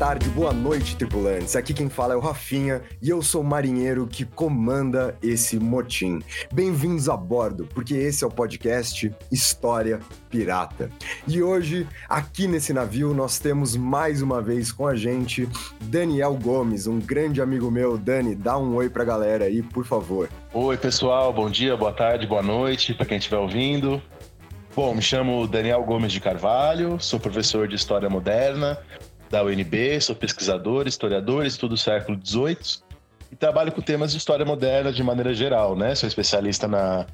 Tarde, boa noite, tripulantes. Aqui quem fala é o Rafinha e eu sou o marinheiro que comanda esse motim. Bem-vindos a bordo, porque esse é o podcast História Pirata. E hoje, aqui nesse navio, nós temos mais uma vez com a gente Daniel Gomes, um grande amigo meu. Dani, dá um oi pra galera aí, por favor. Oi, pessoal, bom dia, boa tarde, boa noite para quem estiver ouvindo. Bom, me chamo Daniel Gomes de Carvalho, sou professor de História Moderna, da UNB, sou pesquisador, historiador, estudo o século XVIII e trabalho com temas de história moderna de maneira geral, né? Sou especialista na,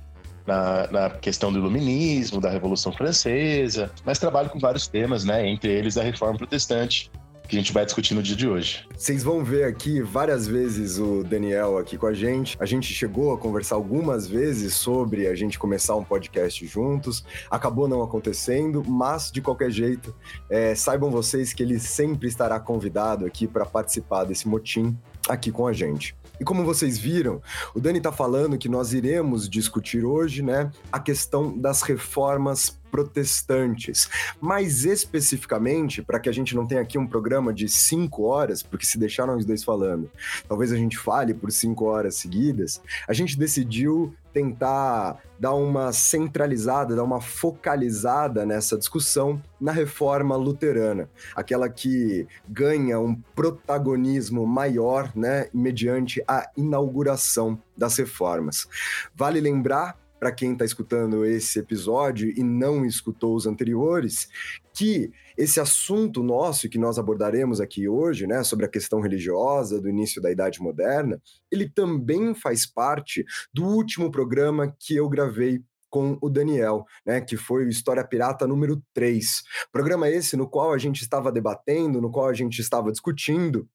na, na, questão do iluminismo, da Revolução Francesa, mas trabalho com vários temas, né? Entre eles a Reforma Protestante, que a gente vai discutir no dia de hoje. Vocês vão ver aqui várias vezes o Daniel aqui com a gente. A gente chegou a conversar algumas vezes sobre a gente começar um podcast juntos. Acabou não acontecendo, mas de qualquer jeito, é, saibam vocês que ele sempre estará convidado aqui para participar desse motim aqui com a gente. E como vocês viram, o Dani está falando que nós iremos discutir hoje, né, a questão das reformas protestantes. Mais especificamente, para que a gente não tenha aqui um programa de cinco horas, porque se deixaram os dois falando, talvez a gente fale por cinco horas seguidas, a gente decidiu tentar dar uma centralizada, dar uma focalizada nessa discussão na reforma luterana, aquela que ganha um protagonismo maior, né, mediante a inauguração das reformas. Vale lembrar para quem está escutando esse episódio e não escutou os anteriores, que esse assunto nosso que nós abordaremos aqui hoje, né, sobre a questão religiosa do início da Idade Moderna, ele também faz parte do último programa que eu gravei com o Daniel, né, que foi o História Pirata número 3. Programa esse no qual a gente estava debatendo, no qual a gente estava discutindo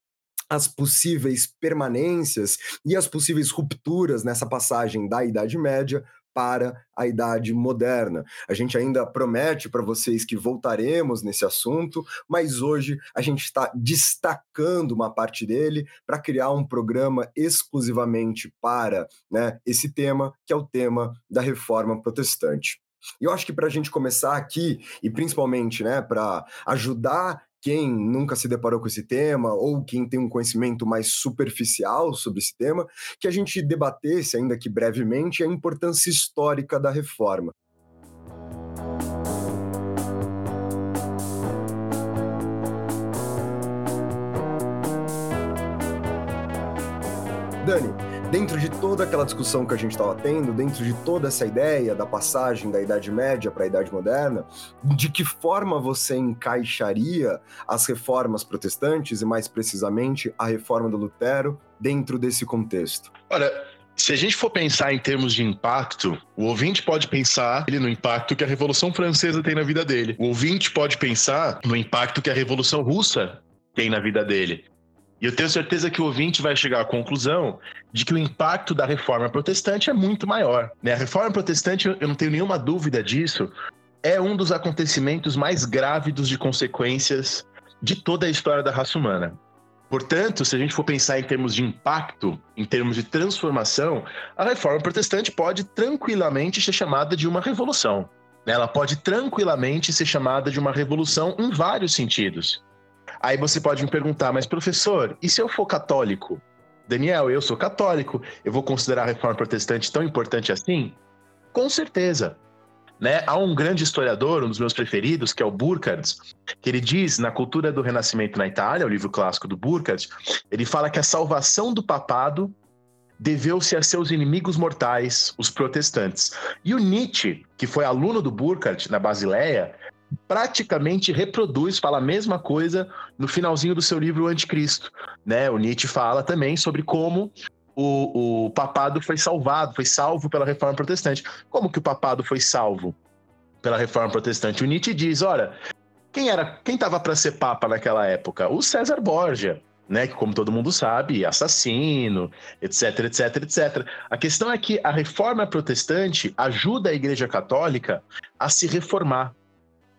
as possíveis permanências e as possíveis rupturas nessa passagem da Idade Média para a idade moderna. A gente ainda promete para vocês que voltaremos nesse assunto, mas hoje a gente está destacando uma parte dele para criar um programa exclusivamente para né, esse tema, que é o tema da reforma protestante. E eu acho que para a gente começar aqui, e principalmente né, para ajudar quem nunca se deparou com esse tema ou quem tem um conhecimento mais superficial sobre esse tema, que a gente debatesse, ainda que brevemente, a importância histórica da reforma. Dani, dentro de toda aquela discussão que a gente estava tendo, dentro de toda essa ideia da passagem da Idade Média para a Idade Moderna, de que forma você encaixaria as reformas protestantes e, mais precisamente, a reforma do Lutero dentro desse contexto? Olha, se a gente for pensar em termos de impacto, o ouvinte pode pensar no impacto que a Revolução Francesa tem na vida dele. O ouvinte pode pensar no impacto que a Revolução Russa tem na vida dele. E eu tenho certeza que o ouvinte vai chegar à conclusão de que o impacto da reforma protestante é muito maior. Né? A reforma protestante, eu não tenho nenhuma dúvida disso, é um dos acontecimentos mais grávidos de consequências de toda a história da raça humana. Portanto, se a gente for pensar em termos de impacto, em termos de transformação, a reforma protestante pode tranquilamente ser chamada de uma revolução. Ela pode tranquilamente ser chamada de uma revolução em vários sentidos. Aí você pode me perguntar, mas professor, e se eu for católico? Daniel, eu sou católico, eu vou considerar a reforma protestante tão importante assim? Com certeza. Né? Há um grande historiador, um dos meus preferidos, que é o Burkhardt, que ele diz na Cultura do Renascimento na Itália, o livro clássico do Burkhardt, ele fala que a salvação do papado deveu-se a seus inimigos mortais, os protestantes. E o Nietzsche, que foi aluno do Burkhardt na Basileia, praticamente reproduz, fala a mesma coisa no finalzinho do seu livro o Anticristo. Né? O Nietzsche fala também sobre como o, o papado foi salvado, foi salvo pela reforma protestante. Como que o papado foi salvo pela reforma protestante? O Nietzsche diz: olha, quem era, quem estava para ser papa naquela época? O César Borgia. né, que como todo mundo sabe, assassino, etc, etc, etc. A questão é que a reforma protestante ajuda a Igreja Católica a se reformar,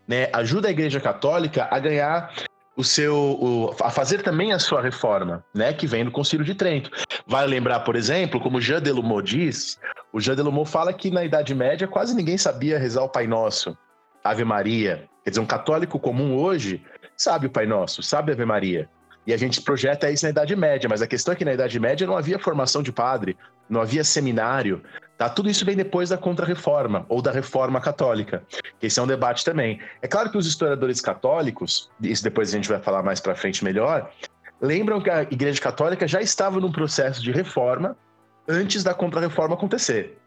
né? Ajuda a Igreja Católica a ganhar o seu o, a fazer também a sua reforma, né, que vem do Concílio de Trento. Vai lembrar, por exemplo, como Jean Delumeau diz, o Jean Delumeau fala que na Idade Média quase ninguém sabia rezar o Pai Nosso, Ave Maria. Quer dizer, um católico comum hoje sabe o Pai Nosso, sabe a Ave Maria. E a gente projeta isso na Idade Média, mas a questão é que na Idade Média não havia formação de padre, não havia seminário, tá? Tudo isso vem depois da Contra-Reforma ou da Reforma Católica. Esse é um debate também. É claro que os historiadores católicos, isso depois a gente vai falar mais para frente melhor, lembram que a Igreja Católica já estava num processo de reforma antes da Contra-Reforma acontecer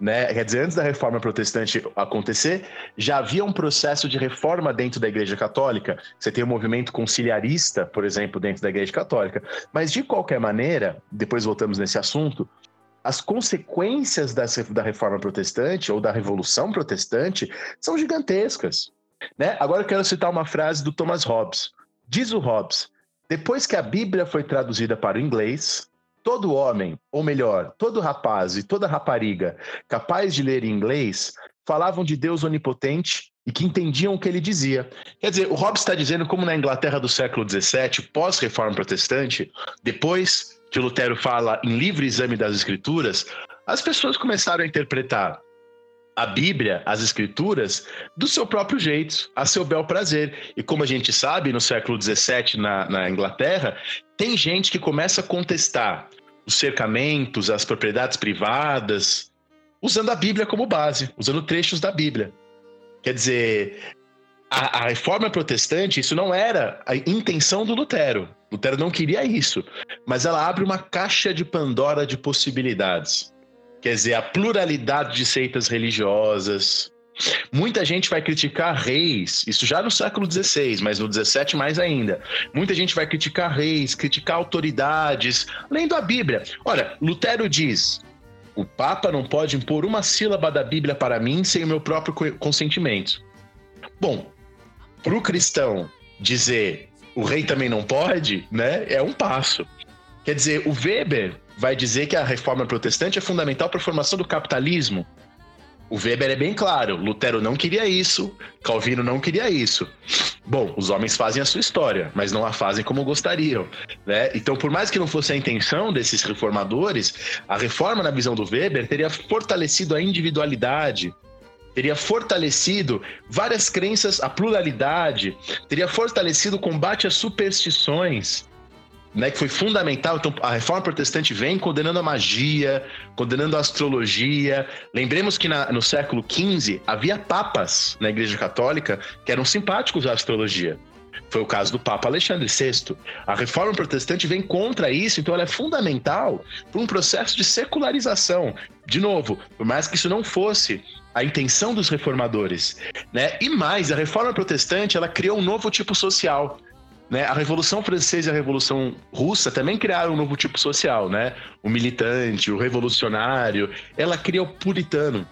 né? Quer dizer, antes da reforma protestante acontecer, já havia um processo de reforma dentro da Igreja Católica. Você tem o um movimento conciliarista, por exemplo, dentro da Igreja Católica. Mas, de qualquer maneira, depois voltamos nesse assunto, as consequências da reforma protestante ou da revolução protestante são gigantescas. Né? Agora eu quero citar uma frase do Thomas Hobbes. Diz o Hobbes: depois que a Bíblia foi traduzida para o inglês, todo homem, ou melhor, todo rapaz e toda rapariga capaz de ler em inglês falavam de Deus onipotente e que entendiam o que ele dizia. Quer dizer, o Hobbes está dizendo como na Inglaterra do século XVII, pós-reforma protestante, depois que Lutero fala em livre exame das escrituras, as pessoas começaram a interpretar a Bíblia, as Escrituras, do seu próprio jeito, a seu bel prazer. E como a gente sabe, no século XVII, na, na Inglaterra, tem gente que começa a contestar os cercamentos, as propriedades privadas, usando a Bíblia como base, usando trechos da Bíblia. Quer dizer, a, a, reforma protestante, isso não era a intenção do Lutero. Lutero não queria isso, mas ela abre uma caixa de Pandora de possibilidades. Quer dizer, a pluralidade de seitas religiosas, Muita gente vai criticar reis, isso já no século XVI, mas no XVII mais ainda. Muita gente vai criticar reis, criticar autoridades, lendo a Bíblia. Olha, Lutero diz: o Papa não pode impor uma sílaba da Bíblia para mim sem o meu próprio consentimento. Bom, para o cristão dizer o rei também não pode, né, é um passo. Quer dizer, o Weber vai dizer que a reforma protestante é fundamental para a formação do capitalismo. O Weber é bem claro, Lutero não queria isso, Calvino não queria isso. Bom, os homens fazem a sua história, mas não a fazem como gostariam. Né? Então, por mais que não fosse a intenção desses reformadores, a reforma, na visão do Weber, teria fortalecido a individualidade, teria fortalecido várias crenças, a pluralidade, teria fortalecido o combate às superstições né, que foi fundamental. Então, a reforma protestante vem condenando a magia, condenando a astrologia. Lembremos que na, no século XV havia papas na Igreja Católica que eram simpáticos à astrologia. Foi o caso do Papa Alexandre VI. A reforma protestante vem contra isso, então ela é fundamental para um processo de secularização. De novo, por mais que isso não fosse a intenção dos reformadores, né? E mais, a reforma protestante ela criou um novo tipo social né? A Revolução Francesa e a Revolução Russa também criaram um novo tipo social, né? O militante, o revolucionário. Ela cria o puritano,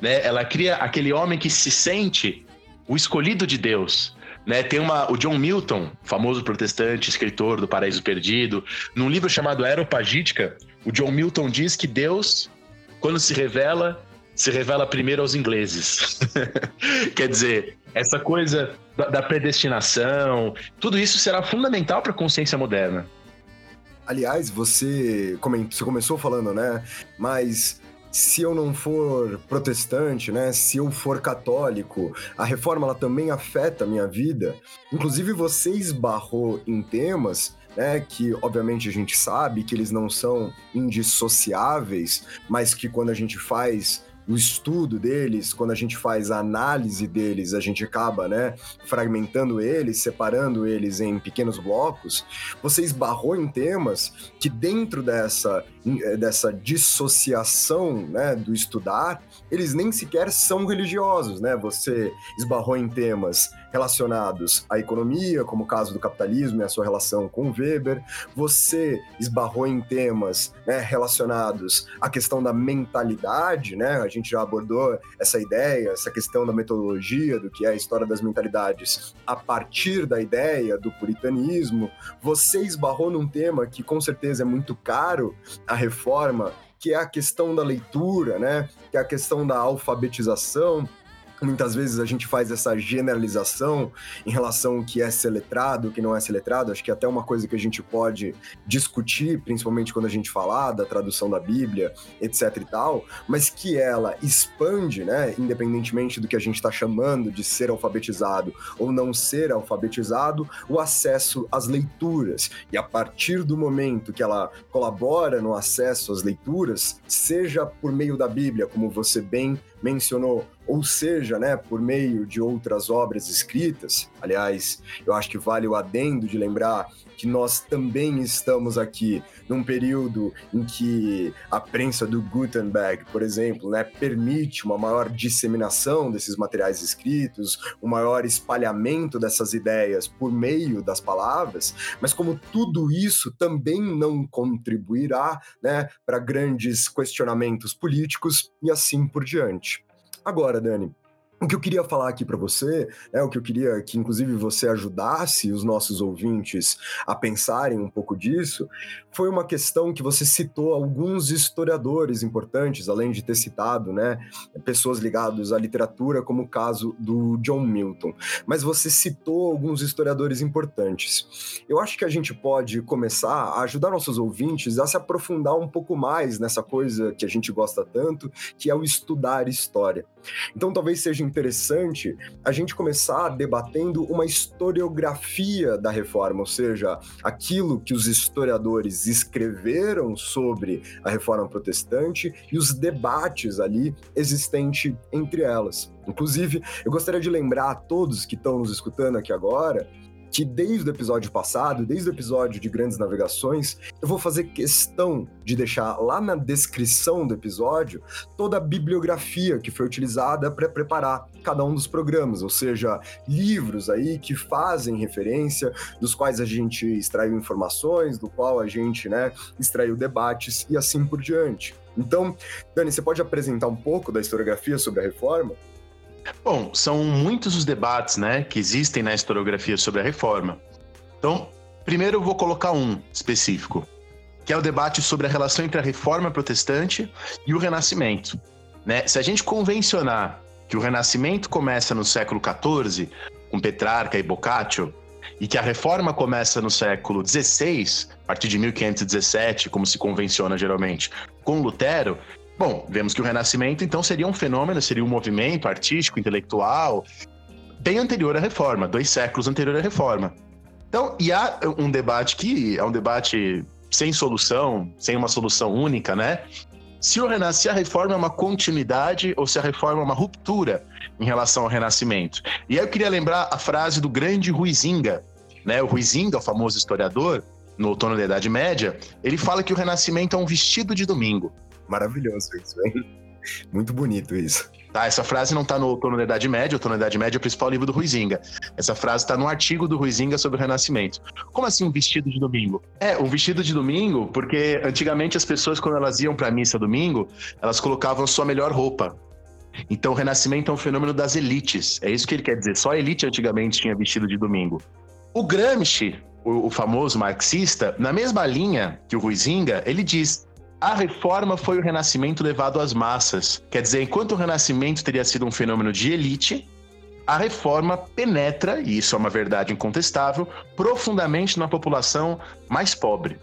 né? Ela cria aquele homem que se sente o escolhido de Deus. Né, tem uma, o John Milton, famoso protestante, escritor do Paraíso Perdido, num livro chamado Aeropagítica, o John Milton diz que Deus, quando se revela, se revela primeiro aos ingleses. Quer dizer, essa coisa da, predestinação, tudo isso será fundamental para a consciência moderna. Aliás, você, você começou falando, né? Mas se eu não for protestante, né? Se eu for católico, a reforma ela também afeta a minha vida. Inclusive, você esbarrou em temas né, que obviamente a gente sabe que eles não são indissociáveis, mas que quando a gente faz o estudo deles, quando a gente faz a análise deles, a gente acaba, né, fragmentando eles, separando eles em pequenos blocos, você esbarrou em temas que dentro dessa, eh, dessa dissociação, né, do estudar, eles nem sequer são religiosos, né? Você esbarrou em temas relacionados à economia, como o caso do capitalismo e a sua relação com Weber. Você esbarrou em temas né, relacionados à questão da mentalidade, né? A gente já abordou essa ideia, essa questão da metodologia, do que é a história das mentalidades a partir da ideia do puritanismo. Você esbarrou num tema que com certeza é muito caro à reforma, que é a questão da leitura, né? Que é a questão da alfabetização. Muitas vezes a gente faz essa generalização em relação ao que é ser letrado, o que não é ser letrado. Acho que é até uma coisa que a gente pode discutir, principalmente quando a gente falar da tradução da Bíblia, etc e tal, mas que ela expande, né, independentemente do que a gente está chamando de ser alfabetizado ou não ser alfabetizado, o acesso às leituras. E a partir do momento que ela colabora no acesso às leituras, seja por meio da Bíblia, como você bem mencionou, ou seja, né, por meio de outras obras escritas. Aliás, eu acho que vale o adendo de lembrar que nós também estamos aqui num período em que a prensa do Gutenberg, por exemplo, né, permite uma maior disseminação desses materiais escritos, um maior espalhamento dessas ideias por meio das palavras, mas como tudo isso também não contribuirá né, para grandes questionamentos políticos e assim por diante. Agora, Dani, o que eu queria falar aqui para você, é o que eu queria que inclusive você ajudasse os nossos ouvintes a pensarem um pouco disso, foi uma questão que você citou alguns historiadores importantes, além de ter citado, né, pessoas ligadas à literatura, como o caso do John Milton. Mas você citou alguns historiadores importantes. Eu acho que a gente pode começar a ajudar nossos ouvintes a se aprofundar um pouco mais nessa coisa que a gente gosta tanto, que é o estudar história. Então talvez seja interessante a gente começar debatendo uma historiografia da reforma, ou seja, aquilo que os historiadores escreveram sobre a reforma protestante e os debates ali existentes entre elas. Inclusive, eu gostaria de lembrar a todos que estão nos escutando aqui agora que desde o episódio passado, desde o episódio de grandes navegações, eu vou fazer questão de deixar lá na descrição do episódio toda a bibliografia que foi utilizada para preparar cada um dos programas, ou seja, livros aí que fazem referência, dos quais a gente extraiu informações, do qual a gente, né, extraiu debates e assim por diante. Então, Dani, você pode apresentar um pouco da historiografia sobre a reforma? Bom, são muitos os debates né, que existem na historiografia sobre a reforma. Então, primeiro eu vou colocar um específico, que é o debate sobre a relação entre a reforma protestante e o renascimento. Né? Se a gente convencionar que o renascimento começa no século XIV, com Petrarca e Boccaccio, e que a reforma começa no século XVI, a partir de 1517, como se convenciona geralmente, com Lutero, Bom, vemos que o Renascimento, então, seria um fenômeno, seria um movimento artístico, intelectual, bem anterior à Reforma, dois séculos anterior à Reforma. Então, e há um debate que é um debate sem solução, sem uma solução única, né? Se, o Renas... se a reforma é uma continuidade ou se a reforma é uma ruptura em relação ao Renascimento. E aí eu queria lembrar a frase do grande Ruizinga, né? O Ruizinga, o famoso historiador, no outono da Idade Média, ele fala que o Renascimento é um vestido de domingo. Maravilhoso isso, hein? Muito bonito isso. Tá, essa frase não está no Outono da Idade Média, o Outono da Idade Média é o principal livro do Ruizinga. Essa frase está no artigo do Ruizinga sobre o Renascimento. Como assim um vestido de domingo? É, um vestido de domingo, porque antigamente as pessoas, quando elas iam para missa domingo, elas colocavam sua melhor roupa. Então o Renascimento é um fenômeno das elites. É isso que ele quer dizer. Só a elite antigamente tinha vestido de domingo. O Gramsci, o, o famoso marxista, na mesma linha que o Ruizinga, ele diz a reforma foi o renascimento levado às massas. Quer dizer, enquanto o renascimento teria sido um fenômeno de elite, a reforma penetra, e isso é uma verdade incontestável, profundamente na população mais pobre.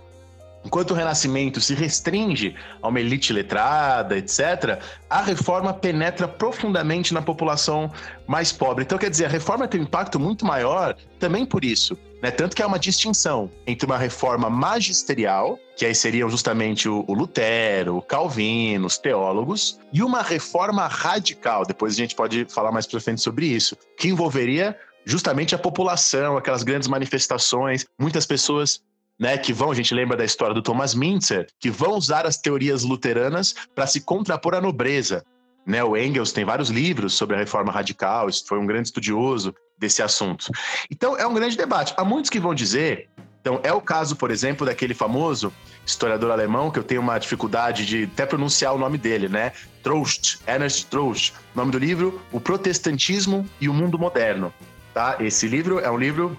Enquanto o Renascimento se restringe a uma elite letrada, etc., a reforma penetra profundamente na população mais pobre. Então, quer dizer, a reforma tem um impacto muito maior também por isso. Né? Tanto que há uma distinção entre uma reforma magisterial, que aí seriam justamente o, o Lutero, o Calvino, os teólogos, e uma reforma radical, depois a gente pode falar mais para frente sobre isso, que envolveria justamente a população, aquelas grandes manifestações, muitas pessoas né, que vão, a gente lembra da história do Thomas Mintzer, que vão usar as teorias luteranas para se contrapor à nobreza. Né? O Engels tem vários livros sobre a reforma radical, foi um grande estudioso desse assunto. Então, é um grande debate. Há muitos que vão dizer. Então, é o caso, por exemplo, daquele famoso historiador alemão, que eu tenho uma dificuldade de até pronunciar o nome dele, né? Trost, Ernest Trost. O nome do livro, O Protestantismo e o Mundo Moderno. Tá? Esse livro é um livro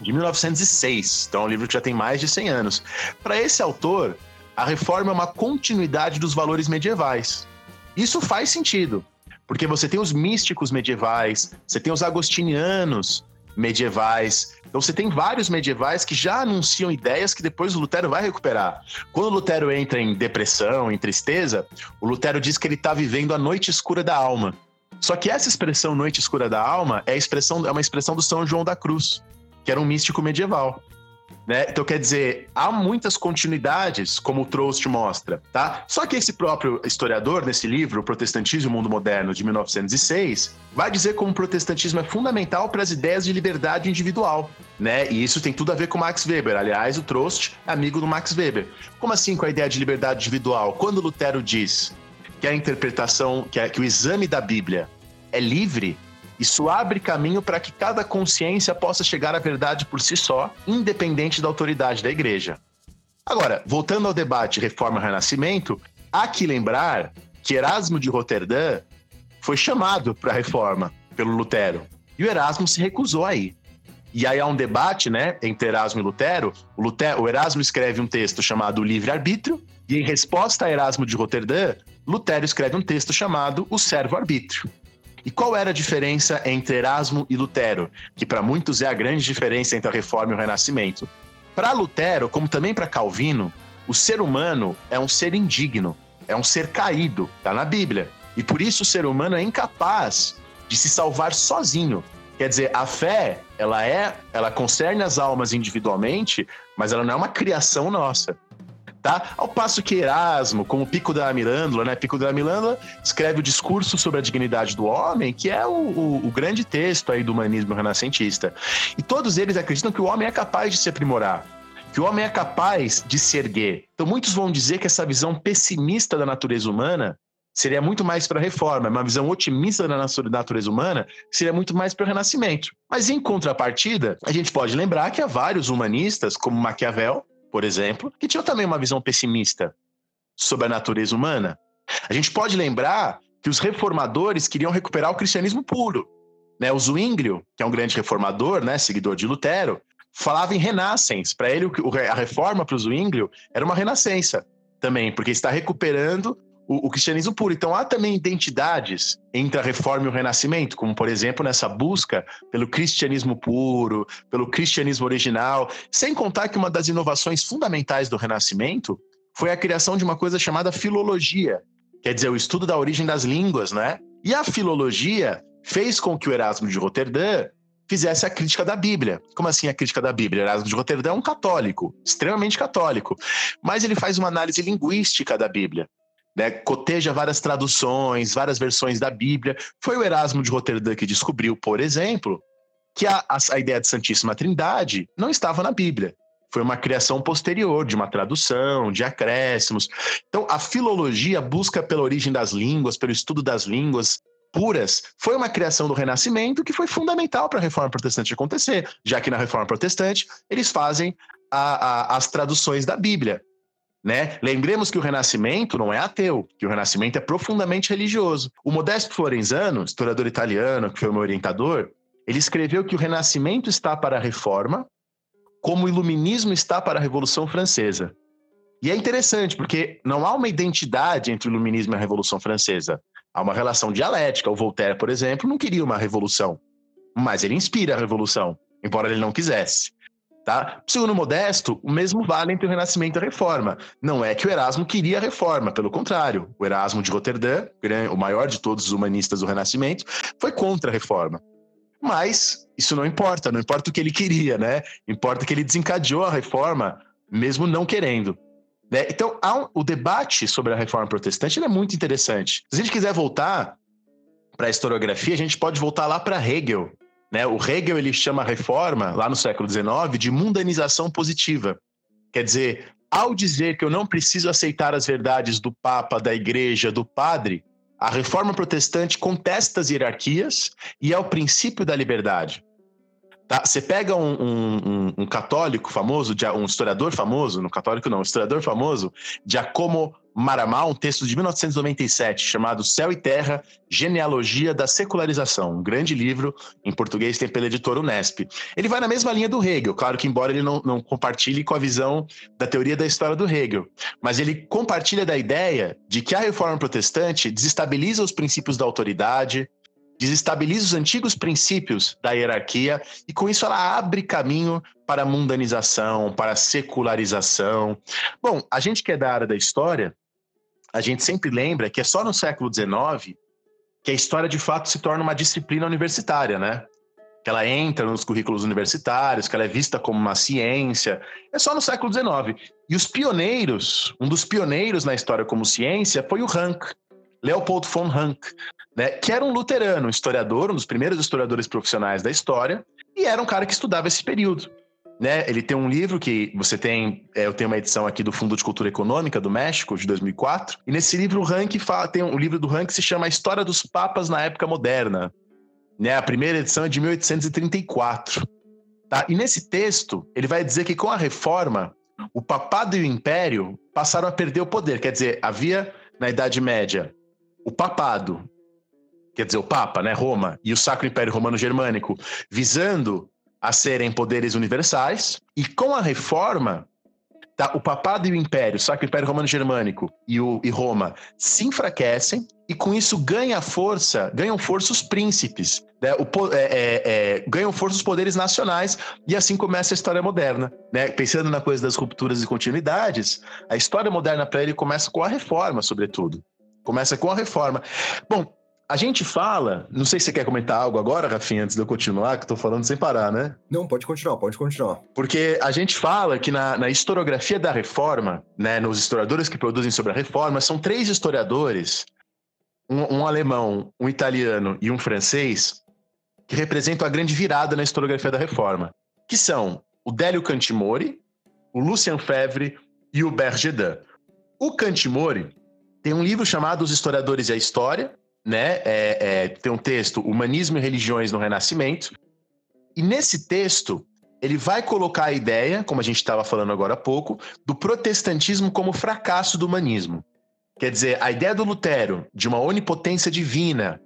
de 1906, então é um livro que já tem mais de 100 anos. Para esse autor, a reforma é uma continuidade dos valores medievais. Isso faz sentido, porque você tem os místicos medievais, você tem os agostinianos medievais, então você tem vários medievais que já anunciam ideias que depois o Lutero vai recuperar. Quando o Lutero entra em depressão, em tristeza, o Lutero diz que ele está vivendo a noite escura da alma. Só que essa expressão noite escura da alma é, expressão, é uma expressão do São João da Cruz, que era um místico medieval. Né? Então, quer dizer, há muitas continuidades, como o Trost mostra, tá? Só que esse próprio historiador, nesse livro, O Protestantismo e o Mundo Moderno, de 1906, vai dizer como o protestantismo é fundamental para as ideias de liberdade individual, né? E isso tem tudo a ver com Max Weber. Aliás, o Trost é amigo do Max Weber. Como assim com a ideia de liberdade individual? Quando Lutero diz que a interpretação, que, é, que o exame da Bíblia é livre, isso abre caminho para que cada consciência possa chegar à verdade por si só, independente da autoridade da igreja. Agora, voltando ao debate reforma-renascimento, há que lembrar que Erasmo de Roterdã foi chamado para a reforma pelo Lutero. E o Erasmo se recusou a ir. E aí há um debate, né, entre Erasmo e Lutero. O, Lutero, o Erasmo escreve um texto chamado Livre-Arbítrio, e em resposta a Erasmo de Roterdã, Lutero escreve um texto chamado O Servo-Arbítrio. E qual era a diferença entre Erasmo e Lutero? Que para muitos é a grande diferença entre a Reforma e o Renascimento. Para Lutero, como também para Calvino, o ser humano é um ser indigno, é um ser caído, está na Bíblia. E por isso o ser humano é incapaz de se salvar sozinho. Quer dizer, a fé, ela é, ela concerne as almas individualmente, mas ela não é uma criação nossa tá? Ao passo que Erasmo, como Pico da Mirândola, né? Pico da Mirândola escreve o discurso sobre a dignidade do homem, que é o, o, o grande texto aí do humanismo renascentista. E todos eles acreditam que o homem é capaz de se aprimorar, que o homem é capaz de se erguer. Então, muitos vão dizer que essa visão pessimista da natureza humana seria muito mais para a reforma, uma visão otimista da natureza humana seria muito mais para o renascimento. Mas em contrapartida, a gente pode lembrar que há vários humanistas, como Maquiavel, por exemplo, que tinham também uma visão pessimista sobre a natureza humana. A gente pode lembrar que os reformadores queriam recuperar o cristianismo puro. Né? O Zwinglio, que é um grande reformador, né, seguidor de Lutero, falava em renascens. Para ele, a reforma para o Zwinglio era uma renascença também, porque está recuperando o, o, cristianismo puro. Então há também identidades entre a reforma e o renascimento, como por exemplo nessa busca pelo cristianismo puro, pelo cristianismo original, sem contar que uma das inovações fundamentais do renascimento foi a criação de uma coisa chamada filologia, quer dizer, o estudo da origem das línguas, né? E a filologia fez com que o Erasmo de Roterdã fizesse a crítica da Bíblia. Como assim a crítica da Bíblia? Erasmo de Roterdã é um católico, extremamente católico, mas ele faz uma análise linguística da Bíblia né, coteja várias traduções, várias versões da Bíblia. Foi o Erasmo de Roterdã que descobriu, por exemplo, que a, a, a ideia de Santíssima Trindade não estava na Bíblia. Foi uma criação posterior de uma tradução, de acréscimos. Então, a filologia busca pela origem das línguas, pelo estudo das línguas puras, foi uma criação do Renascimento que foi fundamental para a Reforma Protestante acontecer, já que na Reforma Protestante eles fazem a, a, as traduções da Bíblia. Né? Lembremos que o Renascimento não é ateu, que o Renascimento é profundamente religioso. O Modesto Florenzano, historiador italiano, que foi meu orientador, ele escreveu que o Renascimento está para a Reforma, como o Iluminismo está para a Revolução Francesa. E é interessante, porque não há uma identidade entre o Iluminismo e a Revolução Francesa. Há uma relação dialética. O Voltaire, por exemplo, não queria uma revolução, mas ele inspira a revolução, embora ele não quisesse. Tá? Segundo Modesto, o mesmo vale entre o Renascimento e a Reforma. Não é que o Erasmo queria a Reforma, pelo contrário. O Erasmo de Roterdã, o maior de todos os humanistas do Renascimento, foi contra a Reforma. Mas isso não importa, não importa o que ele queria, né? Importa que ele desencadeou a Reforma, mesmo não querendo. Né? Então, um, o debate sobre a Reforma Protestante é muito interessante. Se a gente quiser voltar para a historiografia, a gente pode voltar lá para Hegel, né? O Hegel ele chama a reforma, lá no século XIX, de mundanização positiva. Quer dizer, ao dizer que eu não preciso aceitar as verdades do Papa, da Igreja, do Padre, A reforma protestante contesta as hierarquias e é o princípio da liberdade. Tá? Você pega um, um, um, católico famoso, um historiador famoso, no católico não, um historiador famoso, Giacomo Maramal, um texto de 1997 chamado Céu e Terra, Genealogia da Secularização, um grande livro, em português tem pela editora Unesp. Ele vai na mesma linha do Hegel, claro que embora ele não, não compartilhe com a visão da teoria da história do Hegel, mas ele compartilha da ideia de que a reforma protestante desestabiliza os princípios da autoridade, desestabiliza os antigos princípios da hierarquia e com isso ela abre caminho para a mundanização, para a secularização. Bom, a gente que é da área da história, a gente sempre lembra que é só no século XIX que a história de fato se torna uma disciplina universitária, né? Que ela entra nos currículos universitários, que ela é vista como uma ciência. É só no século XIX. E os pioneiros, um dos pioneiros na história como ciência foi o Rank, Leopold von Rank, né, que era um luterano, um historiador, um dos primeiros historiadores profissionais da história, e era um cara que estudava esse período. Né? Ele tem um livro que você tem, é, eu tenho uma edição aqui do Fundo de Cultura Econômica do México, de 2004, e nesse livro o Rank fala, tem um livro do Rank se chama A História dos Papas na Época Moderna. Né? A primeira edição é de 1834. Tá? E nesse texto, ele vai dizer que com a reforma, o papado e o império passaram a perder o poder. Quer dizer, havia na Idade Média o papado, quer dizer, o Papa, né, Roma, e o Sacro Império Romano Germânico, visando a serem poderes universais, e com a reforma, tá, o papado e o império, o Sacro Império Romano Germânico e, o, e Roma se enfraquecem, e com isso ganha força, ganham força os príncipes, né, o, é, é, é, ganham força os poderes nacionais, e assim começa a história moderna. Né? Pensando na coisa das rupturas e continuidades, a história moderna para ele começa com a reforma, sobretudo. Começa com a reforma. Bom, a gente fala, não sei se você quer comentar algo agora, Rafinha, antes de eu continuar, que eu tô falando sem parar, né? Não, pode continuar, pode continuar. Porque a gente fala que na, na historiografia da reforma, né, nos historiadores que produzem sobre a reforma, são três historiadores, um, um alemão, um italiano e um francês, que representam a grande virada na historiografia da reforma, que são o Délio Cantimori, o Lucien Febvre e o Bergedin. O Cantimori tem um livro chamado Os Historiadores e a História, né? É, é, tem um texto, Humanismo e Religiões no Renascimento. E nesse texto, ele vai colocar a ideia, como a gente estava falando agora há pouco, do protestantismo como fracasso do humanismo. Quer dizer, a ideia do Lutero de uma onipotência divina,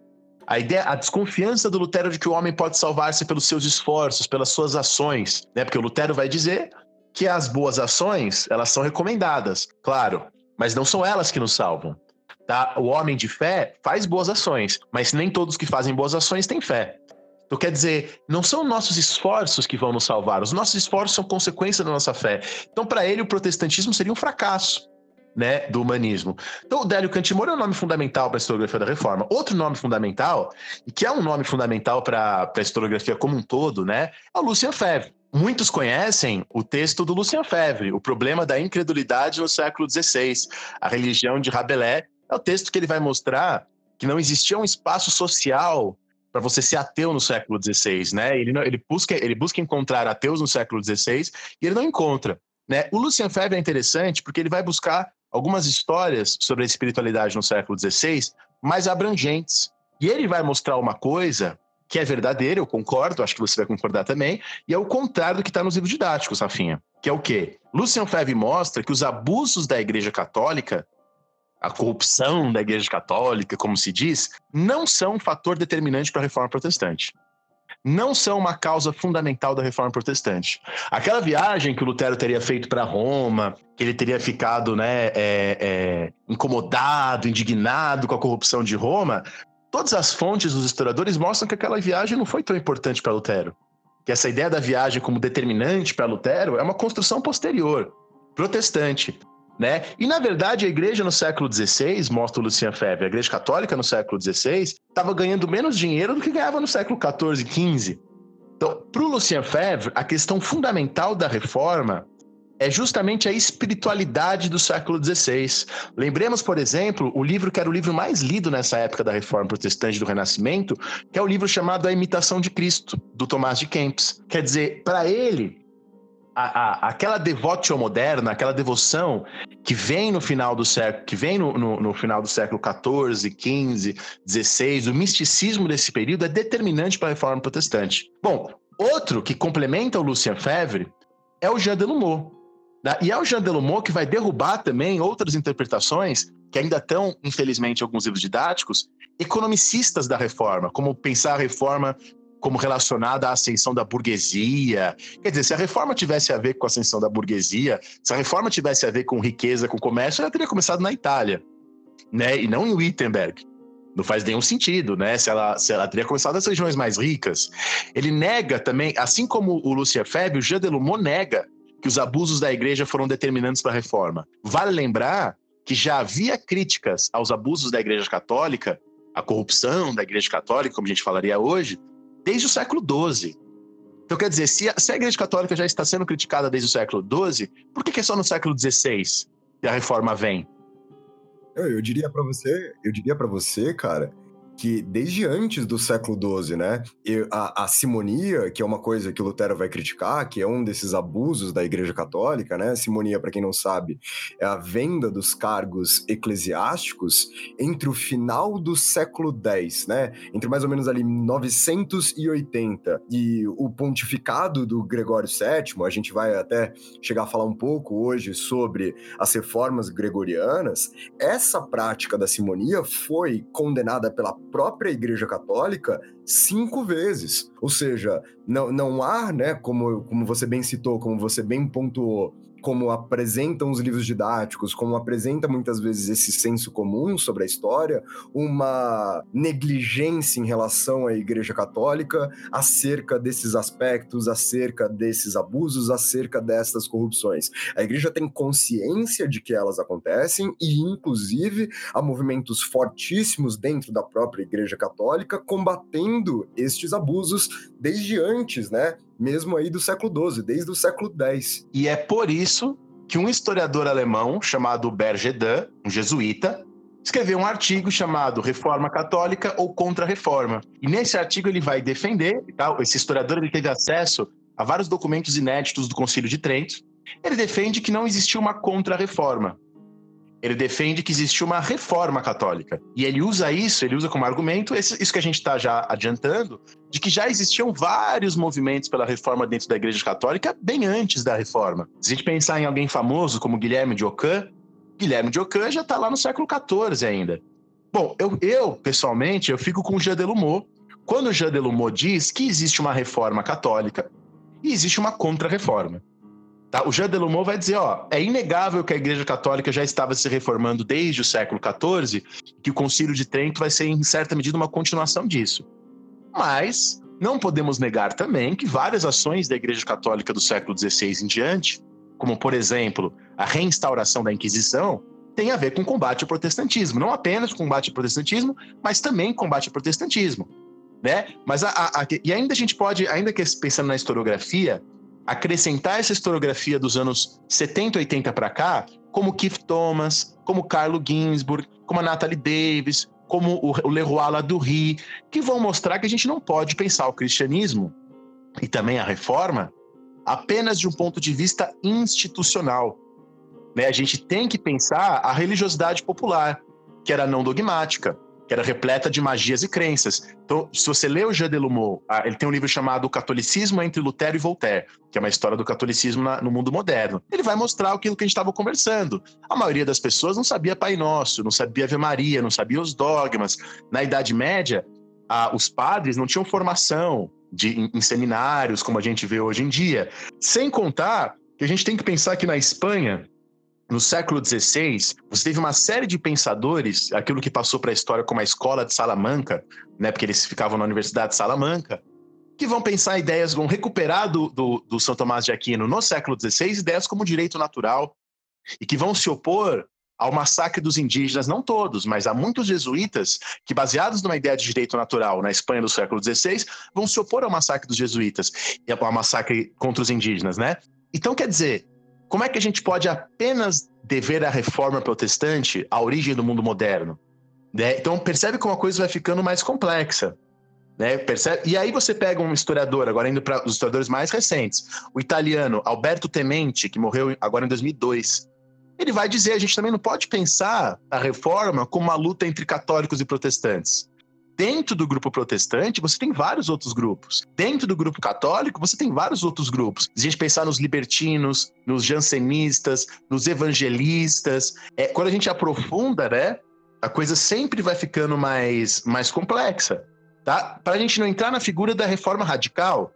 a ideia, a desconfiança do Lutero de que o homem pode salvar-se pelos seus esforços, pelas suas ações, né? Porque o Lutero vai dizer que as boas ações, elas são recomendadas, claro, mas não são elas que nos salvam. Tá? O homem de fé faz boas ações, mas nem todos que fazem boas ações têm fé. Então, quer dizer, não são nossos esforços que vão nos salvar, os nossos esforços são consequência da nossa fé. Então, para ele, o protestantismo seria um fracasso. Né, do humanismo. Então, o Délio Cantimoro é um nome fundamental para a historiografia da reforma. Outro nome fundamental, e que é um nome fundamental para a historiografia como um todo, né, é o Lucien Febvre. Muitos conhecem o texto do Lucien Febvre, O Problema da Incredulidade no Século XVI, A Religião de Rabelais. É o texto que ele vai mostrar que não existia um espaço social para você ser ateu no século XVI, né? Ele, não, ele, busca, ele busca encontrar ateus no século XVI e ele não encontra. Né? O Lucien Febvre é interessante porque ele vai buscar algumas histórias sobre a espiritualidade no século XVI mais abrangentes. E ele vai mostrar uma coisa que é verdadeira, eu concordo, acho que você vai concordar também, e é o contrário do que está nos livros didáticos, Rafinha. Que é o quê? Lucian Febvre mostra que os abusos da Igreja Católica, a corrupção da Igreja Católica, como se diz, não são um fator determinante para a reforma protestante. Não são uma causa fundamental da reforma protestante. Aquela viagem que o Lutero teria feito para Roma, que ele teria ficado né, é, é, incomodado, indignado com a corrupção de Roma, todas as fontes dos historiadores mostram que aquela viagem não foi tão importante para Lutero. Que essa ideia da viagem como determinante para Lutero é uma construção posterior, protestante. Né? E, na verdade, a igreja no século XVI, mostra o Lucien Febvre, a igreja católica no século XVI, estava ganhando menos dinheiro do que ganhava no século XIV e XV. Então, para o Lucien Febvre, a questão fundamental da reforma é justamente a espiritualidade do século XVI. Lembremos, por exemplo, o livro que era o livro mais lido nessa época da Reforma Protestante do Renascimento, que é o livro chamado A Imitação de Cristo, do Tomás de Kempis. Quer dizer, para ele, a, a, aquela devotio moderna, aquela devoção que vem no final do século, que vem no, no, no final do século XIV, XV, XVI, o misticismo desse período é determinante para a reforma protestante. Bom, outro que complementa o Lucien Febvre é o Jean Delumeau. Né? E é o Jean Delumeau que vai derrubar também outras interpretações que ainda estão, infelizmente, em alguns livros didáticos, economicistas da reforma, como pensar a reforma como relacionada à ascensão da burguesia. Quer dizer, se a reforma tivesse a ver com a ascensão da burguesia, se a reforma tivesse a ver com riqueza, com comércio, ela teria começado na Itália, né? E não em Wittenberg. Não faz nenhum sentido, né? Se ela, se ela teria começado nas regiões mais ricas. Ele nega também, assim como o Lucien Febvre, o Jean Delumeau nega que os abusos da igreja foram determinantes para a reforma. Vale lembrar que já havia críticas aos abusos da igreja católica, a corrupção da igreja católica, como a gente falaria hoje, desde o século XII. Então, quer dizer, se a, se a Igreja Católica já está sendo criticada desde o século XII, por que, que é só no século XVI que a reforma vem? Eu, eu diria para você, eu diria para você, cara, que desde antes do século XII, né, a, a, simonia, que é uma coisa que Lutero vai criticar, que é um desses abusos da Igreja Católica, né, simonia, para quem não sabe, é a venda dos cargos eclesiásticos entre o final do século X, né, entre mais ou menos ali 980 e o pontificado do Gregório VII, a gente vai até chegar a falar um pouco hoje sobre as reformas gregorianas, essa prática da simonia foi condenada pela própria Igreja Católica cinco vezes. Ou seja, não, não há, né, como, como você bem citou, como você bem pontuou, como apresentam os livros didáticos, como apresenta muitas vezes esse senso comum sobre a história, uma negligência em relação à Igreja Católica acerca desses aspectos, acerca desses abusos, acerca dessas corrupções. A Igreja tem consciência de que elas acontecem e, inclusive, há movimentos fortíssimos dentro da própria Igreja Católica combatendo estes abusos desde antes, né? Mesmo aí do século XII, desde o século X. E é por isso que um historiador alemão chamado Bergedan, um jesuíta, escreveu um artigo chamado Reforma Católica ou Contra-Reforma. E nesse artigo ele vai defender, tá? esse historiador ele teve acesso a vários documentos inéditos do Concílio de Trento. Ele defende que não existiu uma contra-reforma, ele defende que existe uma reforma católica. E ele usa isso, ele usa como argumento isso que a gente está já adiantando, de que já existiam vários movimentos pela reforma dentro da Igreja Católica bem antes da reforma. Se a gente pensar em alguém famoso como Guilherme de Ockham, Guilherme de Ockham já está lá no século XIV ainda. Bom, eu, eu, pessoalmente, eu fico com o Jean Delumeau. Quando o Jean Delumeau diz que existe uma reforma católica e existe uma contra-reforma. Tá? O Jean Delumeau vai dizer, ó, é inegável que a Igreja Católica já estava se reformando desde o século XIV, que o Concílio de Trento vai ser, em certa medida, uma continuação disso. Mas não podemos negar também que várias ações da Igreja Católica do século XVI em diante, como, por exemplo, a reinstauração da Inquisição, tem a ver com combate ao protestantismo. Não apenas combate ao protestantismo, mas também combate ao protestantismo. Né? Mas a, a, a, e ainda a gente pode, ainda que pensando na historiografia, acrescentar essa historiografia dos anos 70, 80 para cá, como Keith Thomas, como Carlo Ginsburg, como a Natalie Davis, como o Leroy Ladurie, que vão mostrar que a gente não pode pensar o cristianismo e também a reforma apenas de um ponto de vista institucional. Né? A gente tem que pensar a religiosidade popular, que era não dogmática, que era repleta de magias e crenças. Então, se você lê o Jean Delumeau, ah, ele tem um livro chamado Catolicismo entre Lutero e Voltaire, que é uma história do catolicismo na, no mundo moderno. Ele vai mostrar aquilo que a gente estava conversando. A maioria das pessoas não sabia Pai Nosso, não sabia Ave Maria, não sabia os dogmas. Na Idade Média, os padres não tinham formação de, em, em seminários, como a gente vê hoje em dia. Sem contar que a gente tem que pensar que na Espanha, no século XVI, você teve uma série de pensadores, aquilo que passou para a história como a escola de Salamanca, né, porque eles ficavam na Universidade de Salamanca, que vão pensar ideias, vão recuperar do, do, do São Tomás de Aquino no século XVI ideias como direito natural e que vão se opor ao massacre dos indígenas, não todos, mas há muitos jesuítas que, baseados numa ideia de direito natural na Espanha do século XVI, vão se opor ao massacre dos jesuítas e ao massacre contra os indígenas, né? Então, quer dizer, como é que a gente pode apenas dever a reforma protestante à origem do mundo moderno? Né? Então percebe como a coisa vai ficando mais complexa. Né? Percebe? E aí você pega um historiador, agora indo para os historiadores mais recentes, o italiano Alberto Tementi, que morreu agora em 2002. ele vai dizer: a gente também não pode pensar a reforma como uma luta entre católicos e protestantes. Dentro do grupo protestante, você tem vários outros grupos. Dentro do grupo católico, você tem vários outros grupos. Se a gente pensar nos libertinos, nos jansenistas, nos evangelistas, é, quando a gente aprofunda, né, a coisa sempre vai ficando mais, mais complexa. Tá? Para a gente não entrar na figura da reforma radical,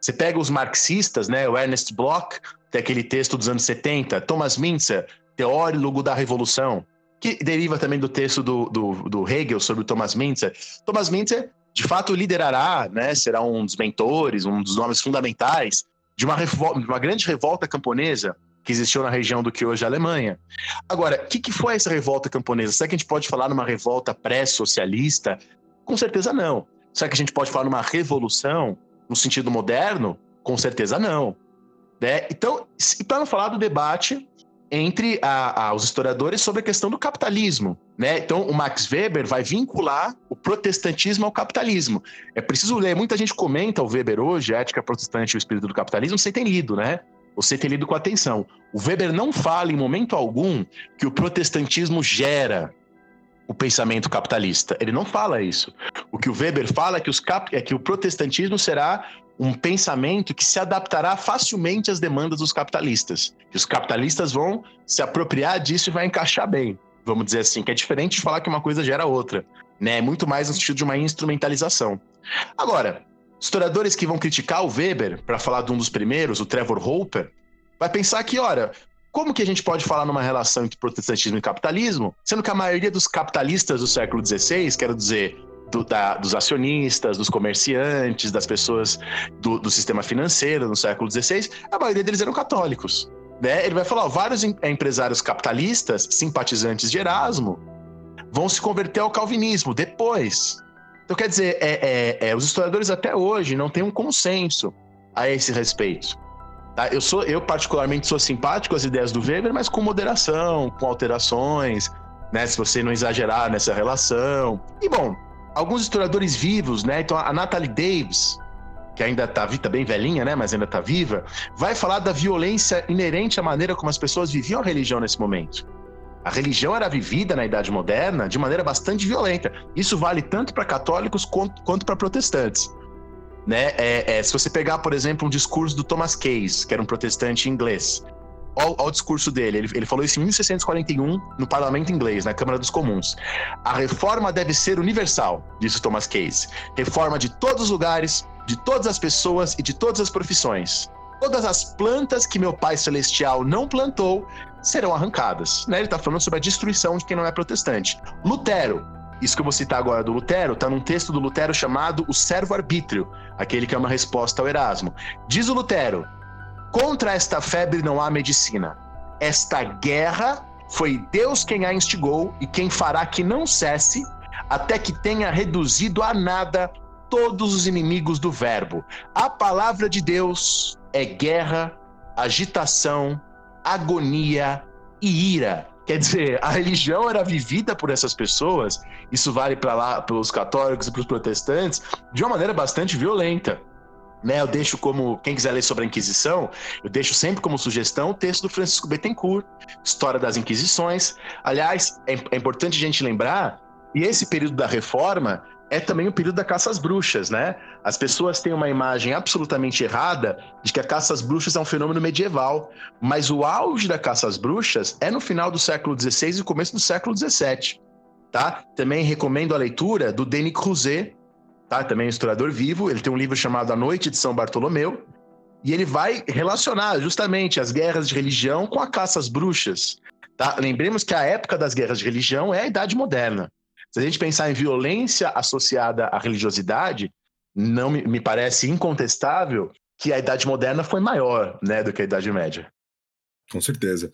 você pega os marxistas, né, o Ernest Bloch, tem aquele texto dos anos 70, Thomas Mintzer, teórico da revolução, que deriva também do texto do, do, do Hegel sobre o Thomas Mintzer. Thomas Mintzer, de fato, liderará, né, será um dos mentores, um dos nomes fundamentais de uma, de uma grande revolta camponesa que existiu na região do que hoje é a Alemanha. Agora, o que, que foi essa revolta camponesa? Será que a gente pode falar numa revolta pré-socialista? Com certeza não. Será que a gente pode falar numa revolução no sentido moderno? Com certeza não. Né? Então, para não falar do debate entre a, a, os historiadores sobre a questão do capitalismo. Né? Então, o Max Weber vai vincular o protestantismo ao capitalismo. É preciso ler, muita gente comenta o Weber hoje, a ética protestante e o espírito do capitalismo, sem ter lido, né? Você ter lido com atenção. O Weber não fala em momento algum que o protestantismo gera o pensamento capitalista. Ele não fala isso. O que o Weber fala é que, cap... é que o protestantismo será um pensamento que se adaptará facilmente às demandas dos capitalistas. Que os capitalistas vão se apropriar disso e vai encaixar bem, vamos dizer assim, que é diferente de falar que uma coisa gera outra, né? É muito mais no sentido de uma instrumentalização. Agora, historiadores que vão criticar o Weber, para falar de um dos primeiros, o Trevor Hopper, vai pensar que, ora, como que a gente pode falar numa relação entre protestantismo e capitalismo, sendo que a maioria dos capitalistas do século XVI, quero dizer, do, da, dos acionistas, dos comerciantes, das pessoas do, do, sistema financeiro no século XVI, a maioria deles eram católicos. Né? Ele vai falar: ó, vários em, é, empresários capitalistas, simpatizantes de Erasmo, vão se converter ao calvinismo depois. Então, quer dizer, é, é, é, os historiadores até hoje não têm um consenso a esse respeito. Tá? Eu, sou, eu, particularmente, sou simpático às ideias do Weber, mas com moderação, com alterações, né? se você não exagerar nessa relação. E, bom, alguns historiadores vivos, né? Então a Natalie Davis, que ainda está tá bem velhinha, né? Mas ainda está viva, vai falar da violência inerente à maneira como as pessoas viviam a religião nesse momento. A religião era vivida na Idade Moderna de maneira bastante violenta. Isso vale tanto para católicos quanto, quanto para protestantes. Né? É, é, se você pegar, por exemplo, um discurso do Thomas Case, que era um protestante inglês, Olha o discurso dele. Ele, ele falou isso em 1641 no parlamento inglês, na Câmara dos Comuns. A reforma deve ser universal, disse Thomas Case. Reforma de todos os lugares, de todas as pessoas e de todas as profissões. Todas as plantas que meu Pai Celestial não plantou serão arrancadas. Né? Ele está falando sobre a destruição de quem não é protestante. Lutero, isso que eu vou citar agora do Lutero, está num texto do Lutero chamado O Servo-Arbítrio, aquele que é uma resposta ao Erasmo. Diz o Lutero: Contra esta febre não há medicina. Esta guerra foi Deus quem a instigou e quem fará que não cesse, até que tenha reduzido a nada todos os inimigos do Verbo. A palavra de Deus é guerra, agitação, agonia e ira. Quer dizer, a religião era vivida por essas pessoas, isso vale para lá, pelos católicos e para os protestantes, de uma maneira bastante violenta. Né, eu deixo como, quem quiser ler sobre a Inquisição, eu deixo sempre como sugestão o texto do Francisco Bettencourt, História das Inquisições. Aliás, é, é importante a gente lembrar, e esse período da Reforma é também o período da caça às bruxas, né? As pessoas têm uma imagem absolutamente errada de que a caça às bruxas é um fenômeno medieval, mas o auge da caça às bruxas é no final do século XVI e começo do século XVII, tá? Também recomendo a leitura do Denis Cruzet, tá? Também é um historiador vivo. Ele tem um livro chamado A Noite de São Bartolomeu. E ele vai relacionar justamente as guerras de religião com a caça às bruxas. Tá? Lembremos que a época das guerras de religião é a Idade Moderna. Se a gente pensar em violência associada à religiosidade, não me, me parece incontestável que a Idade Moderna foi maior né, do que a Idade Média. Com certeza.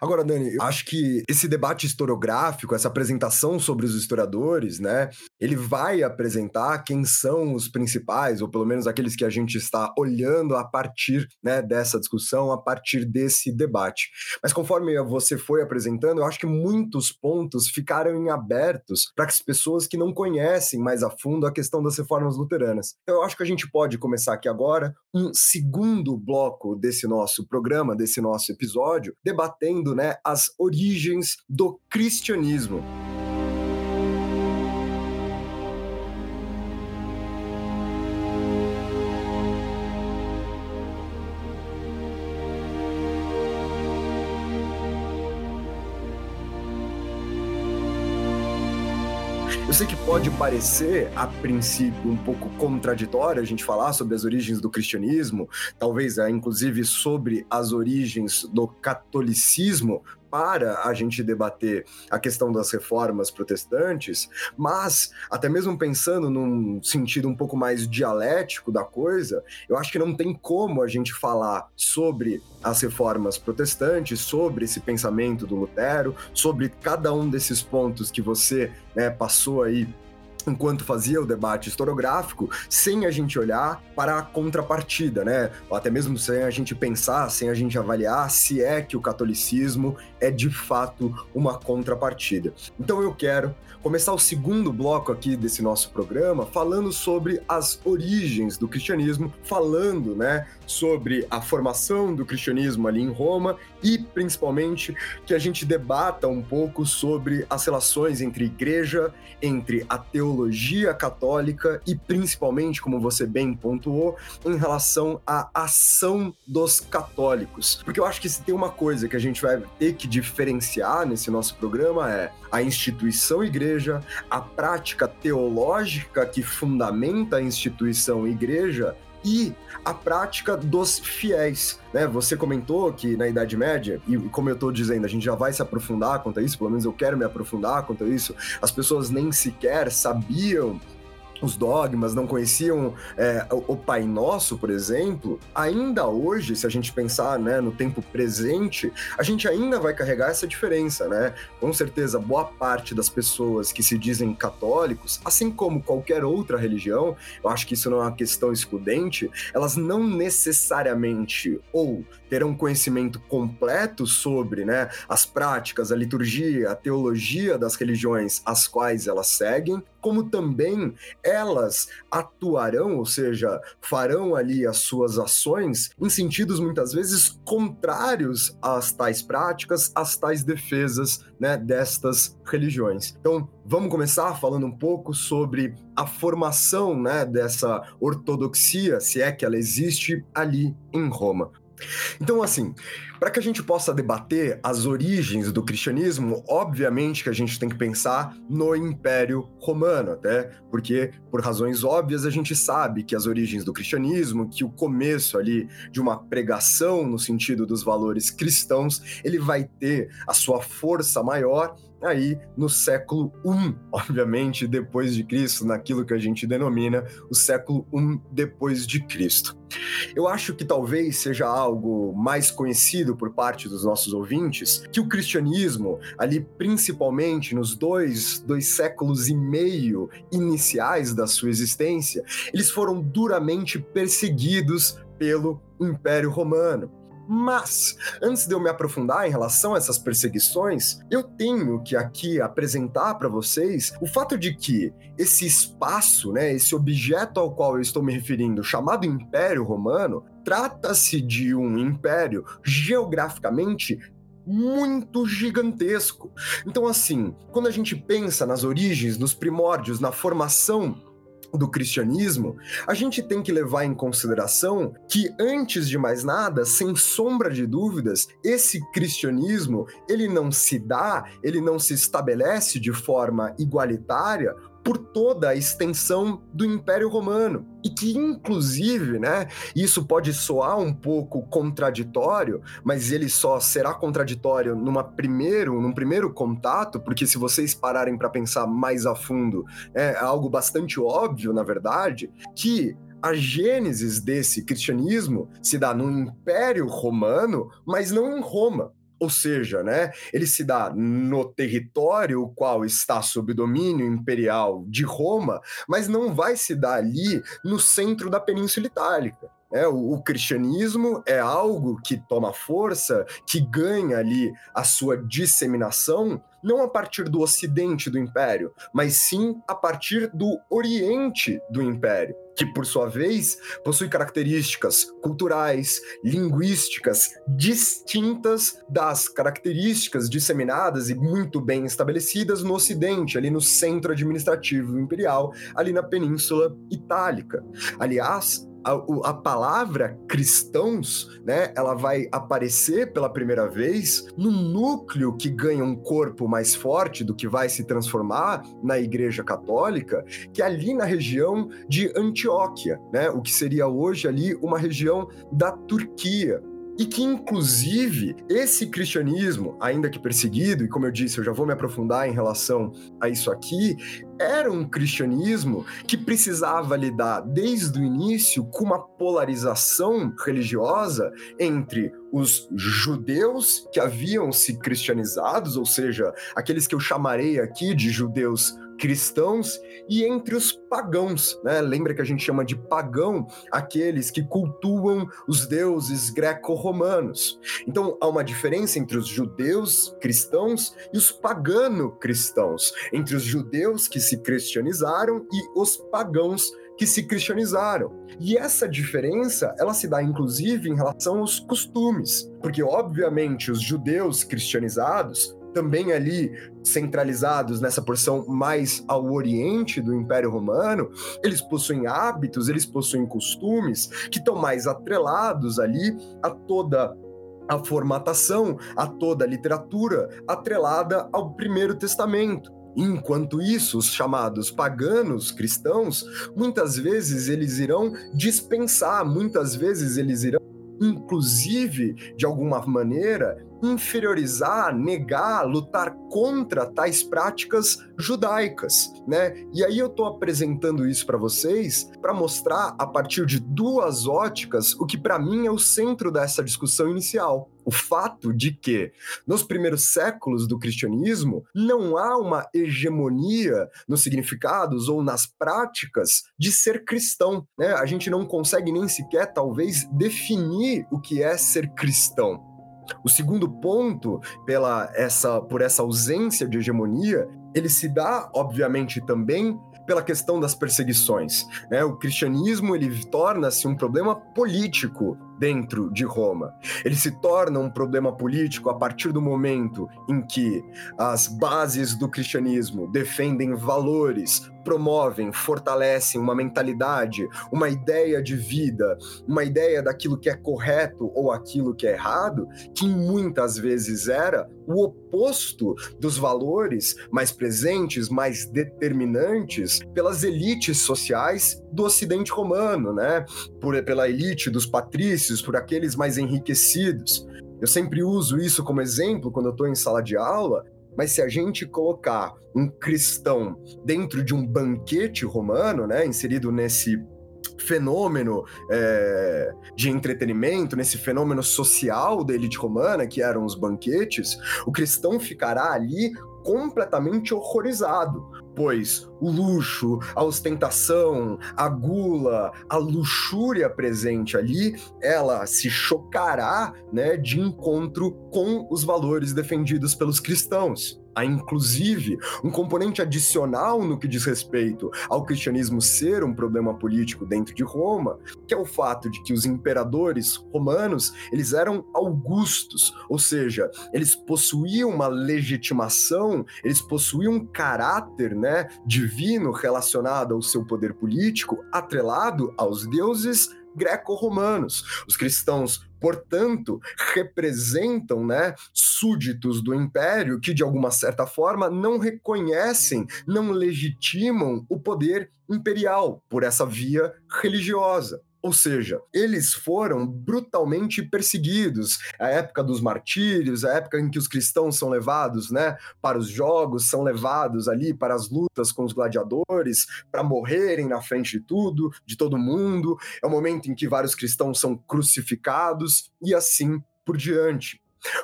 Agora, Dani, eu acho que esse debate historiográfico, essa apresentação sobre os historiadores, né, ele vai apresentar quem são os principais, ou pelo menos aqueles que a gente está olhando a partir né, dessa discussão, a partir desse debate. Mas conforme você foi apresentando, eu acho que muitos pontos ficaram em abertos para as pessoas que não conhecem mais a fundo a questão das reformas luteranas. Então, eu acho que a gente pode começar aqui agora um segundo bloco desse nosso programa, desse nosso episódio episódio debatendo né, as origens do cristianismo. Pode parecer, a princípio, um pouco contraditório a gente falar sobre as origens do cristianismo, talvez, é, inclusive, sobre as origens do catolicismo, para a gente debater a questão das reformas protestantes, mas até mesmo pensando num sentido um pouco mais dialético da coisa, eu acho que não tem como a gente falar sobre as reformas protestantes, sobre esse pensamento do Lutero, sobre cada um desses pontos que você né, passou aí enquanto fazia o debate historiográfico, sem a gente olhar para a contrapartida, né? Ou até mesmo sem a gente pensar, sem a gente avaliar se é que o catolicismo é de fato uma contrapartida. Então eu quero começar o segundo bloco aqui desse nosso programa falando sobre as origens do cristianismo, falando, né, sobre a formação do cristianismo ali em Roma e principalmente que a gente debata um pouco sobre as relações entre igreja, entre a teologia católica e principalmente, como você bem pontuou, em relação à ação dos católicos. Porque eu acho que se tem uma coisa que a gente vai ter que diferenciar nesse nosso programa é a instituição igreja, a prática teológica que fundamenta a instituição igreja e a prática dos fiéis. Né? Você comentou que na Idade Média, e como eu estou dizendo, a gente já vai se aprofundar quanto a isso, pelo menos eu quero me aprofundar quanto a isso, as pessoas nem sequer sabiam os dogmas, não conheciam é, o, Pai Nosso, por exemplo, ainda hoje, se a gente pensar né, no tempo presente, a gente ainda vai carregar essa diferença, né? Com certeza, boa parte das pessoas que se dizem católicos, assim como qualquer outra religião, eu acho que isso não é uma questão excludente, elas não necessariamente ou terão conhecimento completo sobre né, as práticas, a liturgia, a teologia das religiões às quais elas seguem, como também elas atuarão, ou seja, farão ali as suas ações em sentidos muitas vezes contrários às tais práticas, às tais defesas né, destas religiões. Então, vamos começar falando um pouco sobre a formação né, dessa ortodoxia, se é que ela existe ali em Roma. Então, assim, para que a gente possa debater as origens do cristianismo, obviamente que a gente tem que pensar no Império Romano, até porque, por razões óbvias, a gente sabe que as origens do cristianismo, que o começo ali de uma pregação no sentido dos valores cristãos, ele vai ter a sua força maior aí no século I, obviamente, depois de Cristo, naquilo que a gente denomina o século I depois de Cristo. Eu acho que talvez seja algo mais conhecido por parte dos nossos ouvintes que o cristianismo, ali principalmente nos dois, dois séculos e meio iniciais da sua existência, eles foram duramente perseguidos pelo Império Romano. Mas, antes de eu me aprofundar em relação a essas perseguições, eu tenho que aqui apresentar para vocês o fato de que esse espaço, né, esse objeto ao qual eu estou me referindo, chamado Império Romano, trata-se de um império geograficamente muito gigantesco. Então, assim, quando a gente pensa nas origens, nos primórdios, na formação do cristianismo, a gente tem que levar em consideração que antes de mais nada, sem sombra de dúvidas, esse cristianismo, ele não se dá, ele não se estabelece de forma igualitária por toda a extensão do Império Romano. E que, inclusive, né, isso pode soar um pouco contraditório, mas ele só será contraditório numa primeiro, num primeiro contato, porque se vocês pararem para pensar mais a fundo, é algo bastante óbvio, na verdade, que a gênesis desse cristianismo se dá no Império Romano, mas não em Roma. Ou seja, né, ele se dá no território o qual está sob domínio imperial de Roma, mas não vai se dar ali no centro da Península Itálica. É, o, o, cristianismo é algo que toma força, que ganha ali a sua disseminação não a partir do ocidente do império, mas sim a partir do oriente do império que por sua vez possui características culturais, linguísticas distintas das características disseminadas e muito bem estabelecidas no Ocidente, ali no centro administrativo imperial, ali na Península Itálica. Aliás, a, a, palavra cristãos, né, ela vai aparecer pela primeira vez no núcleo que ganha um corpo mais forte do que vai se transformar na Igreja Católica, que é ali na região de Antioquia, né, o que seria hoje ali uma região da Turquia e que, inclusive, esse cristianismo, ainda que perseguido, e como eu disse, eu já vou me aprofundar em relação a isso aqui, era um cristianismo que precisava lidar desde o início com uma polarização religiosa entre os judeus que haviam se cristianizados, ou seja, aqueles que eu chamarei aqui de judeus cristãos e entre os pagãos, né? Lembra que a gente chama de pagão aqueles que cultuam os deuses greco-romanos. Então há uma diferença entre os judeus cristãos e os pagano-cristãos, entre os judeus que se cristianizaram e os pagãos que se cristianizaram. E essa diferença, ela se dá inclusive em relação aos costumes, porque obviamente os judeus cristianizados também ali centralizados nessa porção mais ao oriente do Império Romano, eles possuem hábitos, eles possuem costumes que estão mais atrelados ali a toda a formatação, a toda a literatura atrelada ao Primeiro Testamento. Enquanto isso, os chamados paganos cristãos, muitas vezes eles irão dispensar, muitas vezes eles irão inclusive, de alguma maneira, inferiorizar, negar, lutar contra tais práticas judaicas, né? E aí eu estou apresentando isso para vocês para mostrar a partir de duas óticas o que para mim é o centro dessa discussão inicial. O fato de que, nos primeiros séculos do cristianismo, não há uma hegemonia nos significados ou nas práticas de ser cristão. Né? A gente não consegue nem sequer, talvez, definir o que é ser cristão. O segundo ponto, pela essa, por essa ausência de hegemonia, ele se dá, obviamente, também pela questão das perseguições. Né? O cristianismo ele torna-se um problema político dentro de Roma. Ele se torna um problema político a partir do momento em que as bases do cristianismo defendem valores, promovem, fortalecem uma mentalidade, uma ideia de vida, uma ideia daquilo que é correto ou aquilo que é errado, que muitas vezes era o oposto dos valores mais presentes, mais determinantes pelas elites sociais do Ocidente romano, né? Por, pela elite dos patrícios, por aqueles mais enriquecidos. Eu sempre uso isso como exemplo quando eu estou em sala de aula, mas se a gente colocar um cristão dentro de um banquete romano, né, inserido nesse fenômeno é, de entretenimento, nesse fenômeno social da elite romana, que eram os banquetes, o cristão ficará ali completamente horrorizado, pois o luxo, a ostentação, a gula, a luxúria presente ali, ela se chocará, né, de encontro com os valores defendidos pelos cristãos. Há inclusive um componente adicional no que diz respeito ao cristianismo ser um problema político dentro de Roma, que é o fato de que os imperadores romanos, eles eram augustos, ou seja, eles possuíam uma legitimação, eles possuíam um caráter, né, divino relacionado ao seu poder político, atrelado aos deuses greco-romanos. Os cristãos, portanto, representam, né, súditos do império que de alguma certa forma não reconhecem, não legitimam o poder imperial por essa via religiosa. Ou seja, eles foram brutalmente perseguidos. A época dos martírios, a época em que os cristãos são levados né, para os jogos, são levados ali para as lutas com os gladiadores, para morrerem na frente de tudo, de todo mundo. É o momento em que vários cristãos são crucificados e assim por diante.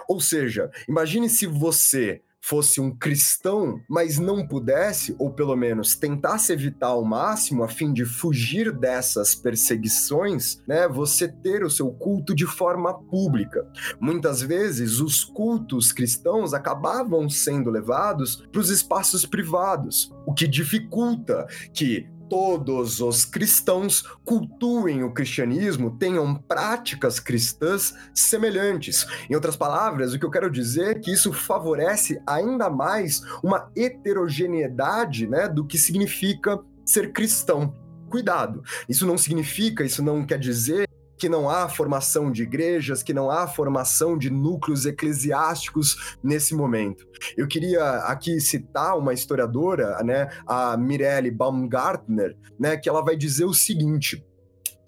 Ou seja, imagine se você fosse um cristão, mas não pudesse, ou pelo menos tentasse evitar ao máximo, a fim de fugir dessas perseguições, né, você ter o seu culto de forma pública. Muitas vezes, os cultos cristãos acabavam sendo levados para os espaços privados, o que dificulta que todos os cristãos cultuem o cristianismo, tenham práticas cristãs semelhantes. Em outras palavras, o que eu quero dizer é que isso favorece ainda mais uma heterogeneidade né, do que significa ser cristão. Cuidado, isso não significa, isso não quer dizer que não há formação de igrejas, que não há formação de núcleos eclesiásticos nesse momento. Eu queria aqui citar uma historiadora, né, a Mirelle Baumgartner, né, que ela vai dizer o seguinte: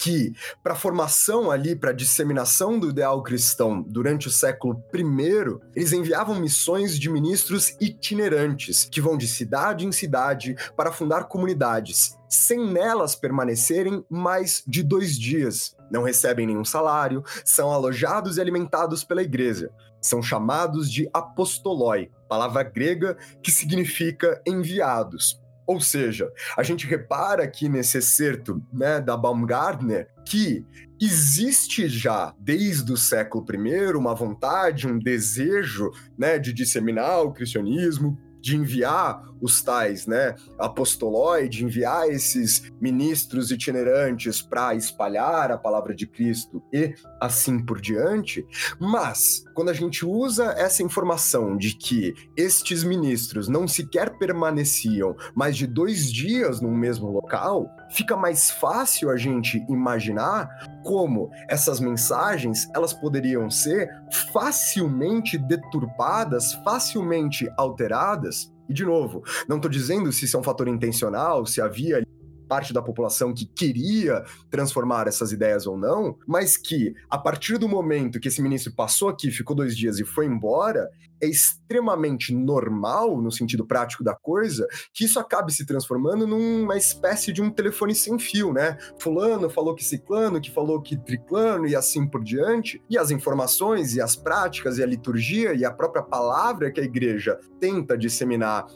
que para a formação ali, para a disseminação do ideal cristão durante o século I, eles enviavam missões de ministros itinerantes, que vão de cidade em cidade para fundar comunidades, sem nelas permanecerem mais de dois dias. Não recebem nenhum salário, são alojados e alimentados pela igreja. São chamados de apostoloi, palavra grega que significa enviados. Ou seja, a gente repara aqui nesse excerto né, da Baumgartner que existe já, desde o século I, uma vontade, um desejo né, de disseminar o cristianismo, de enviar os tais, né, apostolói, de enviar esses ministros itinerantes para espalhar a palavra de Cristo e assim por diante. Mas, quando a gente usa essa informação de que estes ministros não sequer permaneciam mais de dois dias no mesmo local, fica mais fácil a gente imaginar como essas mensagens elas poderiam ser facilmente deturpadas, facilmente alteradas e, de novo, não estou dizendo se isso é um fator intencional, se havia parte da população que queria transformar essas ideias ou não, mas que, a partir do momento que esse ministro passou aqui, ficou dois dias e foi embora, é extremamente normal, no sentido prático da coisa, que isso acabe se transformando numa espécie de um telefone sem fio, né? Fulano falou que ciclano, que falou que triclano e assim por diante, e as informações e as práticas e a liturgia e a própria palavra que a igreja tenta disseminar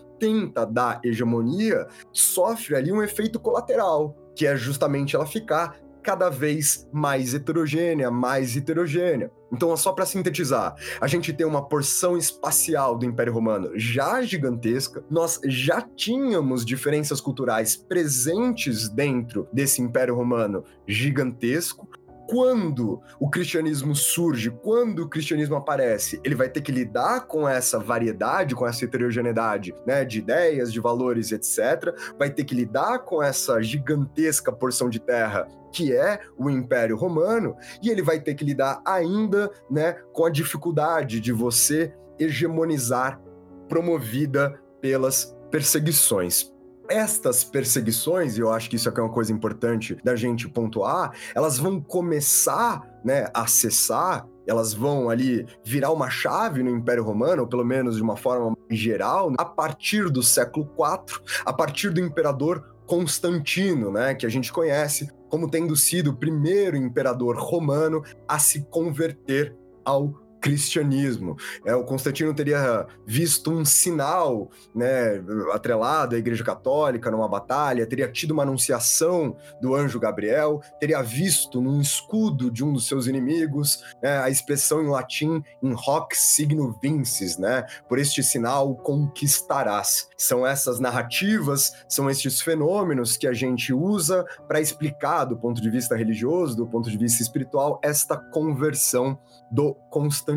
dar hegemonia sofre ali um efeito colateral, que é justamente ela ficar cada vez mais heterogênea, mais heterogênea. Então, só para sintetizar, a gente tem uma porção espacial do Império Romano já gigantesca, nós já tínhamos diferenças culturais presentes dentro desse Império Romano gigantesco, quando o cristianismo surge, quando o cristianismo aparece, ele vai ter que lidar com essa variedade, com essa heterogeneidade, né, de ideias, de valores, etc. Vai ter que lidar com essa gigantesca porção de terra que é o Império Romano, e ele vai ter que lidar ainda, né, com a dificuldade de você hegemonizar promovida pelas perseguições estas perseguições, e eu acho que isso aqui é uma coisa importante da gente pontuar, elas vão começar né, a cessar, elas vão ali virar uma chave no Império Romano, ou pelo menos de uma forma geral, a partir do século IV, a partir do imperador Constantino, né, que a gente conhece como tendo sido o primeiro imperador romano a se converter ao cristianismo. É, o Constantino teria visto um sinal né, atrelado à Igreja Católica numa batalha, teria tido uma anunciação do anjo Gabriel, teria visto num escudo de um dos seus inimigos né, a expressão em latim in hoc signo vinces, né? Por este sinal conquistarás. São essas narrativas, são estes fenômenos que a gente usa para explicar do ponto de vista religioso, do ponto de vista espiritual, esta conversão do Constantino.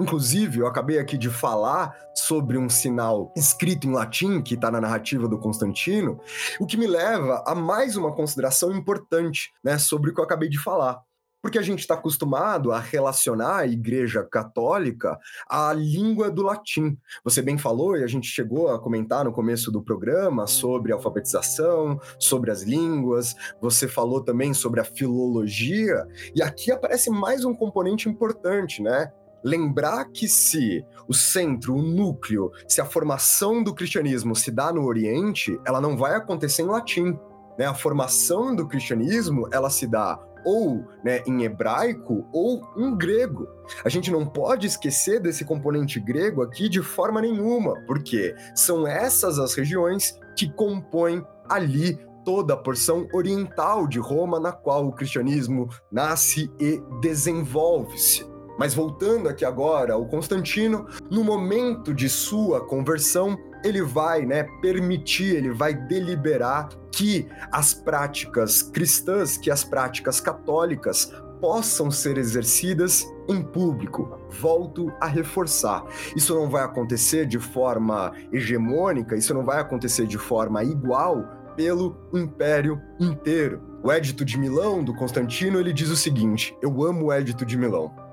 Inclusive, eu acabei aqui de falar sobre um sinal escrito em latim que está na narrativa do Constantino, o que me leva a mais uma consideração importante né, sobre o que eu acabei de falar porque a gente está acostumado a relacionar a Igreja Católica à língua do latim. Você bem falou, e a gente chegou a comentar no começo do programa sobre alfabetização, sobre as línguas, você falou também sobre a filologia, e aqui aparece mais um componente importante, né? lembrar que se o centro, o núcleo, se a formação do cristianismo se dá no Oriente, ela não vai acontecer em latim. Né? A formação do cristianismo ela se dá ou né, em hebraico ou em grego. A gente não pode esquecer desse componente grego aqui de forma nenhuma, porque são essas as regiões que compõem ali toda a porção oriental de Roma na qual o cristianismo nasce e desenvolve-se. Mas voltando aqui agora ao Constantino, no momento de sua conversão, ele vai, né, permitir, ele vai deliberar que as práticas cristãs, que as práticas católicas possam ser exercidas em público. Volto a reforçar. Isso não vai acontecer de forma hegemônica, isso não vai acontecer de forma igual pelo império inteiro. O Édito de Milão, do Constantino, ele diz o seguinte: Eu amo o Édito de Milão.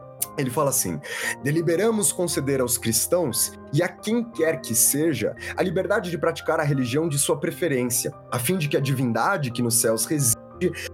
Ele fala assim: deliberamos conceder aos cristãos e a quem quer que seja a liberdade de praticar a religião de sua preferência, a fim de que a divindade que nos céus reside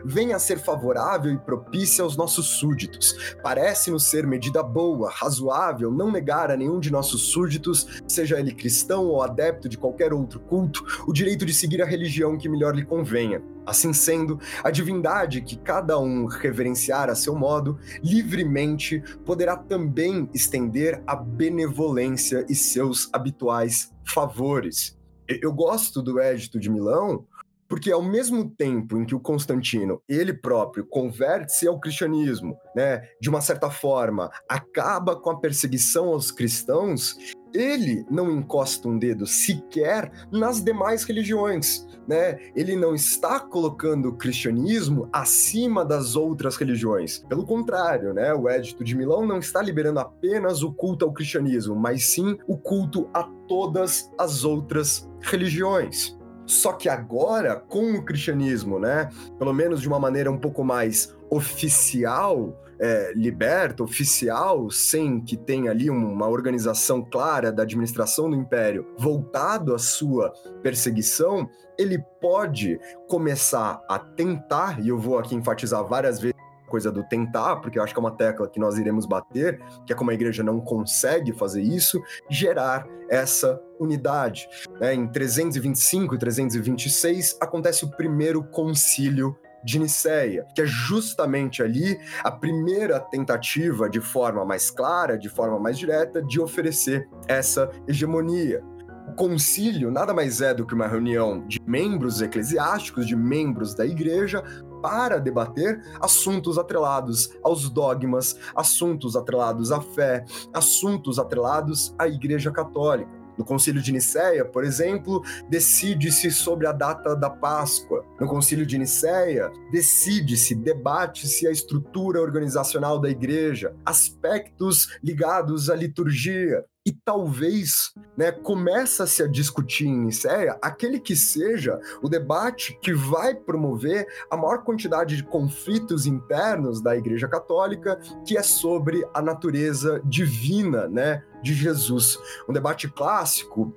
venha a ser favorável e propícia aos nossos súditos. Parece-nos ser medida boa, razoável, não negar a nenhum de nossos súditos, seja ele cristão ou adepto de qualquer outro culto, o direito de seguir a religião que melhor lhe convenha. Assim sendo, a divindade que cada um reverenciar a seu modo, livremente poderá também estender a benevolência e seus habituais favores. Eu gosto do Édito de Milão porque ao mesmo tempo em que o Constantino, ele próprio, converte-se ao cristianismo, né, de uma certa forma, acaba com a perseguição aos cristãos, ele não encosta um dedo sequer nas demais religiões, né? Ele não está colocando o cristianismo acima das outras religiões. Pelo contrário, né? O Edito de Milão não está liberando apenas o culto ao cristianismo, mas sim o culto a todas as outras religiões. Só que agora, com o cristianismo, né, pelo menos de uma maneira um pouco mais oficial, é, liberta, oficial, sem que tenha ali uma organização clara da administração do império voltado à sua perseguição, ele pode começar a tentar, e eu vou aqui enfatizar várias vezes coisa do tentar, porque eu acho que é uma tecla que nós iremos bater, que é como a igreja não consegue fazer isso, gerar essa unidade. Né? Em 325 e 326 acontece o primeiro concílio de Nicéia, que é justamente ali a primeira tentativa de forma mais clara, de forma mais direta, de oferecer essa hegemonia. O concílio nada mais é do que uma reunião de membros eclesiásticos, de membros da igreja, para debater assuntos atrelados aos dogmas, assuntos atrelados à fé, assuntos atrelados à Igreja Católica. No Concílio de Nicéia, por exemplo, decide-se sobre a data da Páscoa. No Concílio de Nicéia, decide-se, debate-se a estrutura organizacional da igreja, aspectos ligados à liturgia, e talvez né, começa-se a discutir em Nicéia aquele que seja o debate que vai promover a maior quantidade de conflitos internos da Igreja Católica, que é sobre a natureza divina né, de Jesus. Um debate clássico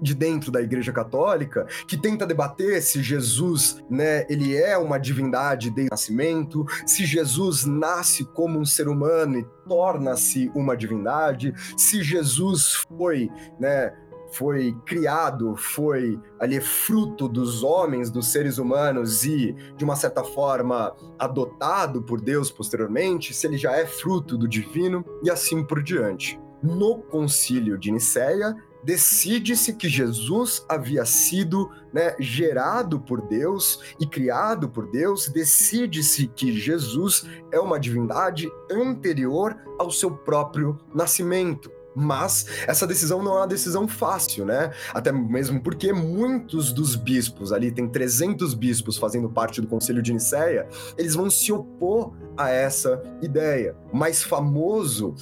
de dentro da Igreja Católica que tenta debater se Jesus, né, ele é uma divindade desde o nascimento, se Jesus nasce como um ser humano e torna-se uma divindade, se Jesus foi, né, foi criado, foi ali fruto dos homens, dos seres humanos e de uma certa forma adotado por Deus posteriormente, se ele já é fruto do divino e assim por diante. No Concílio de Nicéia, decide-se que Jesus havia sido né, gerado por Deus e criado por Deus, decide-se que Jesus é uma divindade anterior ao seu próprio nascimento. Mas essa decisão não é uma decisão fácil, né? Até mesmo porque muitos dos bispos, ali tem 300 bispos fazendo parte do Conselho de Nicéia, eles vão se opor a essa ideia. O mais famoso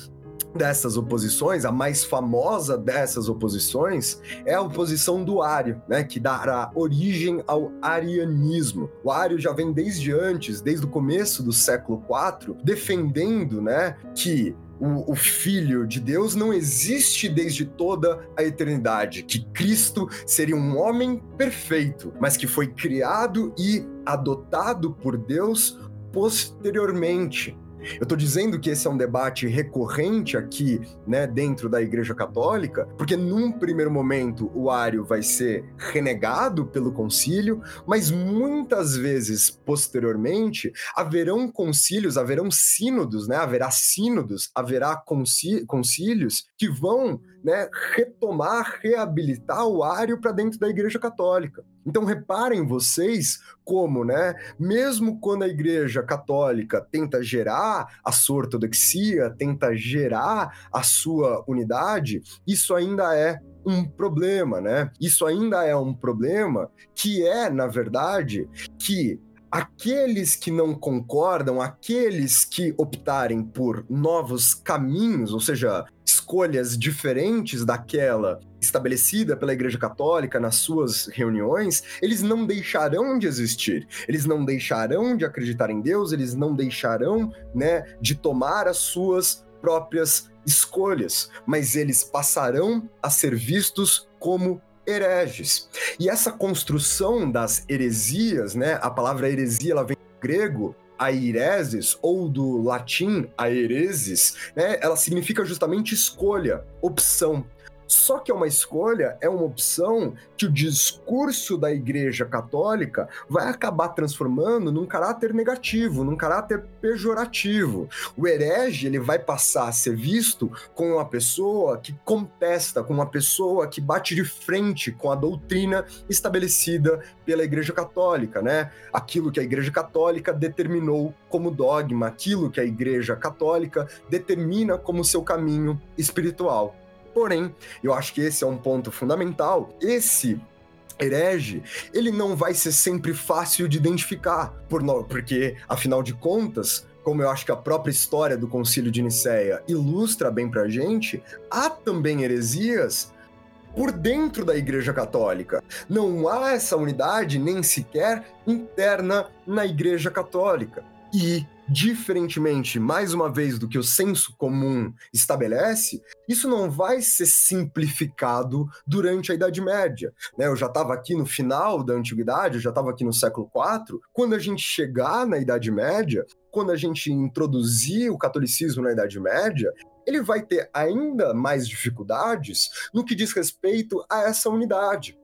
dessas oposições, a mais famosa dessas oposições é a oposição do Ário, né, que dará origem ao arianismo. O Ário já vem desde antes, desde o começo do século IV, defendendo, né, que o, o, Filho de Deus não existe desde toda a eternidade, que Cristo seria um homem perfeito, mas que foi criado e adotado por Deus posteriormente Eu estou dizendo que esse é um debate recorrente aqui, né, dentro da Igreja Católica, porque num primeiro momento o Ário vai ser renegado pelo concílio, mas muitas vezes posteriormente haverão concílios, haverão sínodos, né, haverá sínodos, haverá concílios que vão né, retomar, reabilitar o Ário para dentro da Igreja Católica. Então reparem vocês como, né, mesmo quando a Igreja Católica tenta gerar a sua ortodoxia, tenta gerar a sua unidade, isso ainda é um problema, né? Isso ainda é um problema que é, na verdade, que aqueles que não concordam, aqueles que optarem por novos caminhos, ou seja, escolhas diferentes daquela estabelecida pela Igreja Católica nas suas reuniões, eles não deixarão de existir. Eles não deixarão de acreditar em Deus, eles não deixarão, né, de tomar as suas próprias escolhas, mas eles passarão a ser vistos como hereges. E essa construção das heresias, né? A palavra heresia ela vem do grego aireses ou do latim aereses, né? Ela significa justamente escolha, opção. Só que é uma escolha, é uma opção que o discurso da Igreja Católica vai acabar transformando num caráter negativo, num caráter pejorativo. O herege ele vai passar a ser visto como uma pessoa que contesta, como uma pessoa que bate de frente com a doutrina estabelecida pela Igreja Católica, né? Aquilo que a Igreja Católica determinou como dogma, aquilo que a Igreja Católica determina como seu caminho espiritual. Porém, eu acho que esse é um ponto fundamental. Esse herege, ele não vai ser sempre fácil de identificar, por no... porque, afinal de contas, como eu acho que a própria história do Concílio de Nicéia ilustra bem pra gente, há também heresias por dentro da Igreja Católica. Não há essa unidade nem sequer interna na Igreja Católica. E diferentemente, mais uma vez, do que o senso comum estabelece, isso não vai ser simplificado durante a Idade Média. Né? Eu já estava aqui no final da Antiguidade, eu já estava aqui no século IV. Quando a gente chegar na Idade Média, quando a gente introduzir o catolicismo na Idade Média, ele vai ter ainda mais dificuldades no que diz respeito a essa unidade.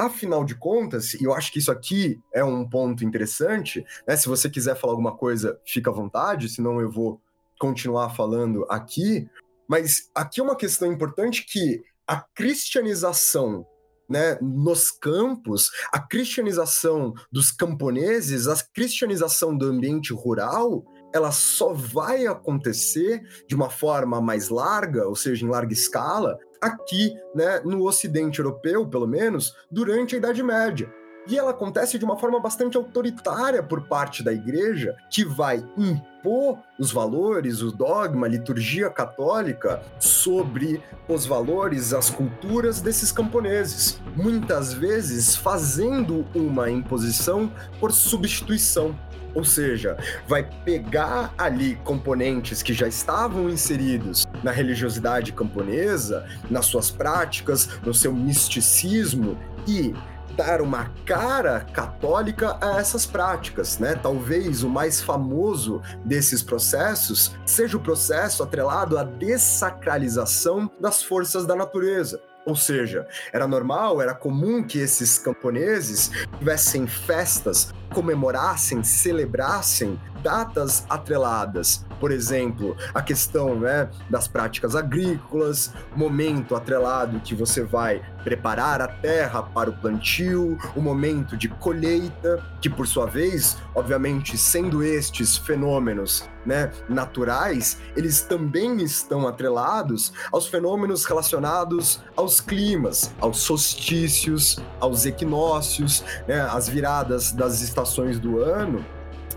Afinal de contas, e eu acho que isso aqui é um ponto interessante, né? Se você quiser falar alguma coisa, fica à vontade, senão eu vou continuar falando aqui. Mas aqui é uma questão importante que a cristianização né, nos campos, a cristianização dos camponeses, a cristianização do ambiente rural, ela só vai acontecer de uma forma mais larga, ou seja, em larga escala, aqui, né, no Ocidente europeu, pelo menos, durante a Idade Média. E ela acontece de uma forma bastante autoritária por parte da igreja, que vai impor os valores, o dogma, a liturgia católica sobre os valores, as culturas desses camponeses, muitas vezes fazendo uma imposição por substituição. Ou seja, vai pegar ali componentes que já estavam inseridos na religiosidade camponesa, nas suas práticas, no seu misticismo e dar uma cara católica a essas práticas, né? Talvez o mais famoso desses processos seja o processo atrelado à dessacralização das forças da natureza. Ou seja, era normal, era comum que esses camponeses tivessem festas, comemorassem, celebrassem datas atreladas. Por exemplo, a questão né, das práticas agrícolas, momento atrelado que você vai preparar a terra para o plantio, o momento de colheita, que por sua vez, obviamente, sendo estes fenômenos né, naturais, eles também estão atrelados aos fenômenos relacionados aos climas, aos solstícios, aos equinócios, né, as viradas das estações do ano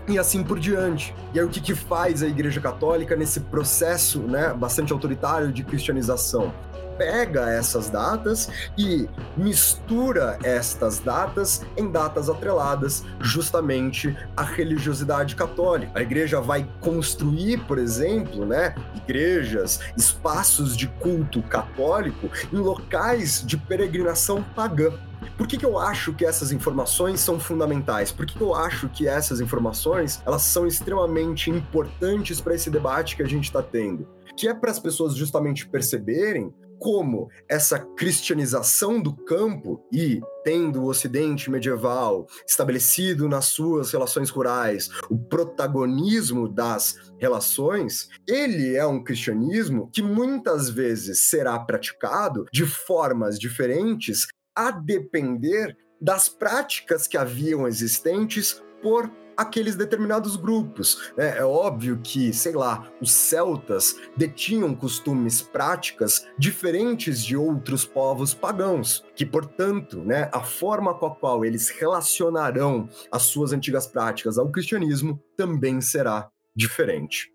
e assim por diante. E aí o que, que faz a Igreja Católica nesse processo né, bastante autoritário de cristianização? Pega essas datas e mistura estas datas em datas atreladas justamente à religiosidade católica. A igreja vai construir, por exemplo, né, igrejas, espaços de culto católico em locais de peregrinação pagã. Por que, que eu acho que essas informações são fundamentais? Por que, que eu acho que essas informações elas são extremamente importantes para esse debate que a gente está tendo? Que é para as pessoas justamente perceberem como essa cristianização do campo e tendo o Ocidente medieval estabelecido nas suas relações rurais, o protagonismo das relações, ele é um cristianismo que muitas vezes será praticado de formas diferentes a depender das práticas que haviam existentes por aqueles determinados grupos. Né? É óbvio que, sei lá, os celtas detinham costumes, práticas diferentes de outros povos pagãos, que, portanto, né, a forma com a qual eles relacionarão as suas antigas práticas ao cristianismo também será diferente.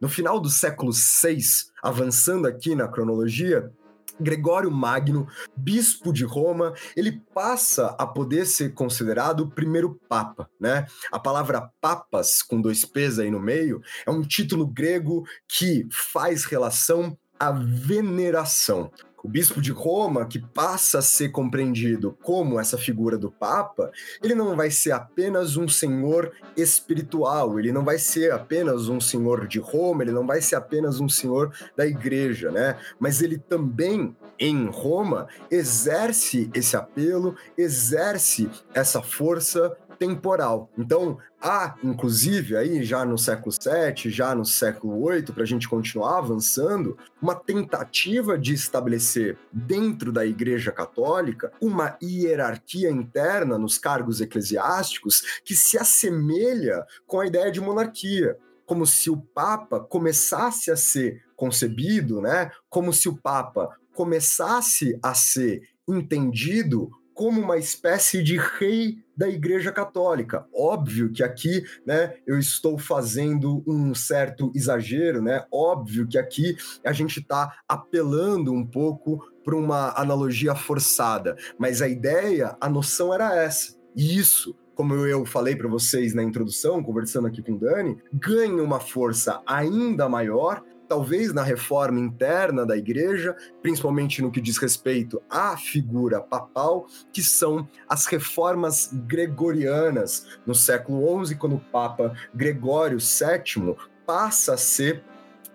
No final do século VI, avançando aqui na cronologia, Gregório Magno, bispo de Roma, ele passa a poder ser considerado o primeiro papa, né? A palavra papas, com dois P's aí no meio, é um título grego que faz relação à veneração. O bispo de Roma, que passa a ser compreendido como essa figura do Papa, ele não vai ser apenas um senhor espiritual, ele não vai ser apenas um senhor de Roma, ele não vai ser apenas um senhor da igreja, né? Mas ele também, em Roma, exerce esse apelo, exerce essa força temporal. Então, há, inclusive, aí já no século VII, já no século VIII, para a gente continuar avançando, uma tentativa de estabelecer dentro da Igreja Católica uma hierarquia interna nos cargos eclesiásticos que se assemelha com a ideia de monarquia. Como se o Papa começasse a ser concebido, né? Como se o Papa começasse a ser entendido como uma espécie de rei da Igreja Católica. Óbvio que aqui, né, eu estou fazendo um certo exagero, né? Óbvio que aqui a gente está apelando um pouco para uma analogia forçada, mas a ideia, a noção era essa. E isso como eu falei para vocês na introdução, conversando aqui com o Dani, ganha uma força ainda maior talvez na reforma interna da igreja, principalmente no que diz respeito à figura papal, que são as reformas gregorianas no século XI, quando o Papa Gregório VII passa a ser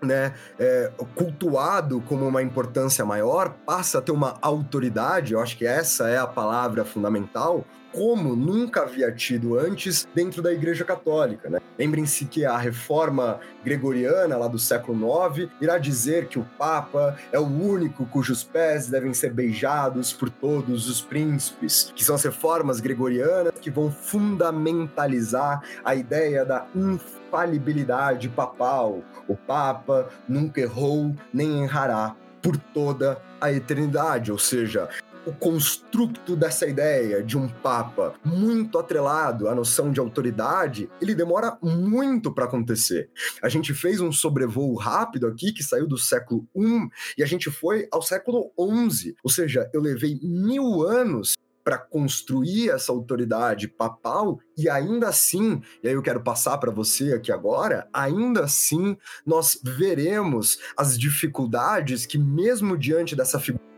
né, é, cultuado como uma importância maior, passa a ter uma autoridade, eu acho que essa é a palavra fundamental, como nunca havia tido antes dentro da Igreja Católica. Né? Lembrem-se que a reforma gregoriana, lá do século IX, irá dizer que o Papa é o único cujos pés devem ser beijados por todos os príncipes, que são as reformas gregorianas que vão fundamentalizar a ideia da infalibilidade papal. O Papa nunca errou nem errará por toda a eternidade, ou seja, o construto dessa ideia de um papa muito atrelado à noção de autoridade, ele demora muito para acontecer. A gente fez um sobrevoo rápido aqui que saiu do século I e a gente foi ao século XI, ou seja, eu levei mil anos para construir essa autoridade papal e ainda assim, e aí eu quero passar para você aqui agora, ainda assim nós veremos as dificuldades que mesmo diante dessa figura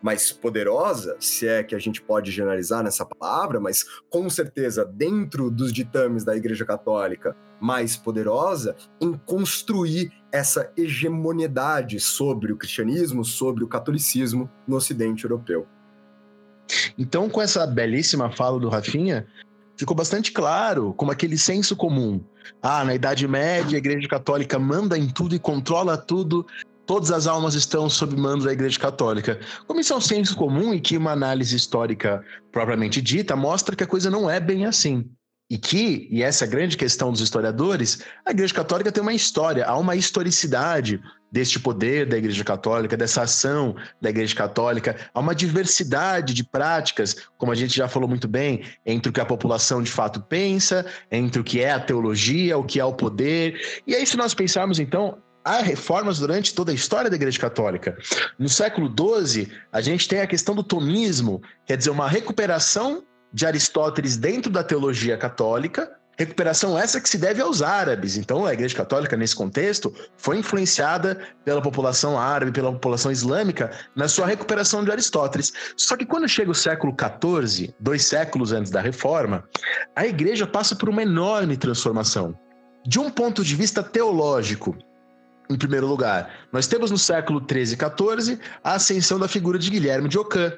mais poderosa, se é que a gente pode generalizar nessa palavra, mas com certeza dentro dos ditames da Igreja Católica mais poderosa em construir essa hegemonidade sobre o cristianismo, sobre o catolicismo no Ocidente europeu. Então, com essa belíssima fala do Rafinha, ficou bastante claro como aquele senso comum. Ah, na Idade Média, a Igreja Católica manda em tudo e controla tudo, todas as almas estão sob mando da Igreja Católica. Como isso é um senso comum e que uma análise histórica propriamente dita mostra que a coisa não é bem assim. E que, e essa é a grande questão dos historiadores, a Igreja Católica tem uma história, há uma historicidade deste poder da Igreja Católica, dessa ação da Igreja Católica, há uma diversidade de práticas, como a gente já falou muito bem, entre o que a população de fato pensa, entre o que é a teologia, o que é o poder. E aí, se nós pensarmos então, há reformas durante toda a história da Igreja Católica. No século XII, a gente tem a questão do tomismo, quer dizer, uma recuperação de Aristóteles dentro da teologia católica, Recuperação essa que se deve aos árabes. Então, a Igreja Católica, nesse contexto, foi influenciada pela população árabe, pela população islâmica, na sua recuperação de Aristóteles. Só que quando chega o século XIV, dois séculos antes da Reforma, a Igreja passa por uma enorme transformação. De um ponto de vista teológico, em primeiro lugar, nós temos no século 13 e 14 a ascensão da figura de Guilherme de Ockham,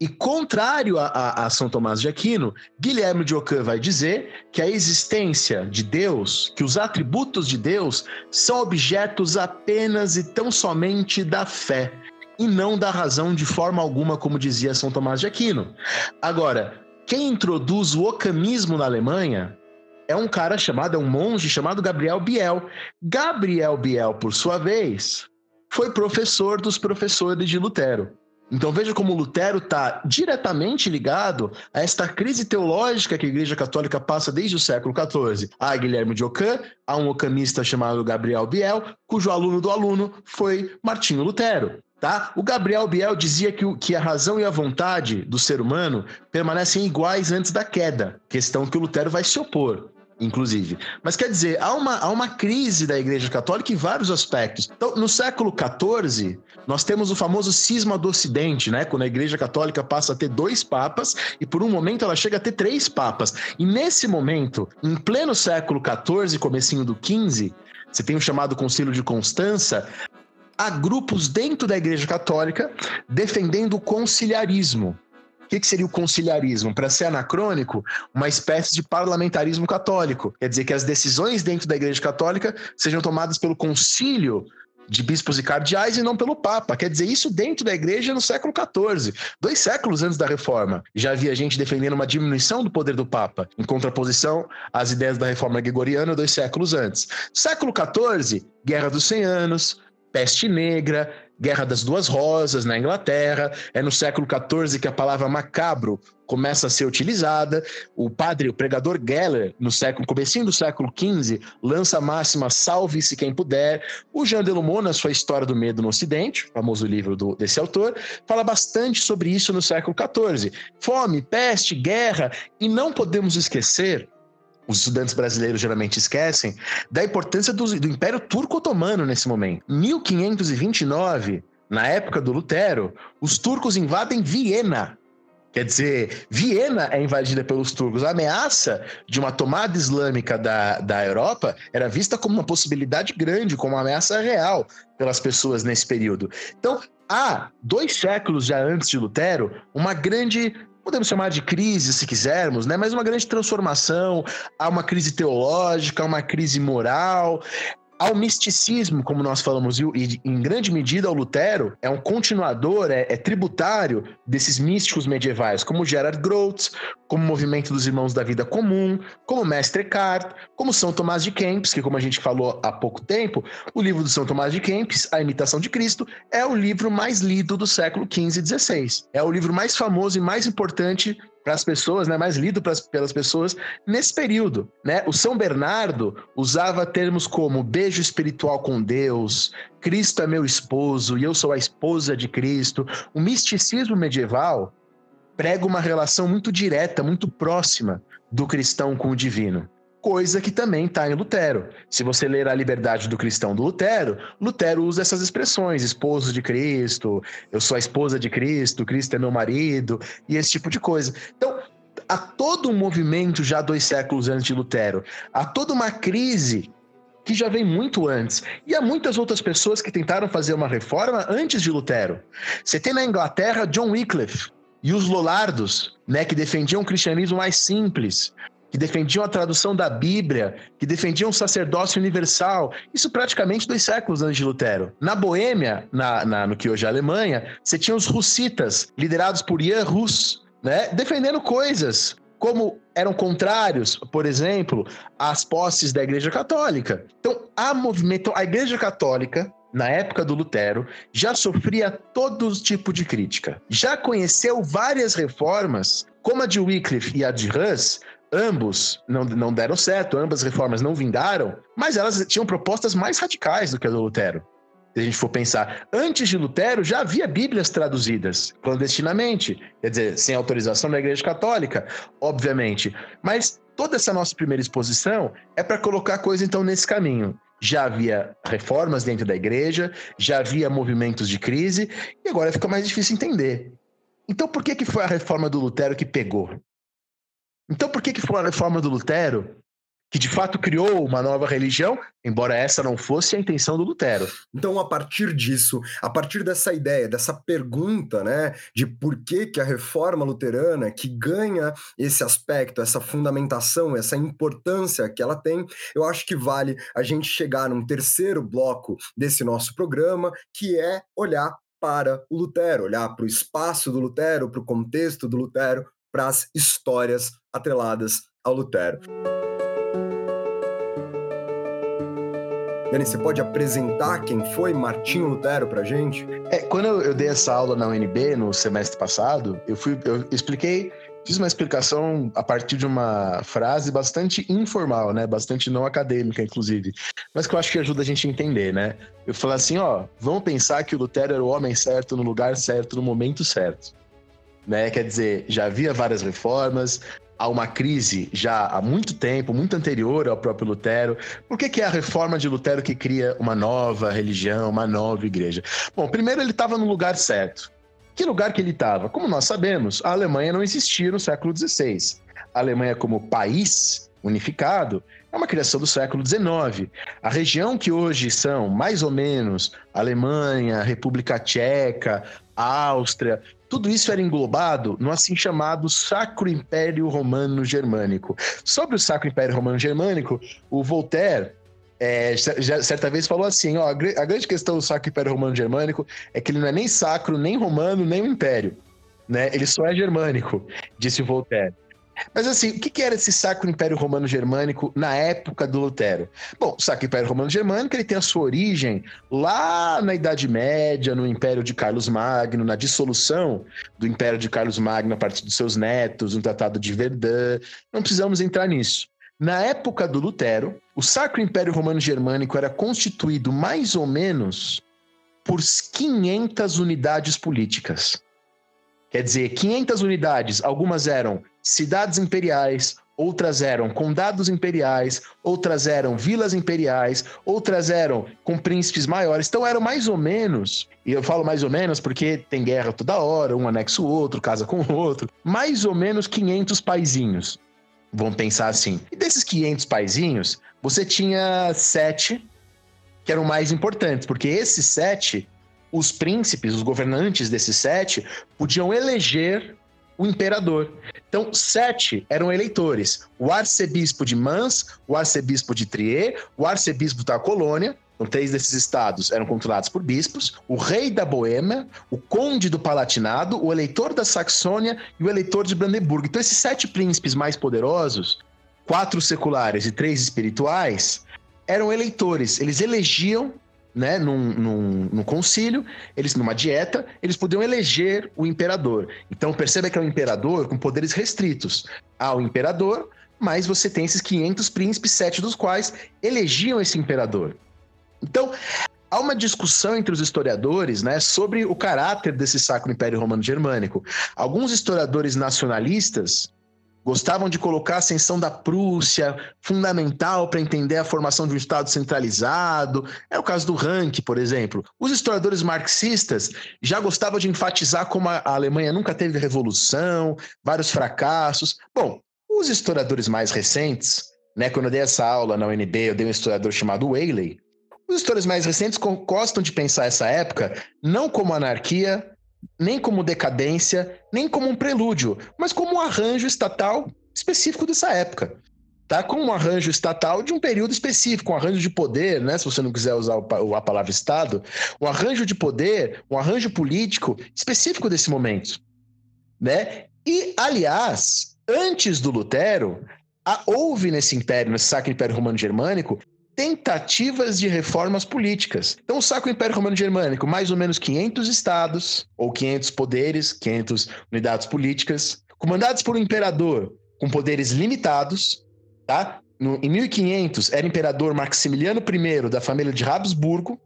e contrário a, a, a, São Tomás de Aquino, Guilherme de Ockham vai dizer que a existência de Deus, que os atributos de Deus são objetos apenas e tão somente da fé e não da razão de forma alguma, como dizia São Tomás de Aquino. Agora, quem introduz o ocamismo na Alemanha é um cara chamado, é um monge chamado Gabriel Biel. Gabriel Biel, por sua vez, foi professor dos professores de Lutero. Então veja como Lutero está diretamente ligado a esta crise teológica que a Igreja Católica passa desde o século XIV. Há Guilherme de Ockham, há um ocamista chamado Gabriel Biel, cujo aluno do aluno foi Martinho Lutero. Tá? O Gabriel Biel dizia que, o, que a razão e a vontade do ser humano permanecem iguais antes da queda, questão que o Lutero vai se opor inclusive. Mas quer dizer, há uma, há uma crise da Igreja Católica em vários aspectos. Então, no século XIV, nós temos o famoso cisma do Ocidente, né? Quando a Igreja Católica passa a ter dois papas e por um momento ela chega a ter três papas. E nesse momento, em pleno século XIV, comecinho do XV, você tem o chamado Concílio de Constança, há grupos dentro da Igreja Católica defendendo o conciliarismo. O que, que seria o conciliarismo? Para ser anacrônico, uma espécie de parlamentarismo católico. Quer dizer que as decisões dentro da Igreja Católica sejam tomadas pelo concílio de bispos e cardeais e não pelo Papa. Quer dizer, isso dentro da igreja no século XIV, dois séculos antes da reforma. Já havia gente defendendo uma diminuição do poder do Papa, em contraposição às ideias da reforma gregoriana dois séculos antes. Século XIV, Guerra dos Cem Anos, peste negra, Guerra das Duas Rosas na Inglaterra. É no século XIV que a palavra macabro começa a ser utilizada. O padre, o pregador Geller, no século, comecinho do século XV, lança a máxima salve-se quem puder. O Jean Delumeau, na sua História do Medo no Ocidente, famoso livro do, desse autor, fala bastante sobre isso no século XIV. Fome, peste, guerra, e não podemos esquecer os estudantes brasileiros geralmente esquecem, da importância do, do Império Turco-Otomano nesse momento. 1529, na época do Lutero, os turcos invadem Viena. Quer dizer, Viena é invadida pelos turcos. A ameaça de uma tomada islâmica da, da Europa era vista como uma possibilidade grande, como uma ameaça real pelas pessoas nesse período. Então, há dois séculos já antes de Lutero, uma grande podemos chamar de crise, se quisermos, né? mas uma grande transformação, há uma crise teológica, uma crise moral, ao misticismo, como nós falamos, e em grande medida o Lutero é um continuador, é, é tributário desses místicos medievais, como Gerard Groth, como o movimento dos Irmãos da Vida Comum, como Mestre Eckhart, como São Tomás de Kempis, que como a gente falou há pouco tempo, o livro do São Tomás de Kempis, A Imitação de Cristo, é o livro mais lido do século XV e XVI. É o livro mais famoso e mais importante para as pessoas, né, mais lido pras, pelas pessoas nesse período, né? O São Bernardo usava termos como beijo espiritual com Deus, Cristo é meu esposo e eu sou a esposa de Cristo. O misticismo medieval prega uma relação muito direta, muito próxima do cristão com o divino coisa que também está em Lutero. Se você ler a Liberdade do Cristão do Lutero, Lutero usa essas expressões, esposo de Cristo, eu sou a esposa de Cristo, Cristo é meu marido, e esse tipo de coisa. Então, há todo um movimento já dois séculos antes de Lutero, há toda uma crise que já vem muito antes. E há muitas outras pessoas que tentaram fazer uma reforma antes de Lutero. Você tem na Inglaterra John Wycliffe e os Lollardos, né, que defendiam um cristianismo mais simples, que defendiam a tradução da Bíblia, que defendiam o sacerdócio universal. Isso praticamente dois séculos antes de Lutero. Na Boêmia, na, na, no que hoje é a Alemanha, você tinha os russitas, liderados por Jan Hus, né, defendendo coisas como eram contrários, por exemplo, às posses da Igreja Católica. Então, a movimento, a Igreja Católica na época do Lutero, já sofria todo tipo de crítica. Já conheceu várias reformas, como a de Wycliffe e a de Hus, Ambos não, não deram certo, ambas reformas não vingaram, mas elas tinham propostas mais radicais do que a do Lutero. Se a gente for pensar, antes de Lutero já havia Bíblias traduzidas clandestinamente, quer dizer, sem autorização da Igreja Católica, obviamente. Mas toda essa nossa primeira exposição é para colocar a coisa então nesse caminho. Já havia reformas dentro da igreja, já havia movimentos de crise, e agora fica mais difícil entender. Então, por que, que foi a reforma do Lutero que pegou? Então, por que, que foi a reforma do Lutero que de fato criou uma nova religião, embora essa não fosse a intenção do Lutero. Então, a partir disso, a partir dessa ideia, dessa pergunta, né, de por que, que a reforma luterana, que ganha esse aspecto, essa fundamentação, essa importância que ela tem, eu acho que vale a gente chegar num terceiro bloco desse nosso programa, que é olhar para o Lutero, olhar para o espaço do Lutero, para o contexto do Lutero, para as histórias atreladas ao Lutero. Dani, você pode apresentar quem foi Martinho Lutero pra gente? É, quando eu, eu, dei essa aula na UNB no semestre passado, eu fui, eu expliquei, fiz uma explicação a partir de uma frase bastante informal, né? Bastante não acadêmica, inclusive, mas que eu acho que ajuda a gente a entender, né? Eu falei assim, ó, vamos pensar que o Lutero era o homem certo no lugar certo, no momento certo. Né? Quer dizer, já havia várias reformas, a uma crise já há muito tempo, muito anterior ao próprio Lutero. Por que, que é a reforma de Lutero que cria uma nova religião, uma nova igreja? Bom, primeiro ele estava no lugar certo. Que lugar que ele estava? Como nós sabemos, a Alemanha não existia no século XVI. A Alemanha como país unificado é uma criação do século XIX. A região que hoje são mais ou menos Alemanha, República Tcheca, Áustria, tudo isso era englobado no assim chamado Sacro Império Romano Germânico. Sobre o Sacro Império Romano Germânico, o Voltaire é, já, certa vez falou assim: ó, a, grande questão do Sacro Império Romano Germânico é que ele não é nem sacro, nem romano, nem um império. Né? Ele só é germânico, disse Voltaire. Mas assim, o que era esse Sacro Império Romano Germânico na época do Lutero? Bom, o Sacro Império Romano Germânico ele tem a sua origem lá na Idade Média, no Império de Carlos Magno, na dissolução do Império de Carlos Magno a partir dos seus netos, no Tratado de Verdun. Não precisamos entrar nisso. Na época do Lutero, o Sacro Império Romano Germânico era constituído mais ou menos por 500 unidades políticas. Quer dizer, 500 unidades, algumas eram cidades imperiais, outras eram condados imperiais, outras eram vilas imperiais, outras eram com príncipes maiores. Então eram mais ou menos, e eu falo mais ou menos porque tem guerra toda hora, um anexa o outro, casa com o outro, mais ou menos 500 paizinhos. Vamos pensar assim. E desses 500 paizinhos, você tinha sete que eram mais importantes, porque esses sete os príncipes, os governantes desses sete, podiam eleger o imperador. Então, sete eram eleitores: o arcebispo de Mans, o arcebispo de Trier, o arcebispo da Colônia. Então, três desses estados eram controlados por bispos: o rei da Boêmia, o conde do Palatinado, o eleitor da Saxônia e o eleitor de Brandeburgo. Então, esses sete príncipes mais poderosos, quatro seculares e três espirituais, eram eleitores. Eles elegiam né, num, num, num, concílio, eles numa dieta, eles podiam eleger o imperador. Então perceba que é um imperador com poderes restritos. Há o imperador, mas você tem esses 500 príncipes, sete dos quais elegiam esse imperador. Então, há uma discussão entre os historiadores né, sobre o caráter desse Sacro Império Romano Germânico. Alguns historiadores nacionalistas Gostavam de colocar a ascensão da Prússia, fundamental para entender a formação de um Estado centralizado. É o caso do Rank, por exemplo. Os historiadores marxistas já gostavam de enfatizar como a Alemanha nunca teve revolução, vários fracassos. Bom, os historiadores mais recentes, né, quando eu dei essa aula na UNB, eu dei um historiador chamado Whaley. Os historiadores mais recentes gostam de pensar essa época não como anarquia, nem como decadência, nem como um prelúdio, mas como um arranjo estatal específico dessa época. Tá? Como um arranjo estatal de um período específico, um arranjo de poder, né? Se você não quiser usar a palavra Estado, um arranjo de poder, um arranjo político específico desse momento. Né? E, aliás, antes do Lutero, houve nesse império, nesse Sacro Império Romano Germânico, tentativas de reformas políticas. Então, o Sacro Império Romano Germânico, mais ou menos 500 estados, ou 500 poderes, 500 unidades políticas, comandados por um imperador com poderes limitados, tá? No, em 1500 era imperador Maximiliano I da família de Habsburgo,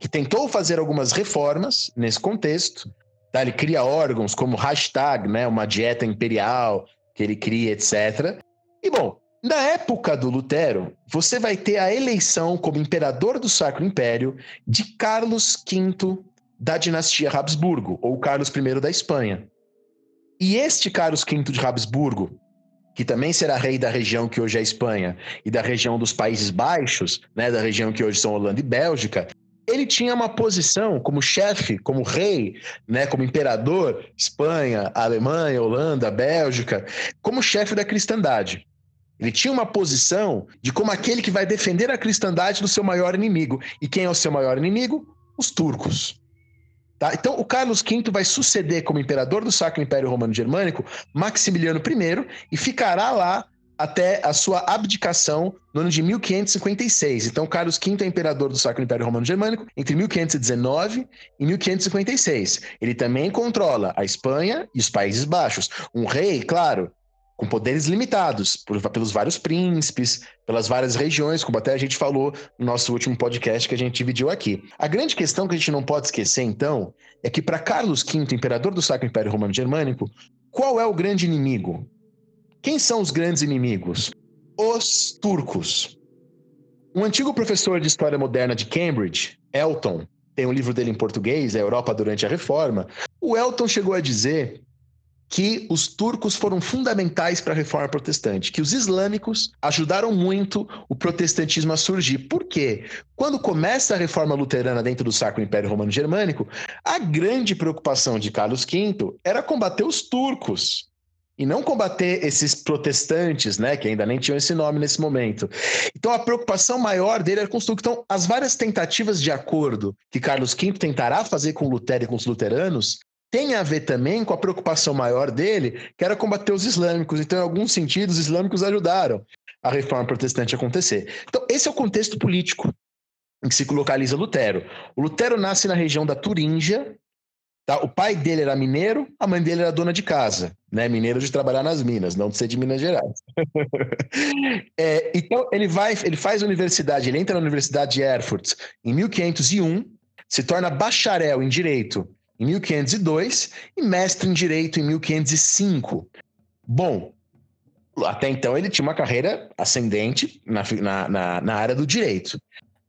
que tentou fazer algumas reformas nesse contexto. Tá? Ele cria órgãos como hashtag, né? uma dieta imperial que ele cria, etc. E bom, na época do Lutero, você vai ter a eleição como imperador do Sacro Império de Carlos V da dinastia Habsburgo, ou Carlos I da Espanha. E este Carlos V de Habsburgo, que também será rei da região que hoje é a Espanha e da região dos Países Baixos, né, da região que hoje são Holanda e Bélgica, ele tinha uma posição como chefe, como rei, né, como imperador, Espanha, Alemanha, Holanda, Bélgica, como chefe da cristandade. Ele tinha uma posição de como aquele que vai defender a cristandade do seu maior inimigo. E quem é o seu maior inimigo? Os turcos. Tá? Então, o Carlos V vai suceder como imperador do Sacro Império Romano Germânico Maximiliano I e ficará lá até a sua abdicação no ano de 1556. Então, Carlos V é imperador do Sacro Império Romano Germânico entre 1519 e 1556. Ele também controla a Espanha e os Países Baixos. Um rei, claro, com poderes limitados por, pelos vários príncipes, pelas várias regiões, como até a gente falou no nosso último podcast que a gente dividiu aqui. A grande questão que a gente não pode esquecer, então, é que para Carlos V, imperador do Sacro Império Romano Germânico, qual é o grande inimigo? Quem são os grandes inimigos? Os turcos. Um antigo professor de História Moderna de Cambridge, Elton, tem um livro dele em português, A Europa durante a Reforma. O Elton chegou a dizer que os turcos foram fundamentais para a reforma protestante, que os islâmicos ajudaram muito o protestantismo a surgir. Por quê? Quando começa a reforma luterana dentro do Sacro Império Romano Germânico, a grande preocupação de Carlos V era combater os turcos e não combater esses protestantes, né, que ainda nem tinham esse nome nesse momento. Então a preocupação maior dele era construir então as várias tentativas de acordo que Carlos V tentará fazer com Lutero e com os luteranos tem a ver também com a preocupação maior dele, que era combater os islâmicos. Então, em alguns sentidos, os islâmicos ajudaram a reforma protestante acontecer. Então, esse é o contexto político em que se localiza Lutero. O Lutero nasce na região da Turíngia. Tá? O pai dele era mineiro, a mãe dele era dona de casa. Né? Mineiro de trabalhar nas minas, não de ser de Minas Gerais. é, então, ele vai, ele faz universidade, ele entra na Universidade de Erfurt em 1501, se torna bacharel em Direito em 1502 e mestre em Direito em 1505. Bom, até então ele tinha uma carreira ascendente na, na, na, área do direito.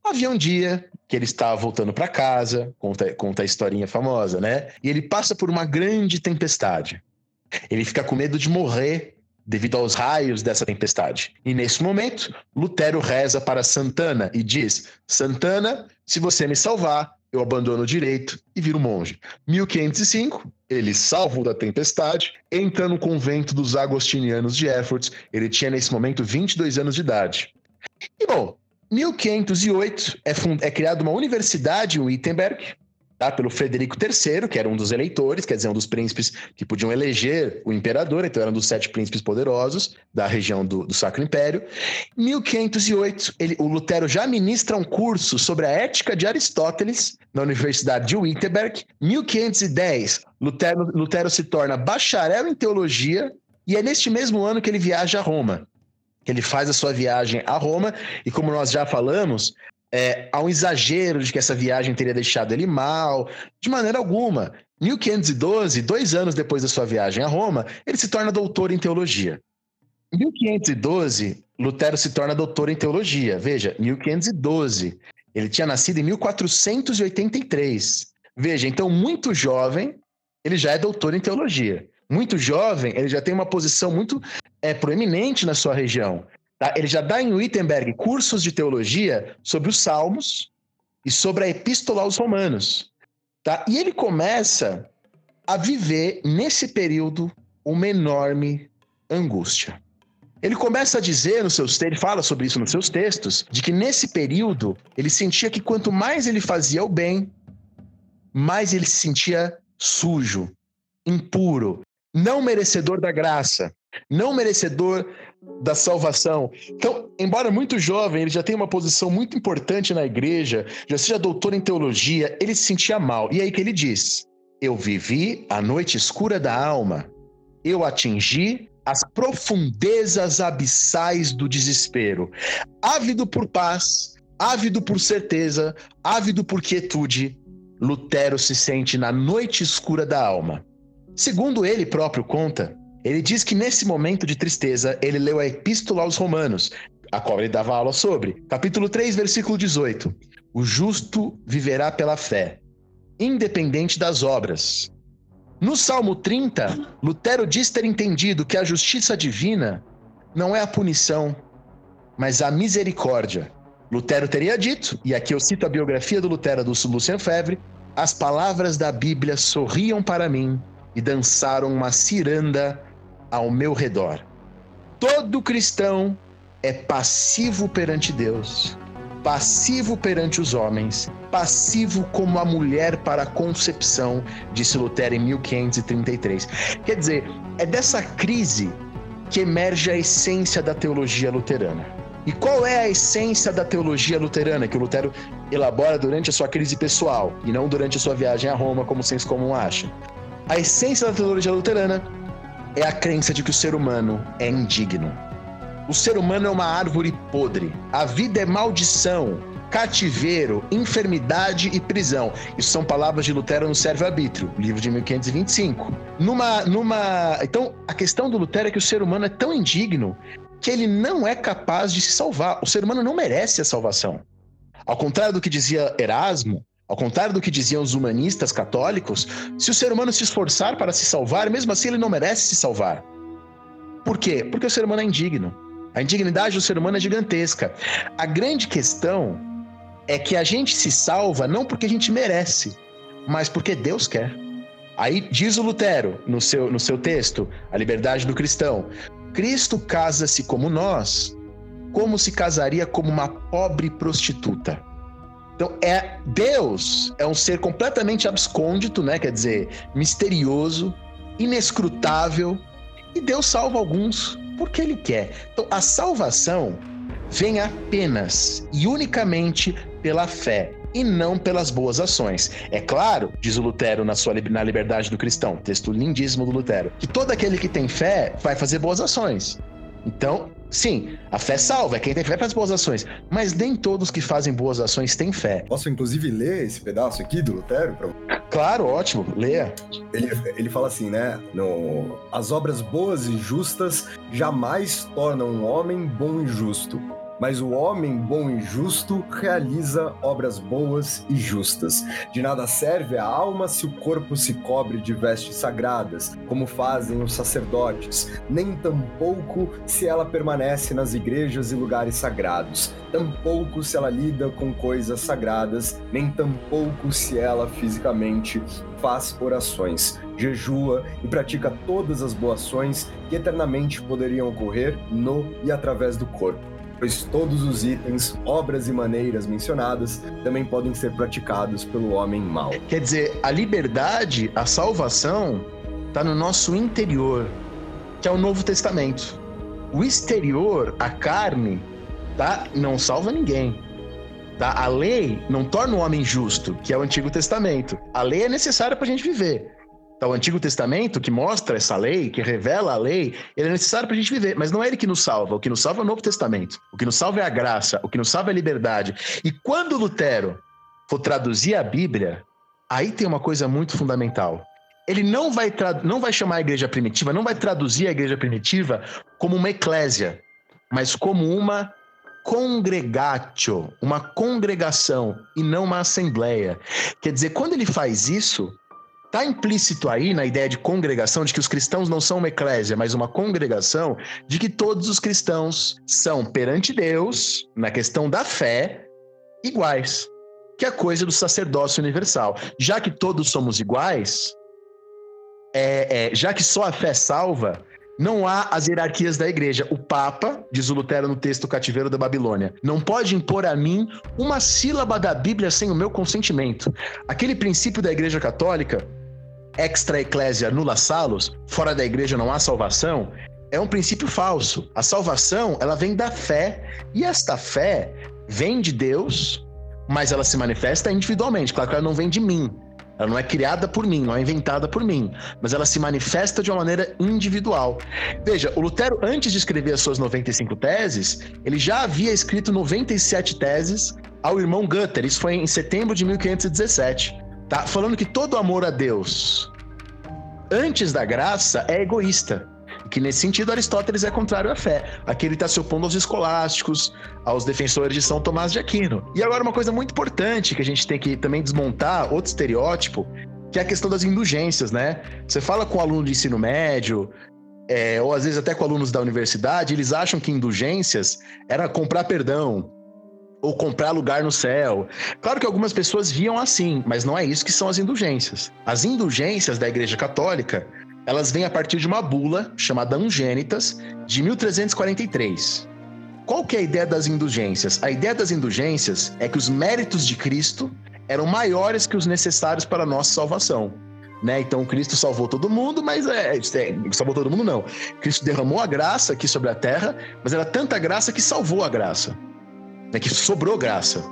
Havia um dia que ele estava voltando para casa, conta, conta a historinha famosa, né? E ele passa por uma grande tempestade. Ele fica com medo de morrer devido aos raios dessa tempestade. E nesse momento, Lutero reza para Santana e diz: Santana, se você me salvar, eu abandono o direito e viro monge. 1505, ele salvo da tempestade, entra no convento dos agostinianos de Erfurt. Ele tinha nesse momento 22 anos de idade. E bom, 1508 é, fund... é criada uma universidade em Wittenberg, tá? pelo Frederico III, que era um dos eleitores, quer dizer, um dos príncipes que podiam eleger o imperador, então era um dos sete príncipes poderosos da região do, do Sacro Império. Em 1508, ele, o Lutero já ministra um curso sobre a ética de Aristóteles na Universidade de Wittenberg. 1510, Lutero, Lutero se torna bacharel em teologia e é neste mesmo ano que ele viaja a Roma. Ele faz a sua viagem a Roma e, como nós já falamos, é, há um exagero de que essa viagem teria deixado ele mal, de maneira alguma. 1512, dois anos depois da sua viagem a Roma, ele se torna doutor em teologia. Em 1512, Lutero se torna doutor em teologia. Veja, 1512. Ele tinha nascido em 1483. Veja, então, muito jovem, ele já é doutor em teologia. Muito jovem, ele já tem uma posição muito é, proeminente na sua região. Tá? Ele já dá em Wittenberg cursos de teologia sobre os Salmos e sobre a Epístola aos Romanos. Tá? E ele começa a viver, nesse período, uma enorme angústia. Ele começa a dizer nos seus ele fala sobre isso nos seus textos, de que nesse período ele sentia que quanto mais ele fazia o bem, mais ele se sentia sujo, impuro, não merecedor da graça, não merecedor da salvação. Então, embora muito jovem, ele já tem uma posição muito importante na igreja, já seja doutor em teologia, ele se sentia mal. E aí que ele diz: Eu vivi a noite escura da alma, eu atingi as profundezas abissais do desespero. Ávido por paz, ávido por certeza, ávido por quietude, Lutero se sente na noite escura da alma. Segundo ele próprio conta, ele diz que nesse momento de tristeza ele leu a Epístola aos Romanos, a qual ele dava aula sobre. Capítulo 3, versículo 18. O justo viverá pela fé, independente das obras. No Salmo 30, Lutero diz ter entendido que a justiça divina não é a punição, mas a misericórdia. Lutero teria dito, e aqui eu cito a biografia do Lutero do Lucien Febvre, as palavras da Bíblia sorriam para mim e dançaram uma ciranda ao meu redor. Todo cristão é passivo perante Deus, passivo perante os homens, passivo como a mulher para a concepção, disse Lutero em 1533. Quer dizer, é dessa crise que emerge a essência da teologia luterana. E qual é a essência da teologia luterana que o Lutero elabora durante a sua crise pessoal e não durante a sua viagem a Roma, como senso comum acha? A essência da teologia luterana é a crença de que o ser humano é indigno. O ser humano é uma árvore podre. A vida é maldição, cativeiro, enfermidade e prisão. Isso são palavras de Lutero no Servo Arbítrio, livro de 1525. Numa, numa... Então, a questão do Lutero é que o ser humano é tão indigno que ele não é capaz de se salvar. O ser humano não merece a salvação. Ao contrário do que dizia Erasmo, ao contrário do que diziam os humanistas católicos, se o ser humano se esforçar para se salvar, mesmo assim ele não merece se salvar. Por quê? Porque o ser humano é indigno. A indignidade do ser humano é gigantesca. A grande questão é que a gente se salva não porque a gente merece, mas porque Deus quer. Aí diz o Lutero no seu, no seu texto, A Liberdade do Cristão: Cristo casa-se como nós, como se casaria como uma pobre prostituta. Então, é Deus é um ser completamente abscôndito, né? Quer dizer, misterioso, inescrutável, e Deus salva alguns porque ele quer. Então, a salvação vem apenas e unicamente pela fé e não pelas boas ações. É claro, diz o Lutero na sua na Liberdade do Cristão, texto lindíssimo do Lutero, que todo aquele que tem fé vai fazer boas ações. Então, sim, a fé salva, é quem tem fé faz boas ações, mas nem todos que fazem boas ações têm fé. Posso inclusive ler esse pedaço aqui do Lutero? Pra... Claro, ótimo, leia. Ele, ele fala assim, né? No, As obras boas e justas jamais tornam um homem bom e justo mas o homem bom e justo realiza obras boas e justas. De nada serve a alma se o corpo se cobre de vestes sagradas, como fazem os sacerdotes, nem tampouco se ela permanece nas igrejas e lugares sagrados, tampouco se ela lida com coisas sagradas, nem tampouco se ela fisicamente faz orações, jejua e pratica todas as boas ações que eternamente poderiam ocorrer no e através do corpo pois todos os itens, obras e maneiras mencionadas também podem ser praticados pelo homem mau. Quer dizer, a liberdade, a salvação, está no nosso interior, que é o Novo Testamento. O exterior, a carne, tá? não salva ninguém. Tá? A lei não torna o homem justo, que é o Antigo Testamento. A lei é necessária para a gente viver. Então, o Antigo Testamento, que mostra essa lei, que revela a lei, ele é necessário para a gente viver, mas não é ele que nos salva. O que nos salva é o Novo Testamento. O que nos salva é a graça, o que nos salva é a liberdade. E quando Lutero for traduzir a Bíblia, aí tem uma coisa muito fundamental. Ele não vai, não vai chamar a igreja primitiva, não vai traduzir a igreja primitiva como uma eclésia, mas como uma congregatio, uma congregação e não uma assembleia. Quer dizer, quando ele faz isso, Está implícito aí na ideia de congregação, de que os cristãos não são uma eclésia, mas uma congregação, de que todos os cristãos são, perante Deus, na questão da fé, iguais. Que é a coisa do sacerdócio universal. Já que todos somos iguais, é, é, já que só a fé salva, não há as hierarquias da igreja. O Papa, diz o Lutero no texto Cativeiro da Babilônia, não pode impor a mim uma sílaba da Bíblia sem o meu consentimento. Aquele princípio da igreja católica extra eclésia nulla salus, fora da igreja não há salvação, é um princípio falso. A salvação, ela vem da fé, e esta fé vem de Deus, mas ela se manifesta individualmente. Claro que ela não vem de mim. Ela não é criada por mim, não é inventada por mim, mas ela se manifesta de uma maneira individual. Veja, o Lutero, antes de escrever as suas 95 teses, ele já havia escrito 97 teses ao irmão Gutter. Isso foi em setembro de 1517. Tá? Falando que todo amor a Deus antes da graça é egoísta que nesse sentido Aristóteles é contrário à fé. Aqui ele está se opondo aos escolásticos, aos defensores de São Tomás de Aquino. E agora uma coisa muito importante que a gente tem que também desmontar, outro estereótipo, que é a questão das indulgências, né? Você fala com um aluno de ensino médio, é, ou às vezes até com alunos da universidade, eles acham que indulgências era comprar perdão, ou comprar lugar no céu. Claro que algumas pessoas viam assim, mas não é isso que são as indulgências. As indulgências da Igreja Católica elas vêm a partir de uma bula chamada Ungênitas, de 1343. Qual que é a ideia das indulgências? A ideia das indulgências é que os méritos de Cristo eram maiores que os necessários para a nossa salvação. Né? Então Cristo salvou todo mundo, mas é, é, salvou todo mundo não. Cristo derramou a graça aqui sobre a terra, mas era tanta graça que salvou a graça, né? que sobrou graça.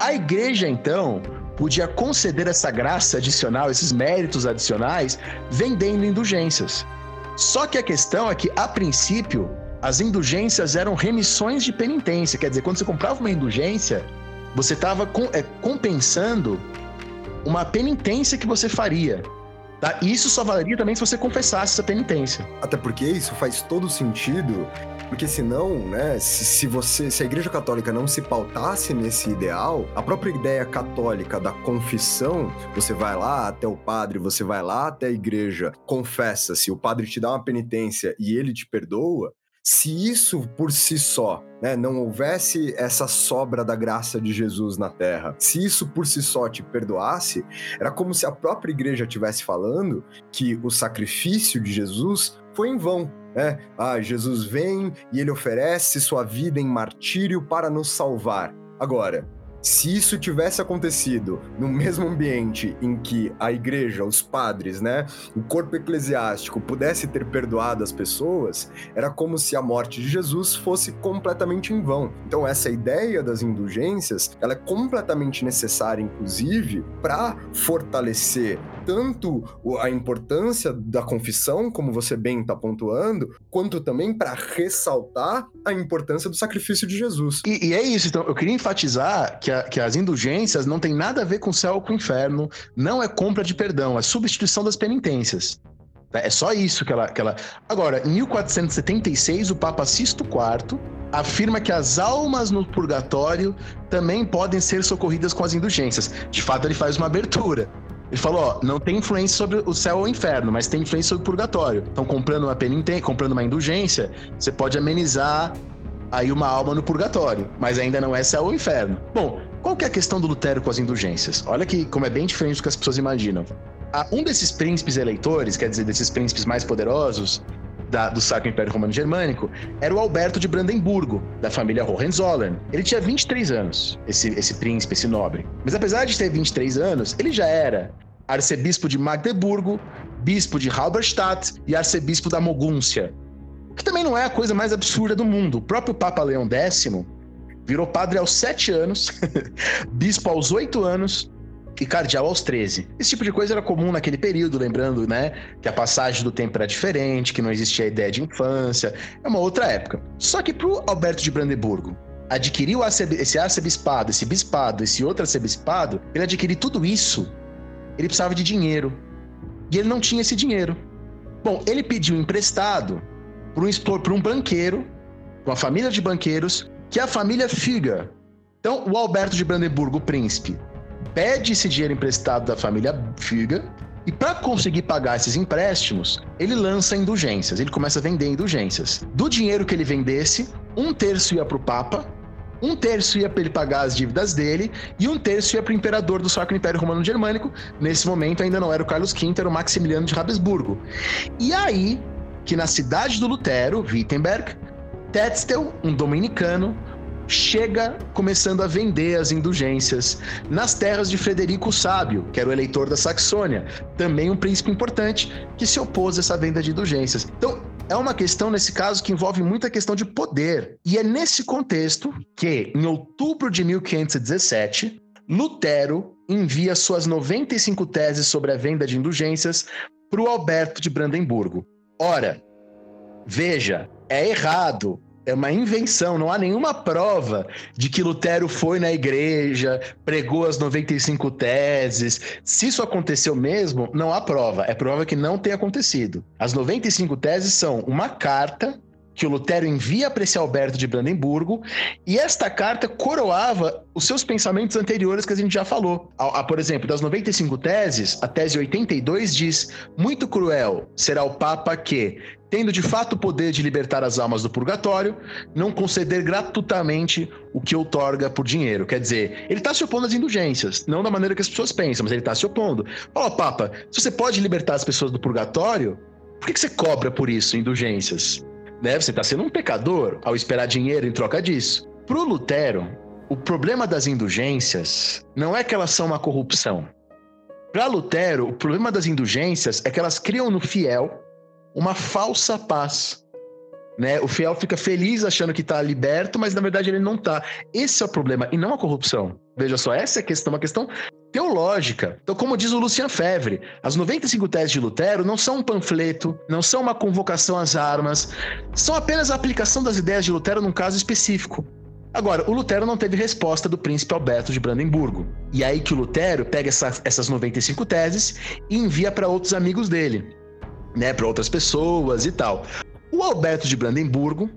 A igreja então podia conceder essa graça adicional, esses méritos adicionais, vendendo indulgências. Só que a questão é que, a princípio, as indulgências eram remissões de penitência. Quer dizer, quando você comprava uma indulgência, você estava é, compensando uma penitência que você faria. Tá? Isso só valeria também se você confessasse essa penitência. Até porque isso faz todo sentido porque senão, né, se, se você, se a Igreja Católica não se pautasse nesse ideal, a própria ideia católica da confissão, você vai lá até o padre, você vai lá até a igreja, confessa-se, o padre te dá uma penitência e ele te perdoa, se isso por si só né, não houvesse essa sobra da graça de Jesus na terra, se isso por si só te perdoasse, era como se a própria igreja estivesse falando que o sacrifício de Jesus foi em vão. Né? Ah, Jesus vem e ele oferece sua vida em martírio para nos salvar. Agora, se isso tivesse acontecido no mesmo ambiente em que a igreja, os padres, né, o corpo eclesiástico pudesse ter perdoado as pessoas, era como se a morte de Jesus fosse completamente em vão. Então essa ideia das indulgências, ela é completamente necessária inclusive para fortalecer tanto a importância da confissão, como você bem está pontuando, quanto também para ressaltar a importância do sacrifício de Jesus. E, e, é isso, então, eu queria enfatizar que, a, que as indulgências não tem nada a ver com o céu ou com o inferno, não é compra de perdão, é substituição das penitências. É só isso que ela, que ela. Agora, em 1476, o Papa Sisto IV afirma que as almas no purgatório também podem ser socorridas com as indulgências. De fato, ele faz uma abertura. Ele falou, ó, não tem influência sobre o céu ou o inferno, mas tem influência sobre o purgatório. Então, comprando uma penitência, comprando uma indulgência, você pode amenizar aí uma alma no purgatório, mas ainda não é céu ou inferno. Bom, qual que é a questão do Lutero com as indulgências? Olha que como é bem diferente do que as pessoas imaginam. Um desses príncipes eleitores, quer dizer, desses príncipes mais poderosos, da, do Sacro Império Romano Germânico era o Alberto de Brandemburgo, da família Hohenzollern. Ele tinha 23 anos, esse, esse príncipe, esse nobre. Mas apesar de ter 23 anos, ele já era arcebispo de Magdeburgo, bispo de Halberstadt e arcebispo da Mogúncia. Que também não é a coisa mais absurda do mundo. O próprio Papa Leão X virou padre aos 7 anos, bispo aos 8 anos e cardeal aos 13. Esse tipo de coisa era comum naquele período, lembrando, né, que a passagem do tempo era diferente, que não existia a ideia de infância, é uma outra época. Só que pro Alberto de Brandeburgo adquirir esse arcebispado, esse bispado, esse outro arcebispado, ele adquirir tudo isso, ele precisava de dinheiro. E ele não tinha esse dinheiro. Bom, ele pediu emprestado para um, um banqueiro, uma família de banqueiros, que é a família Figa. Então, o Alberto de Brandeburgo, o príncipe, pede esse dinheiro emprestado da família Figa e para conseguir pagar esses empréstimos, ele lança indulgências, ele começa a vender indulgências. Do dinheiro que ele vendesse, um terço ia para o Papa, um terço ia para ele pagar as dívidas dele e um terço ia para o imperador do Sacro Império Romano Germânico. Nesse momento ainda não era o Carlos V, era o Maximiliano de Habsburgo. E aí que na cidade do Lutero, Wittenberg, Tetzel, um dominicano, chega começando a vender as indulgências nas terras de Frederico o Sábio, que era o eleitor da Saxônia, também um príncipe importante que se opôs a essa venda de indulgências. Então, é uma questão, nesse caso, que envolve muita questão de poder. E é nesse contexto que, em outubro de 1517, Lutero envia suas 95 teses sobre a venda de indulgências para o Alberto de Brandemburgo. Ora, veja, é errado é uma invenção, não há nenhuma prova de que Lutero foi na igreja, pregou as 95 teses. Se isso aconteceu mesmo, não há prova. É prova que não tem acontecido. As 95 teses são uma carta que o Lutero envia para esse Alberto de Brandemburgo, e esta carta coroava os seus pensamentos anteriores que a gente já falou. A, a, por exemplo, das 95 teses, a tese 82 diz: Muito cruel será o Papa que, tendo de fato o poder de libertar as almas do purgatório, não conceder gratuitamente o que outorga por dinheiro. Quer dizer, ele está se opondo às indulgências, não da maneira que as pessoas pensam, mas ele está se opondo. Ó, oh, Papa, se você pode libertar as pessoas do purgatório, por que, que você cobra por isso indulgências? Né? Você está sendo um pecador ao esperar dinheiro em troca disso. Para o Lutero, o problema das indulgências não é que elas são uma corrupção. Para Lutero, o problema das indulgências é que elas criam no fiel uma falsa paz. Né? O fiel fica feliz achando que está liberto, mas na verdade ele não está. Esse é o problema, e não a corrupção. Veja só, essa é a questão, uma questão teológica. Então, como diz o Lucian Fevre, as 95 teses de Lutero não são um panfleto, não são uma convocação às armas, são apenas a aplicação das ideias de Lutero num caso específico. Agora, o Lutero não teve resposta do príncipe Alberto de Brandemburgo. E é aí que o Lutero pega essa, essas 95 teses e envia para outros amigos dele, né, para outras pessoas e tal. O Alberto de Brandemburgo,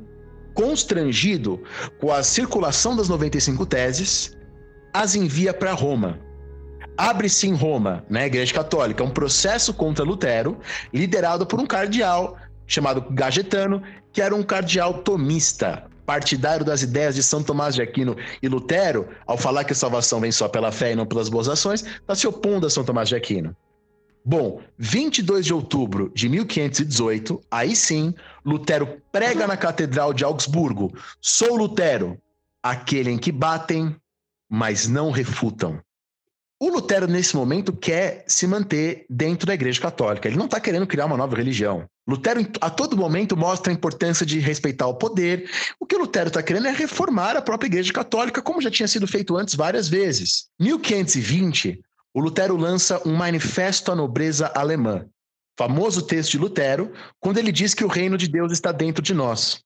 constrangido com a circulação das 95 teses, as envia para Roma. Abre-se em Roma, na né, Igreja Católica, um processo contra Lutero, liderado por um cardeal chamado Gagetano, que era um cardeal tomista, partidário das ideias de São Tomás de Aquino e Lutero, ao falar que a salvação vem só pela fé e não pelas boas ações, está se opondo a São Tomás de Aquino. Bom, 22 de outubro de 1518, aí sim, Lutero prega na Catedral de Augsburgo: Sou Lutero, aquele em que batem, mas não refutam. O Lutero, nesse momento, quer se manter dentro da Igreja Católica. Ele não está querendo criar uma nova religião. Lutero, a todo momento, mostra a importância de respeitar o poder. O que Lutero está querendo é reformar a própria Igreja Católica, como já tinha sido feito antes várias vezes. Em 1520, o Lutero lança um Manifesto à Nobreza Alemã, famoso texto de Lutero, quando ele diz que o reino de Deus está dentro de nós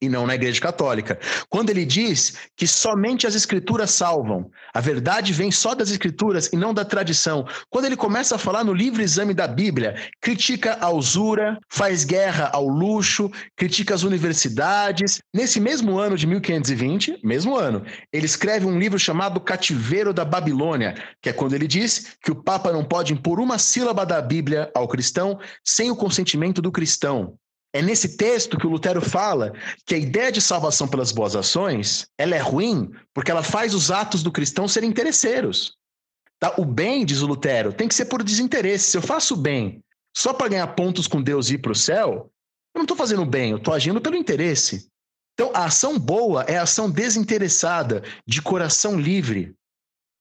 e não na Igreja Católica. Quando ele diz que somente as Escrituras salvam, a verdade vem só das Escrituras e não da tradição. Quando ele começa a falar no livre exame da Bíblia, critica a usura, faz guerra ao luxo, critica as universidades. Nesse mesmo ano de 1520, mesmo ano, ele escreve um livro chamado Cativeiro da Babilônia, que é quando ele diz que o Papa não pode impor uma sílaba da Bíblia ao cristão sem o consentimento do cristão. É nesse texto que o Lutero fala que a ideia de salvação pelas boas ações ela é ruim porque ela faz os atos do cristão serem interesseiros. Tá? O bem, diz o Lutero, tem que ser por desinteresse. Se eu faço o bem só para ganhar pontos com Deus e ir para o céu, eu não estou fazendo bem, eu estou agindo pelo interesse. Então, a ação boa é a ação desinteressada, de coração livre.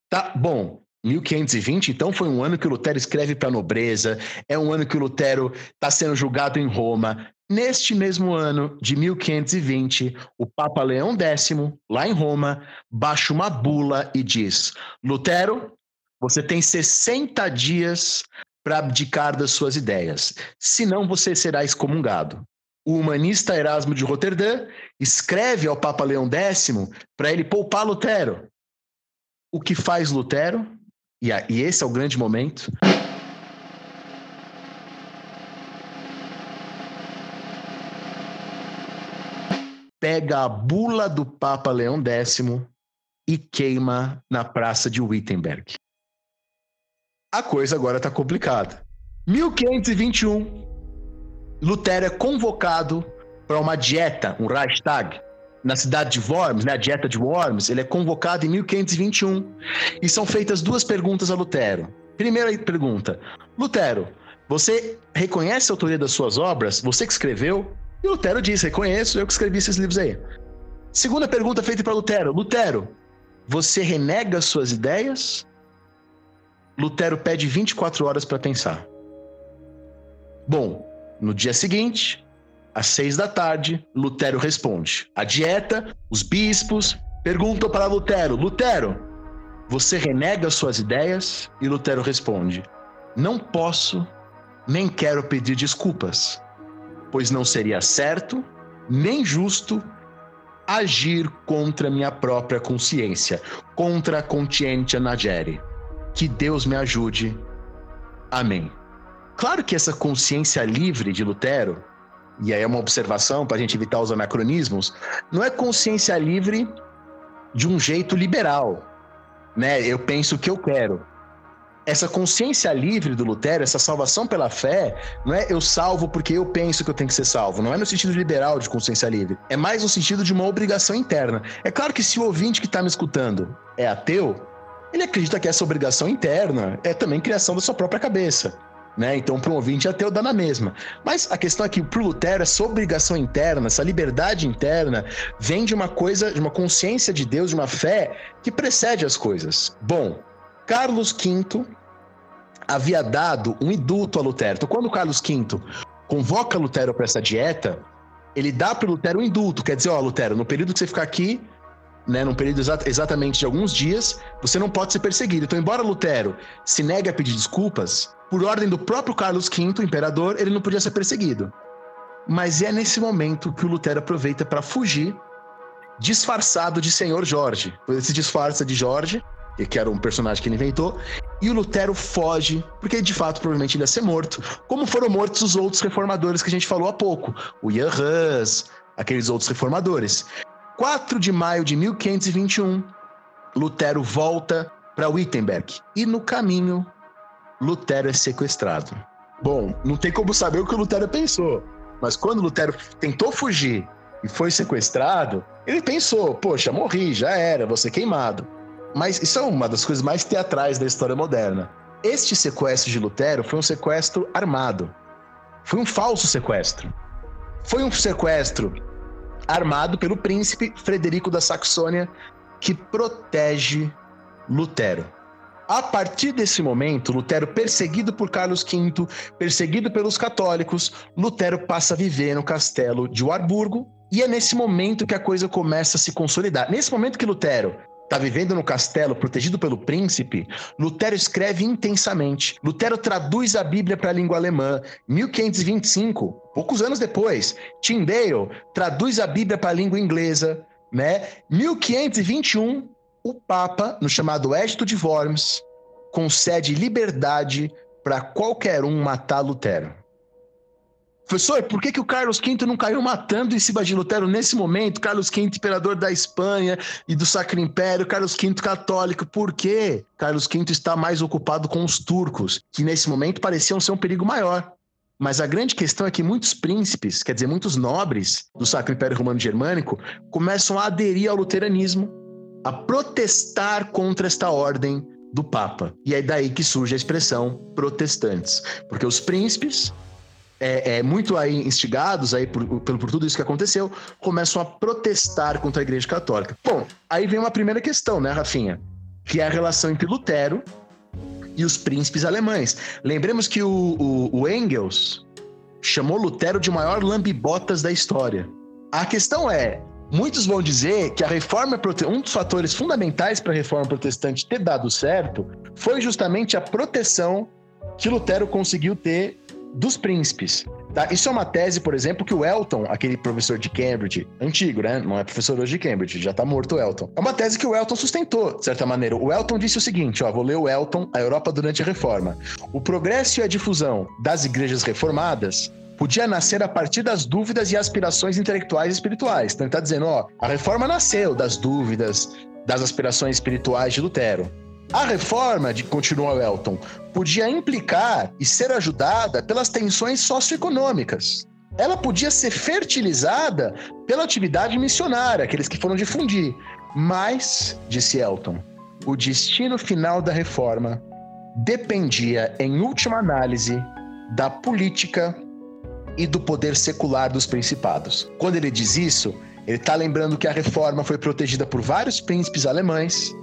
Tá bom. 1520, então, foi um ano que o Lutero escreve para a nobreza, é um ano que o Lutero está sendo julgado em Roma, Neste mesmo ano de 1520, o Papa Leão X, lá em Roma, baixa uma bula e diz: Lutero, você tem 60 dias para abdicar das suas ideias, senão você será excomungado. O humanista Erasmo de Roterdã escreve ao Papa Leão X para ele poupar Lutero. O que faz Lutero? E esse é o grande momento. Pega a bula do Papa Leão X e queima na praça de Wittenberg. A coisa agora está complicada. 1521, Lutero é convocado para uma dieta, um Reichstag, na cidade de Worms, né, a dieta de Worms. Ele é convocado em 1521 e são feitas duas perguntas a Lutero. Primeira pergunta: Lutero, você reconhece a autoria das suas obras? Você que escreveu? E Lutero diz: reconheço, eu que escrevi esses livros aí. Segunda pergunta feita para Lutero: Lutero, você renega suas ideias? Lutero pede 24 horas para pensar. Bom, no dia seguinte, às seis da tarde, Lutero responde. A dieta, os bispos perguntam para Lutero: Lutero, Você renega suas ideias? E Lutero responde: Não posso nem quero pedir desculpas, pois não seria certo nem justo agir contra minha própria consciência, contra a consciência nagere. Que Deus me ajude. Amém. Claro que essa consciência livre de Lutero, e aí é uma observação para a gente evitar os anacronismos, não é consciência livre de um jeito liberal, né? Eu penso o que eu quero essa consciência livre do Lutero, essa salvação pela fé, não é eu salvo porque eu penso que eu tenho que ser salvo. Não é no sentido liberal de consciência livre. É mais no sentido de uma obrigação interna. É claro que se o ouvinte que está me escutando é ateu, ele acredita que essa obrigação interna é também criação da sua própria cabeça. Né? Então, para um ouvinte ateu, dá na mesma. Mas a questão é que, para o Lutero, essa obrigação interna, essa liberdade interna, vem de uma coisa, de uma consciência de Deus, de uma fé que precede as coisas. Bom, Carlos V havia dado um indulto a Lutero. Então, quando Carlos V convoca Lutero para essa dieta, ele dá para Lutero um indulto. Quer dizer, ó, Lutero, no período que você ficar aqui, né, num período exa exatamente de alguns dias, você não pode ser perseguido. Então, embora Lutero se negue a pedir desculpas, por ordem do próprio Carlos V, imperador, ele não podia ser perseguido. Mas é nesse momento que o Lutero aproveita para fugir, disfarçado de Senhor Jorge. Ele se disfarça de Jorge que era um personagem que ele inventou, e o Lutero foge, porque de fato provavelmente ele ia ser morto, como foram mortos os outros reformadores que a gente falou há pouco, o Jan Hus, aqueles outros reformadores. 4 de maio de 1521, Lutero volta para Wittenberg e no caminho Lutero é sequestrado. Bom, não tem como saber o que o Lutero pensou, mas quando Lutero tentou fugir e foi sequestrado, ele pensou: poxa, morri, já era, vou ser queimado. Mas isso é uma das coisas mais teatrais da história moderna. Este sequestro de Lutero foi um sequestro armado. Foi um falso sequestro. Foi um sequestro armado pelo príncipe Frederico da Saxônia, que protege Lutero. A partir desse momento, Lutero, perseguido por Carlos V, perseguido pelos católicos, Lutero passa a viver no castelo de Warburgo, e é nesse momento que a coisa começa a se consolidar. Nesse momento que Lutero está vivendo no castelo, protegido pelo príncipe, Lutero escreve intensamente. Lutero traduz a Bíblia para a língua alemã. 1525, poucos anos depois, Tyndale traduz a Bíblia para a língua inglesa. Né? 1521, o Papa, no chamado Edito de Worms, concede liberdade para qualquer um matar Lutero. Professor, por que, que o Carlos V não caiu matando em cima de Lutero nesse momento? Carlos V, imperador da Espanha e do Sacro Império, Carlos V católico. Por quê? Carlos V está mais ocupado com os turcos, que nesse momento pareciam ser um perigo maior. Mas a grande questão é que muitos príncipes, quer dizer, muitos nobres do Sacro Império Romano Germânico, começam a aderir ao luteranismo, a protestar contra esta ordem do Papa. E é daí que surge a expressão protestantes, porque os príncipes é, é, muito aí instigados aí por, por, por, tudo isso que aconteceu, começam a protestar contra a Igreja Católica. Bom, aí vem uma primeira questão, né, Rafinha? Que é a relação entre Lutero e os príncipes alemães. Lembremos que o, o, o Engels chamou Lutero de maior lambibotas da história. A questão é, muitos vão dizer que a reforma um dos fatores fundamentais para a reforma protestante ter dado certo foi justamente a proteção que Lutero conseguiu ter dos príncipes. Tá? Isso é uma tese, por exemplo, que o Elton, aquele professor de Cambridge, antigo, né? Não é professor hoje de Cambridge, já tá morto o Elton. É uma tese que o Elton sustentou, de certa maneira. O Elton disse o seguinte, ó, vou ler o Elton, a Europa durante a Reforma. O progresso e a difusão das igrejas reformadas podia nascer a partir das dúvidas e aspirações intelectuais e espirituais. Então ele está dizendo, ó, a reforma nasceu das dúvidas, das aspirações espirituais de Lutero. A reforma, de continua Elton, podia implicar e ser ajudada pelas tensões socioeconômicas. Ela podia ser fertilizada pela atividade missionária, aqueles que foram difundir. Mas, disse Elton, o destino final da reforma dependia, em última análise, da política e do poder secular dos principados. Quando ele diz isso, ele está lembrando que a reforma foi protegida por vários príncipes alemães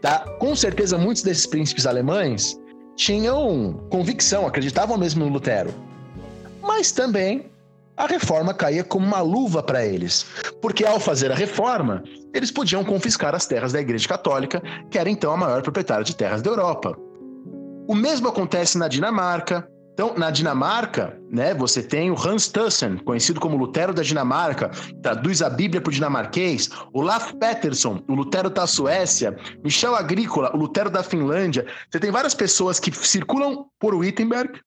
Tá? Com certeza, muitos desses príncipes alemães tinham convicção, acreditavam mesmo no Lutero. Mas também a reforma caía como uma luva para eles, porque ao fazer a reforma, eles podiam confiscar as terras da Igreja Católica, que era então a maior proprietária de terras da Europa. O mesmo acontece na Dinamarca. Então, na Dinamarca, né, você tem o Hans Tussen, conhecido como Lutero da Dinamarca, traduz a Bíblia para o dinamarquês, Olaf Pettersson, o Lutero da Suécia, Michel Agrícola, o Lutero da Finlândia. Você tem várias pessoas que circulam por Wittenberg,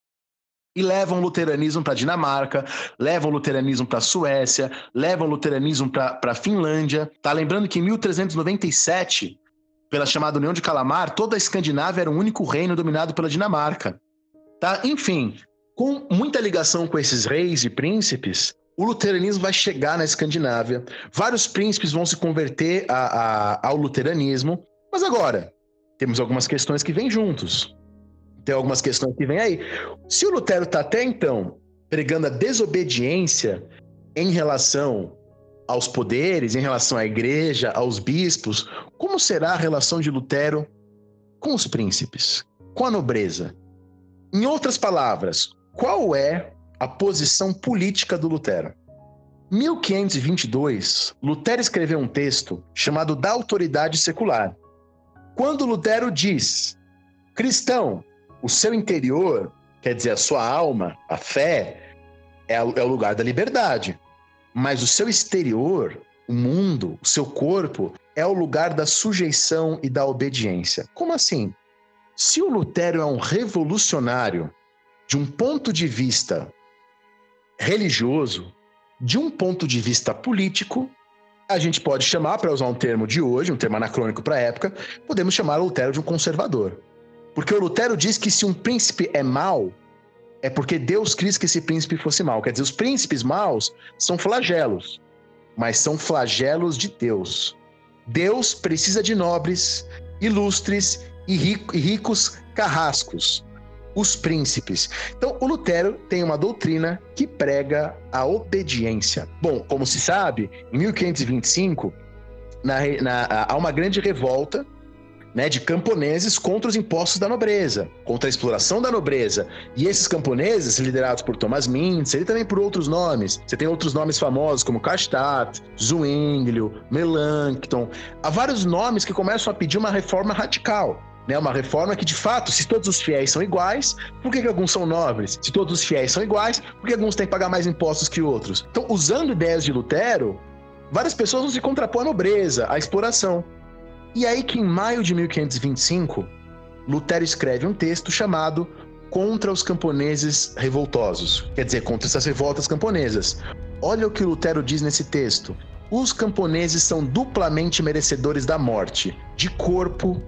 e levam o luteranismo para a Dinamarca, levam o luteranismo para a Suécia, levam o luteranismo para a Finlândia. Tá lembrando que em 1397, pela chamada União de Calamar, toda a Escandinávia era um único reino dominado pela Dinamarca. Tá? Enfim, com muita ligação com esses reis e príncipes, o luteranismo vai chegar na Escandinávia. Vários príncipes vão se converter a, a, ao luteranismo. Mas agora, temos algumas questões que vêm juntos. Tem algumas questões que vêm aí. Se o Lutero está até então pregando a desobediência em relação aos poderes, em relação à igreja, aos bispos, como será a relação de Lutero com os príncipes, com a nobreza? Em outras palavras, qual é a posição política do Lutero? 1522, Lutero escreveu um texto chamado Da Autoridade Secular. Quando Lutero diz: Cristão, o seu interior, quer dizer, a sua alma, a fé, é, é o lugar da liberdade. Mas o seu exterior, o mundo, o seu corpo, é o lugar da sujeição e da obediência. Como assim? Se o Lutero é um revolucionário de um ponto de vista religioso, de um ponto de vista político, a gente pode chamar, para usar um termo de hoje, um termo anacrônico para a época, podemos chamar o Lutero de um conservador. Porque o Lutero diz que se um príncipe é mau, é porque Deus quis que esse príncipe fosse mau. Quer dizer, os príncipes maus são flagelos, mas são flagelos de Deus. Deus precisa de nobres, ilustres e ricos carrascos, os príncipes. Então, o Lutero tem uma doutrina que prega a obediência. Bom, como se sabe, em 1525, na, na, há uma grande revolta né, de camponeses contra os impostos da nobreza, contra a exploração da nobreza. E esses camponeses, liderados por Thomas Mintz, e também por outros nomes. Você tem outros nomes famosos como Karstadt, Zwinglio, Melanchthon. Há vários nomes que começam a pedir uma reforma radical. Né, uma reforma que, de fato, se todos os fiéis são iguais, por que, que alguns são nobres? Se todos os fiéis são iguais, por que alguns têm que pagar mais impostos que outros? Então, usando ideias de Lutero, várias pessoas vão se contrapor à nobreza, à exploração. E aí que em maio de 1525, Lutero escreve um texto chamado Contra os Camponeses Revoltosos, quer dizer, contra essas revoltas camponesas. Olha o que Lutero diz nesse texto. Os camponeses são duplamente merecedores da morte, de corpo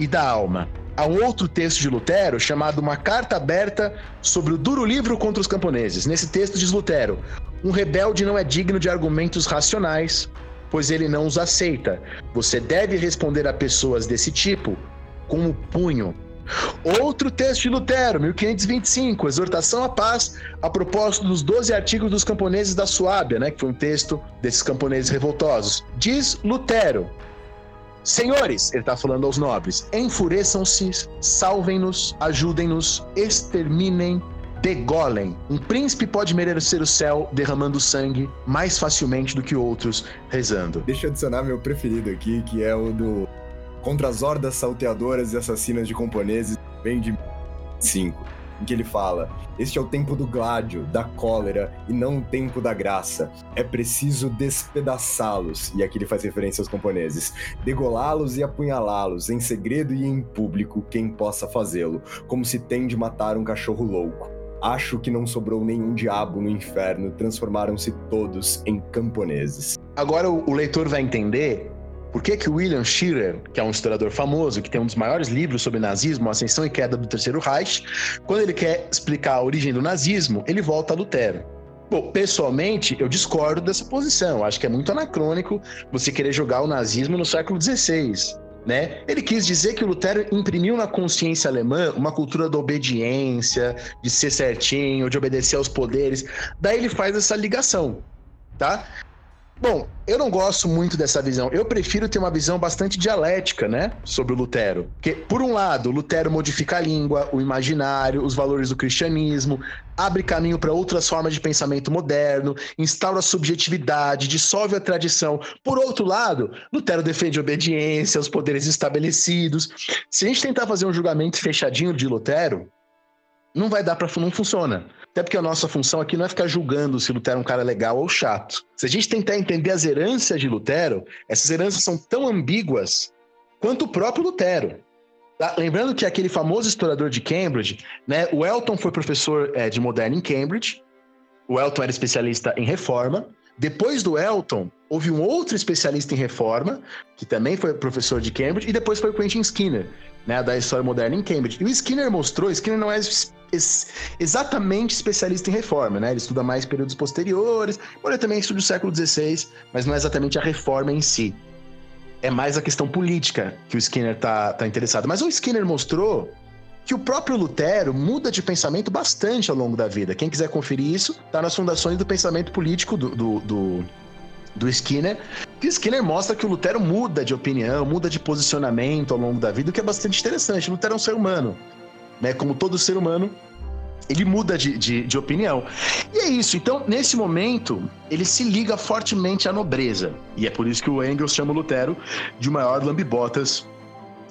e da alma. Há um outro texto de Lutero chamado Uma Carta Aberta sobre o Duro Livro contra os Camponeses. Nesse texto diz Lutero: Um rebelde não é digno de argumentos racionais, pois ele não os aceita. Você deve responder a pessoas desse tipo com o punho. Outro texto de Lutero, 1525, Exortação à Paz, a propósito dos 12 artigos dos camponeses da Suábia, né, que foi um texto desses camponeses revoltosos. Diz Lutero: Senhores, ele está falando aos nobres, enfureçam-se, salvem-nos, ajudem-nos, exterminem degolem. Um príncipe pode merecer o céu derramando sangue mais facilmente do que outros rezando. Deixa eu adicionar meu preferido aqui, que é o do Contra as hordas salteadoras e assassinas de camponeses, vem de 5, em que ele fala: Este é o tempo do gládio, da cólera e não o tempo da graça. É preciso despedaçá-los, e aqui ele faz referência aos camponeses, degolá-los e apunhalá-los, em segredo e em público, quem possa fazê-lo, como se tem de matar um cachorro louco. Acho que não sobrou nenhum diabo no inferno, transformaram-se todos em camponeses. Agora o, leitor vai entender por que, que William Scherer, que é um historiador famoso, que tem um dos maiores livros sobre nazismo, Ascensão e Queda do Terceiro Reich, quando ele quer explicar a origem do nazismo, ele volta a Lutero. Bom, pessoalmente, eu discordo dessa posição. Acho que é muito anacrônico você querer jogar o nazismo no século XVI. Né? Ele quis dizer que o Lutero imprimiu na consciência alemã uma cultura da obediência, de ser certinho, de obedecer aos poderes. Daí ele faz essa ligação, tá? Bom, eu não gosto muito dessa visão. Eu prefiro ter uma visão bastante dialética, né? Sobre o Lutero. Porque, por um lado, Lutero modifica a língua, o imaginário, os valores do cristianismo, abre caminho para outras formas de pensamento moderno, instaura a subjetividade, dissolve a tradição. Por outro lado, Lutero defende a obediência aos poderes estabelecidos. Se a gente tentar fazer um julgamento fechadinho de Lutero, não vai dar para não funciona. Até porque a nossa função aqui não é ficar julgando se Lutero é um cara legal ou chato. Se a gente tentar entender as heranças de Lutero, essas heranças são tão ambíguas quanto o próprio Lutero. Tá? Lembrando que aquele famoso historiador de Cambridge, né, o Elton foi professor é, de moderno em Cambridge, o Elton era especialista em reforma. Depois do Elton, houve um outro especialista em reforma, que também foi professor de Cambridge, e depois foi o Quentin Skinner, né, da história moderna em Cambridge. E o Skinner mostrou, Skinner não é exatamente especialista em reforma, né? Ele estuda mais períodos posteriores, ele também estude o século XVI, mas não é exatamente a reforma em si. É mais a questão política que o Skinner tá, tá interessado. Mas o Skinner mostrou que o próprio Lutero muda de pensamento bastante ao longo da vida. Quem quiser conferir isso, tá nas fundações do pensamento político do, do, do, do Skinner. Que Skinner mostra que o Lutero muda de opinião, muda de posicionamento ao longo da vida, o que é bastante interessante. O Lutero é um ser humano né? Como todo ser humano, ele muda de, de, de, opinião. E é isso. Então, nesse momento, ele se liga fortemente à nobreza. E é por isso que o Engels chama o Lutero de o maior lambibotas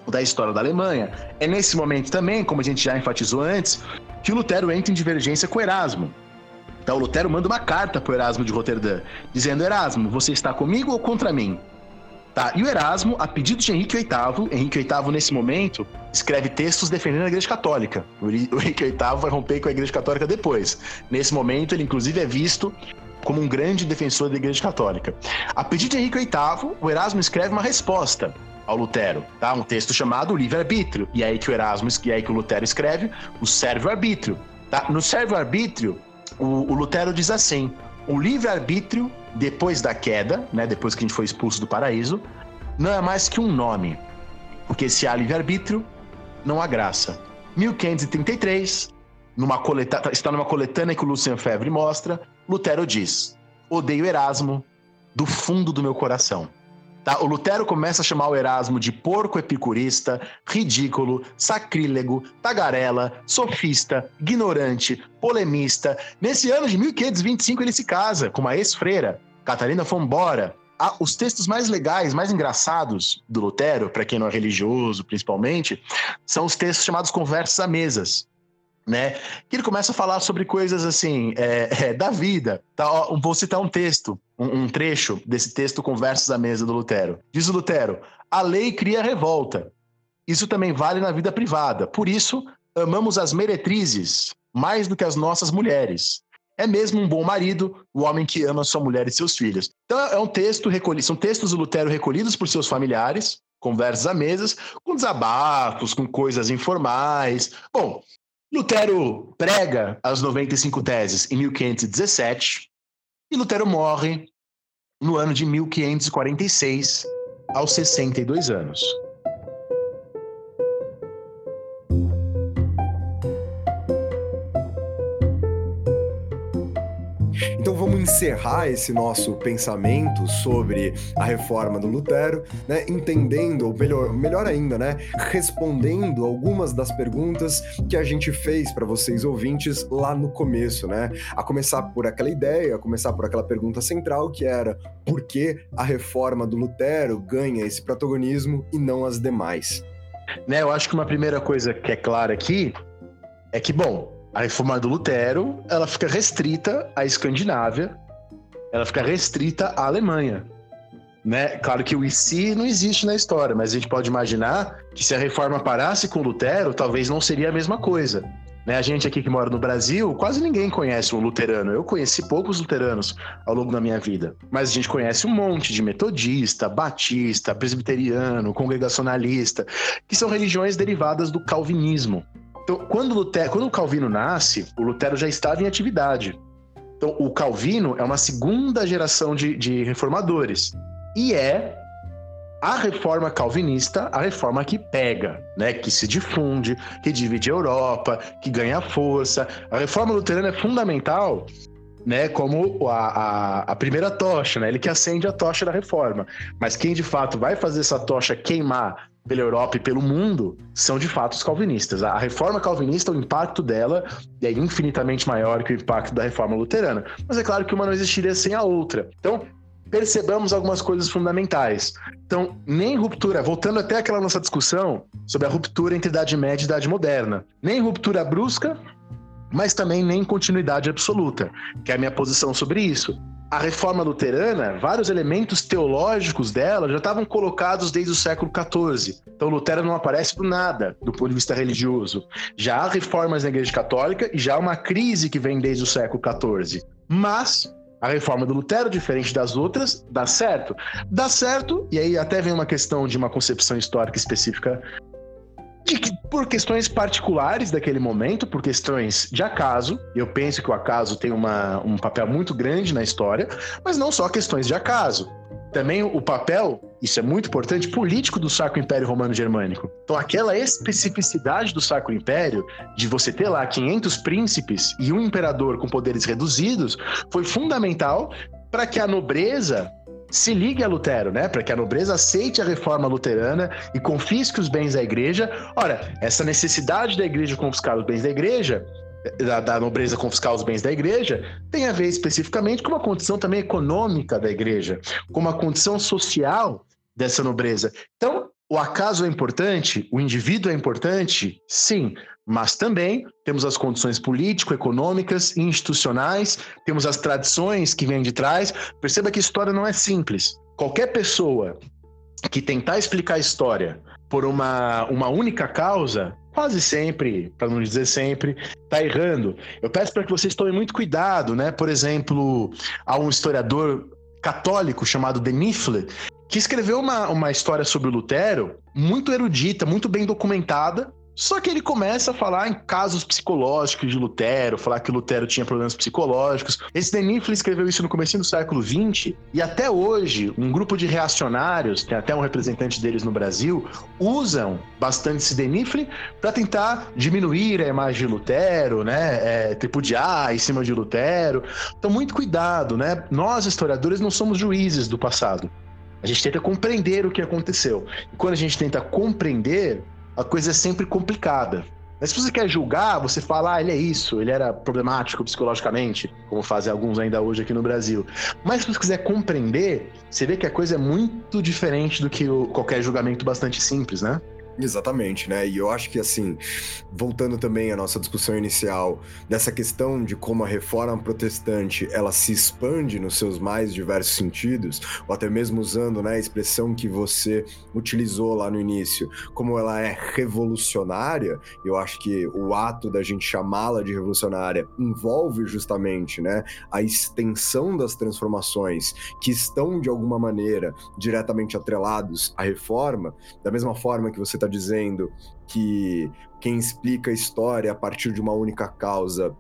da história da Alemanha. É nesse momento também, como a gente já enfatizou antes, que Lutero entra em divergência com Erasmo. Então, Lutero manda uma carta para Erasmo de Roterdã, dizendo: Erasmo, você está comigo ou contra mim? Tá, e o Erasmo, a pedido de Henrique VIII, Henrique VIII, nesse momento, escreve textos defendendo a Igreja Católica. O Henrique VIII vai romper com a Igreja Católica depois. Nesse momento, ele inclusive é visto como um grande defensor da Igreja Católica. A pedido de Henrique VIII, o Erasmo escreve uma resposta ao Lutero, tá? Um texto chamado Livre-Arbítrio. E aí que o Erasmo, e aí que o Lutero escreve o Servo-Arbítrio. Tá? No Servo-Arbítrio, o, o Lutero diz assim: o livre-arbítrio depois da queda, né, depois que a gente foi expulso do paraíso, não é mais que um nome. Porque se há livre-arbítrio, não há graça. 1533, numa coleta... está numa coletânea que o Lucian Febvre mostra, Lutero diz: Odeio Erasmo do fundo do meu coração. Tá? O Lutero começa a chamar o Erasmo de porco epicurista, ridículo, sacrílego, tagarela, sofista, ignorante, polemista. Nesse ano de 1525 ele se casa com uma ex-freira, Catarina Fombora. Ah, os textos mais legais, mais engraçados do Lutero, para quem não é religioso principalmente, são os textos chamados Conversas a Mesas né? Que ele começa a falar sobre coisas assim, é, é, da vida. Tá? Ó, vou citar um texto, um, um, trecho desse texto Conversas à Mesa do Lutero. Diz o Lutero: a lei cria revolta. Isso também vale na vida privada. Por isso, amamos as meretrizes mais do que as nossas mulheres. É mesmo um bom marido, o homem que ama sua mulher e seus filhos. Então é um texto recolhido, são textos do Lutero recolhidos por seus familiares, conversas à mesas, com desabafos, com coisas informais. Bom, Lutero prega as 95 teses em 1517 e Lutero morre no ano de 1546, aos 62 anos. Encerrar esse nosso pensamento sobre a reforma do Lutero, né, entendendo, ou melhor, melhor ainda, né, respondendo algumas das perguntas que a gente fez para vocês ouvintes lá no começo, né? A começar por aquela ideia, a começar por aquela pergunta central que era por que a reforma do Lutero ganha esse protagonismo e não as demais? Né, eu acho que uma primeira coisa que é clara aqui é que, bom, a reforma do Lutero, ela fica restrita à Escandinávia, ela fica restrita à Alemanha. Né? Claro que o IC não existe na história, mas a gente pode imaginar que se a reforma parasse com Lutero, talvez não seria a mesma coisa. Né? A gente aqui que mora no Brasil, quase ninguém conhece um luterano. Eu conheci poucos luteranos ao longo da minha vida, mas a gente conhece um monte de metodista, batista, presbiteriano, congregacionalista, que são religiões derivadas do calvinismo. Então, quando, Lutero, quando o Calvino nasce, o Lutero já estava em atividade. Então, o Calvino é uma segunda geração de, de reformadores. E é a reforma calvinista, a reforma que pega, né, que se difunde, que divide a Europa, que ganha força. A reforma luterana é fundamental né, como a, a, a, primeira tocha, né? Ele que acende a tocha da reforma. Mas quem de fato vai fazer essa tocha queimar pela Europa e pelo mundo são de fato os calvinistas. A reforma calvinista, o impacto dela é infinitamente maior que o impacto da reforma luterana. Mas é claro que uma não existiria sem a outra. Então, percebamos algumas coisas fundamentais. Então, nem ruptura, voltando até aquela nossa discussão sobre a ruptura entre Idade Média e Idade Moderna, nem ruptura brusca, mas também nem continuidade absoluta, que é a minha posição sobre isso. A reforma luterana, vários elementos teológicos dela já estavam colocados desde o século XIV. Então, Lutero não aparece do nada, do ponto de vista religioso. Já há reformas na Igreja Católica e já há uma crise que vem desde o século XIV. Mas a reforma do Lutero, diferente das outras, dá certo. Dá certo, e aí até vem uma questão de uma concepção histórica específica, que, por questões particulares daquele momento, por questões de acaso, eu penso que o acaso tem uma, um papel muito grande na história, mas não só questões de acaso também o papel, isso é muito importante, político do Sacro Império Romano Germânico. Então, aquela especificidade do Sacro Império, de você ter lá 500 príncipes e um imperador com poderes reduzidos, foi fundamental para que a nobreza se ligue a Lutero, né? Para que a nobreza aceite a reforma luterana e confisque os bens da igreja. Ora, essa necessidade da igreja confiscar os bens da igreja da, da, nobreza confiscar os bens da igreja tem a ver especificamente com uma condição também econômica da igreja, com uma condição social dessa nobreza. Então, o acaso é importante, o indivíduo é importante, sim, mas também temos as condições político-econômicas e institucionais, temos as tradições que vêm de trás. Perceba que história não é simples. Qualquer pessoa que tentar explicar a história por uma, uma única causa quase sempre, para não dizer sempre, está errando. Eu peço para que vocês tomem muito cuidado, né? Por exemplo, há um historiador católico chamado Denifle que escreveu uma, uma história sobre o Lutero muito erudita, muito bem documentada, só que ele começa a falar em casos psicológicos de Lutero, falar que Lutero tinha problemas psicológicos. Esse Denifle escreveu isso no começo do século XX e até hoje um grupo de reacionários, tem até um representante deles no Brasil, usam bastante esse Denifle para tentar diminuir a imagem de Lutero, né? É, tripudiar em cima de Lutero. Então muito cuidado, né? Nós historiadores não somos juízes do passado. A gente tenta compreender o que aconteceu. E quando a gente tenta compreender, a coisa é sempre complicada. Mas se você quer julgar, você fala, ah, ele é isso, ele era problemático psicologicamente, como fazem alguns ainda hoje aqui no Brasil. Mas se você quiser compreender, você vê que a coisa é muito diferente do que o, qualquer julgamento bastante simples, né? Exatamente, né? E eu acho que, assim, voltando também à nossa discussão inicial, dessa questão de como a reforma protestante ela se expande nos seus mais diversos sentidos, ou até mesmo usando né, a expressão que você utilizou lá no início, como ela é revolucionária, eu acho que o ato da gente chamá-la de revolucionária envolve justamente né, a extensão das transformações que estão, de alguma maneira, diretamente atrelados à reforma, da mesma forma que você está dizendo que quem explica a história a partir de uma única causa,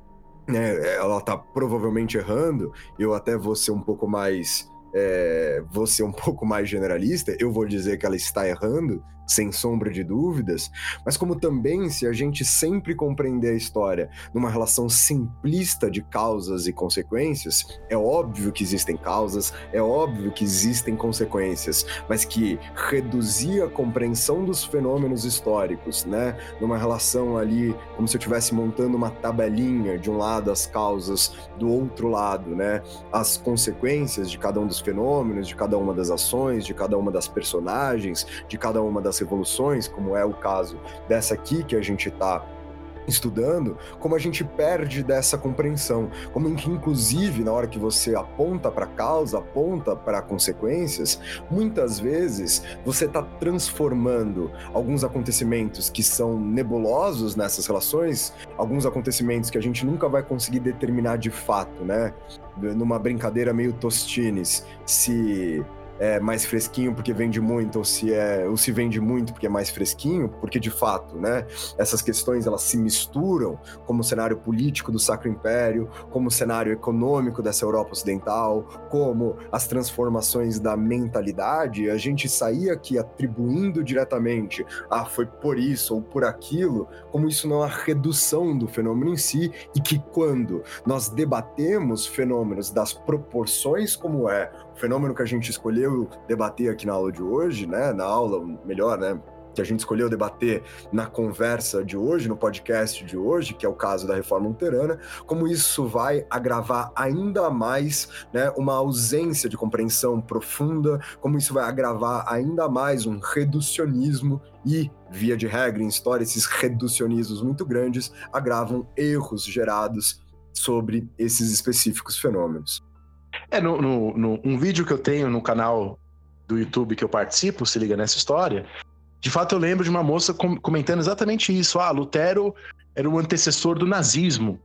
né, ela está provavelmente errando. Eu até vou ser um pouco mais é, vou ser um pouco mais generalista, eu vou dizer que ela está errando, sem sombra de dúvidas, mas como também se a gente sempre compreender a história numa relação simplista de causas e consequências, é óbvio que existem causas, é óbvio que existem consequências, mas que reduzir a compreensão dos fenômenos históricos, né, numa relação ali como se eu estivesse montando uma tabelinha de um lado as causas, do outro lado, né, as consequências de cada um dos fenômenos, de cada uma das ações, de cada uma das personagens, de cada uma das revoluções, como é o caso dessa aqui que a gente está estudando, como a gente perde dessa compreensão, como que inclusive na hora que você aponta para a causa, aponta para consequências, muitas vezes você está transformando alguns acontecimentos que são nebulosos nessas relações, alguns acontecimentos que a gente nunca vai conseguir determinar de fato, né? Numa brincadeira meio Tostines, se é mais fresquinho porque vende muito ou se é ou se vende muito porque é mais fresquinho, porque de fato, né, essas questões elas se misturam como o cenário político do Sacro Império, como o cenário econômico dessa Europa ocidental, como as transformações da mentalidade, a gente sair aqui atribuindo diretamente, ah, foi por isso ou por aquilo, como isso não é uma redução do fenômeno em si e que quando nós debatemos fenômenos das proporções como é fenômeno que a gente escolheu debater aqui na aula de hoje, né, na aula, melhor, né, que a gente escolheu debater na conversa de hoje, no podcast de hoje, que é o caso da reforma luterana, como isso vai agravar ainda mais né, uma ausência de compreensão profunda, como isso vai agravar ainda mais um reducionismo e, via de regra, em história, esses reducionismos muito grandes agravam erros gerados sobre esses específicos fenômenos. É, no, no, no, um vídeo que eu tenho no canal do YouTube que eu participo, se liga nessa história, de fato eu lembro de uma moça com, comentando exatamente isso. Ah, Lutero era o antecessor do nazismo,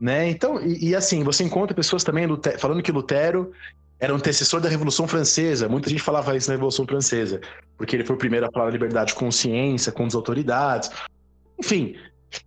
né? Então, e, e assim, você encontra pessoas também falando que Lutero era o antecessor da Revolução Francesa. Muita gente falava isso na Revolução Francesa, porque ele foi o primeiro a falar da liberdade de consciência com as autoridades. Enfim,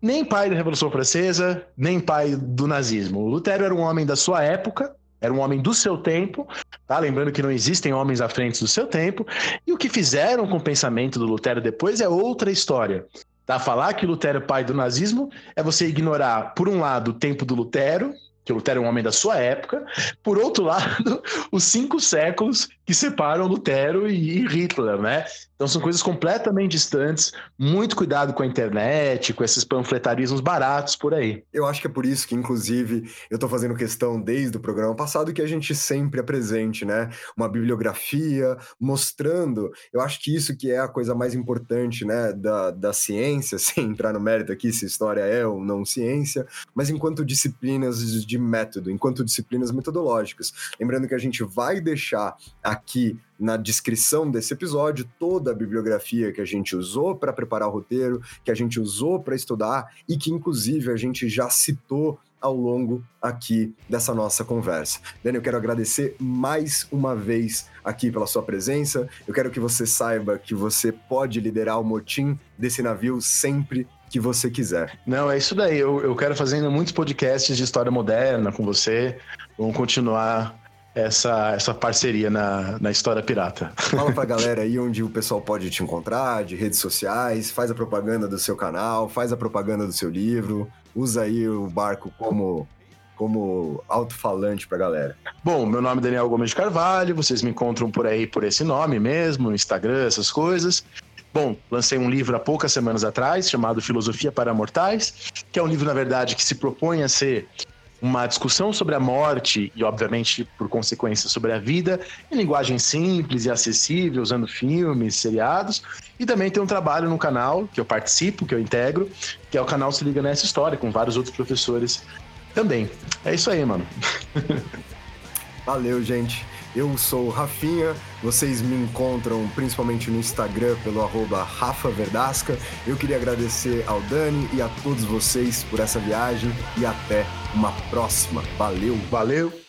nem pai da Revolução Francesa, nem pai do nazismo. Lutero era um homem da sua época, era um homem do seu tempo, tá? Lembrando que não existem homens à frente do seu tempo. E o que fizeram com o pensamento do Lutero depois é outra história. Tá? Falar que Lutero é pai do nazismo é você ignorar, por um lado, o tempo do Lutero, que Lutero é um homem da sua época, por outro lado, os cinco séculos que separam Lutero e Hitler, né? Então são coisas completamente distantes. Muito cuidado com a internet, com esses panfletarismos baratos por aí. Eu acho que é por isso que, inclusive, eu estou fazendo questão desde o programa passado que a gente sempre apresente, né? Uma bibliografia mostrando. Eu acho que isso que é a coisa mais importante, né? Da, da ciência, sem entrar no mérito aqui se história é ou não ciência, mas enquanto disciplinas de método, enquanto disciplinas metodológicas. Lembrando que a gente vai deixar aqui na descrição desse episódio toda a bibliografia que a gente usou para preparar o roteiro, que a gente usou para estudar e que, inclusive, a gente já citou ao longo aqui dessa nossa conversa. Dani, eu quero agradecer mais uma vez aqui pela sua presença. Eu quero que você saiba que você pode liderar o motim desse navio sempre que você quiser. Não, é isso daí. Eu, eu quero fazer muitos podcasts de história moderna com você. Vamos continuar essa, essa parceria na, na História Pirata. Fala pra galera aí onde o pessoal pode te encontrar, de redes sociais, faz a propaganda do seu canal, faz a propaganda do seu livro, usa aí o barco como como alto-falante pra galera. Bom, meu nome é Daniel Gomes de Carvalho, vocês me encontram por aí por esse nome mesmo, no Instagram, essas coisas. Bom, lancei um livro há poucas semanas atrás, chamado Filosofia para Mortais, que é um livro, na verdade, que se propõe a ser uma discussão sobre a morte e, obviamente, por consequência, sobre a vida, em linguagem simples e acessível, usando filmes, seriados. E também tem um trabalho no canal que eu participo, que eu integro, que é o canal Se Liga Nessa História, com vários outros professores também. É isso aí, mano. Valeu, gente. Eu sou o Rafinha, vocês me encontram principalmente no Instagram pelo arroba. Eu queria agradecer ao Dani e a todos vocês por essa viagem e até uma próxima. Valeu! Valeu!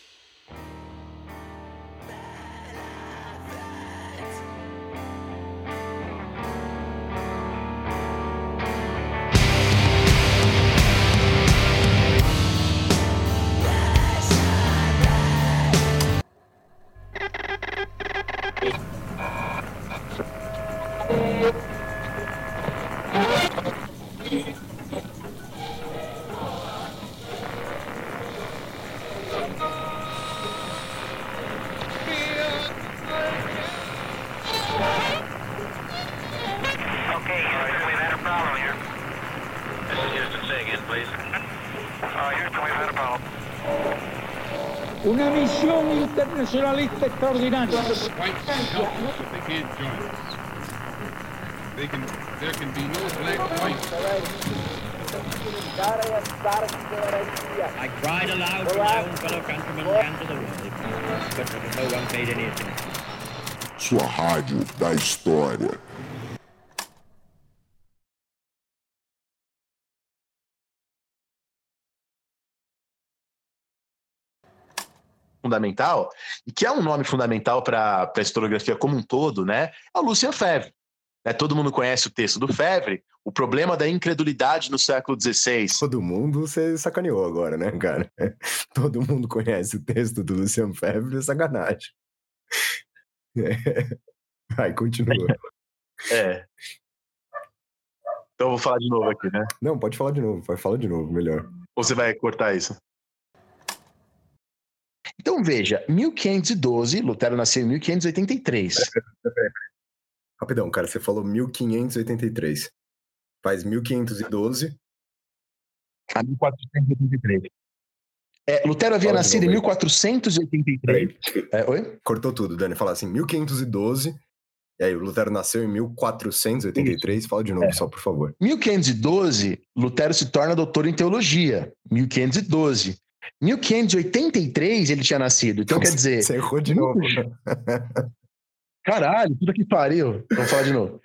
Internazionalista straordinario. I cried aloud to my own fellow countrymen and to the world, but no one paid any attention. Sua rádio da história. Fundamental, e que é um nome fundamental para a historiografia como um todo, né? É o Lucien Febvre. Né? Todo mundo conhece o texto do Febvre, o problema da incredulidade no século XVI. Todo mundo você sacaneou agora, né, cara? Todo mundo conhece o texto do Lucian Febvre, é sacanagem. É. Vai, continua. É. Então eu vou falar de novo aqui, né? Não, pode falar de novo, vai falar de novo, melhor. Ou você vai cortar isso? Então veja, 1512, Lutero nasceu em 1583. Rapidão, cara, você falou 1583. Faz 1512. A 1483. É, Lutero havia Fala nascido em novo aí. 1483. Peraí, É, oi? cortou tudo, Dani. Fala assim, 1512. E aí, o Lutero nasceu em 1483. Fala de novo, só por favor. 1512, Lutero se torna doutor em teologia. 1512. 1583 ele tinha nascido. Então quer dizer, Você errou de novo. caralho, puta que pariu. Vamos falar de novo.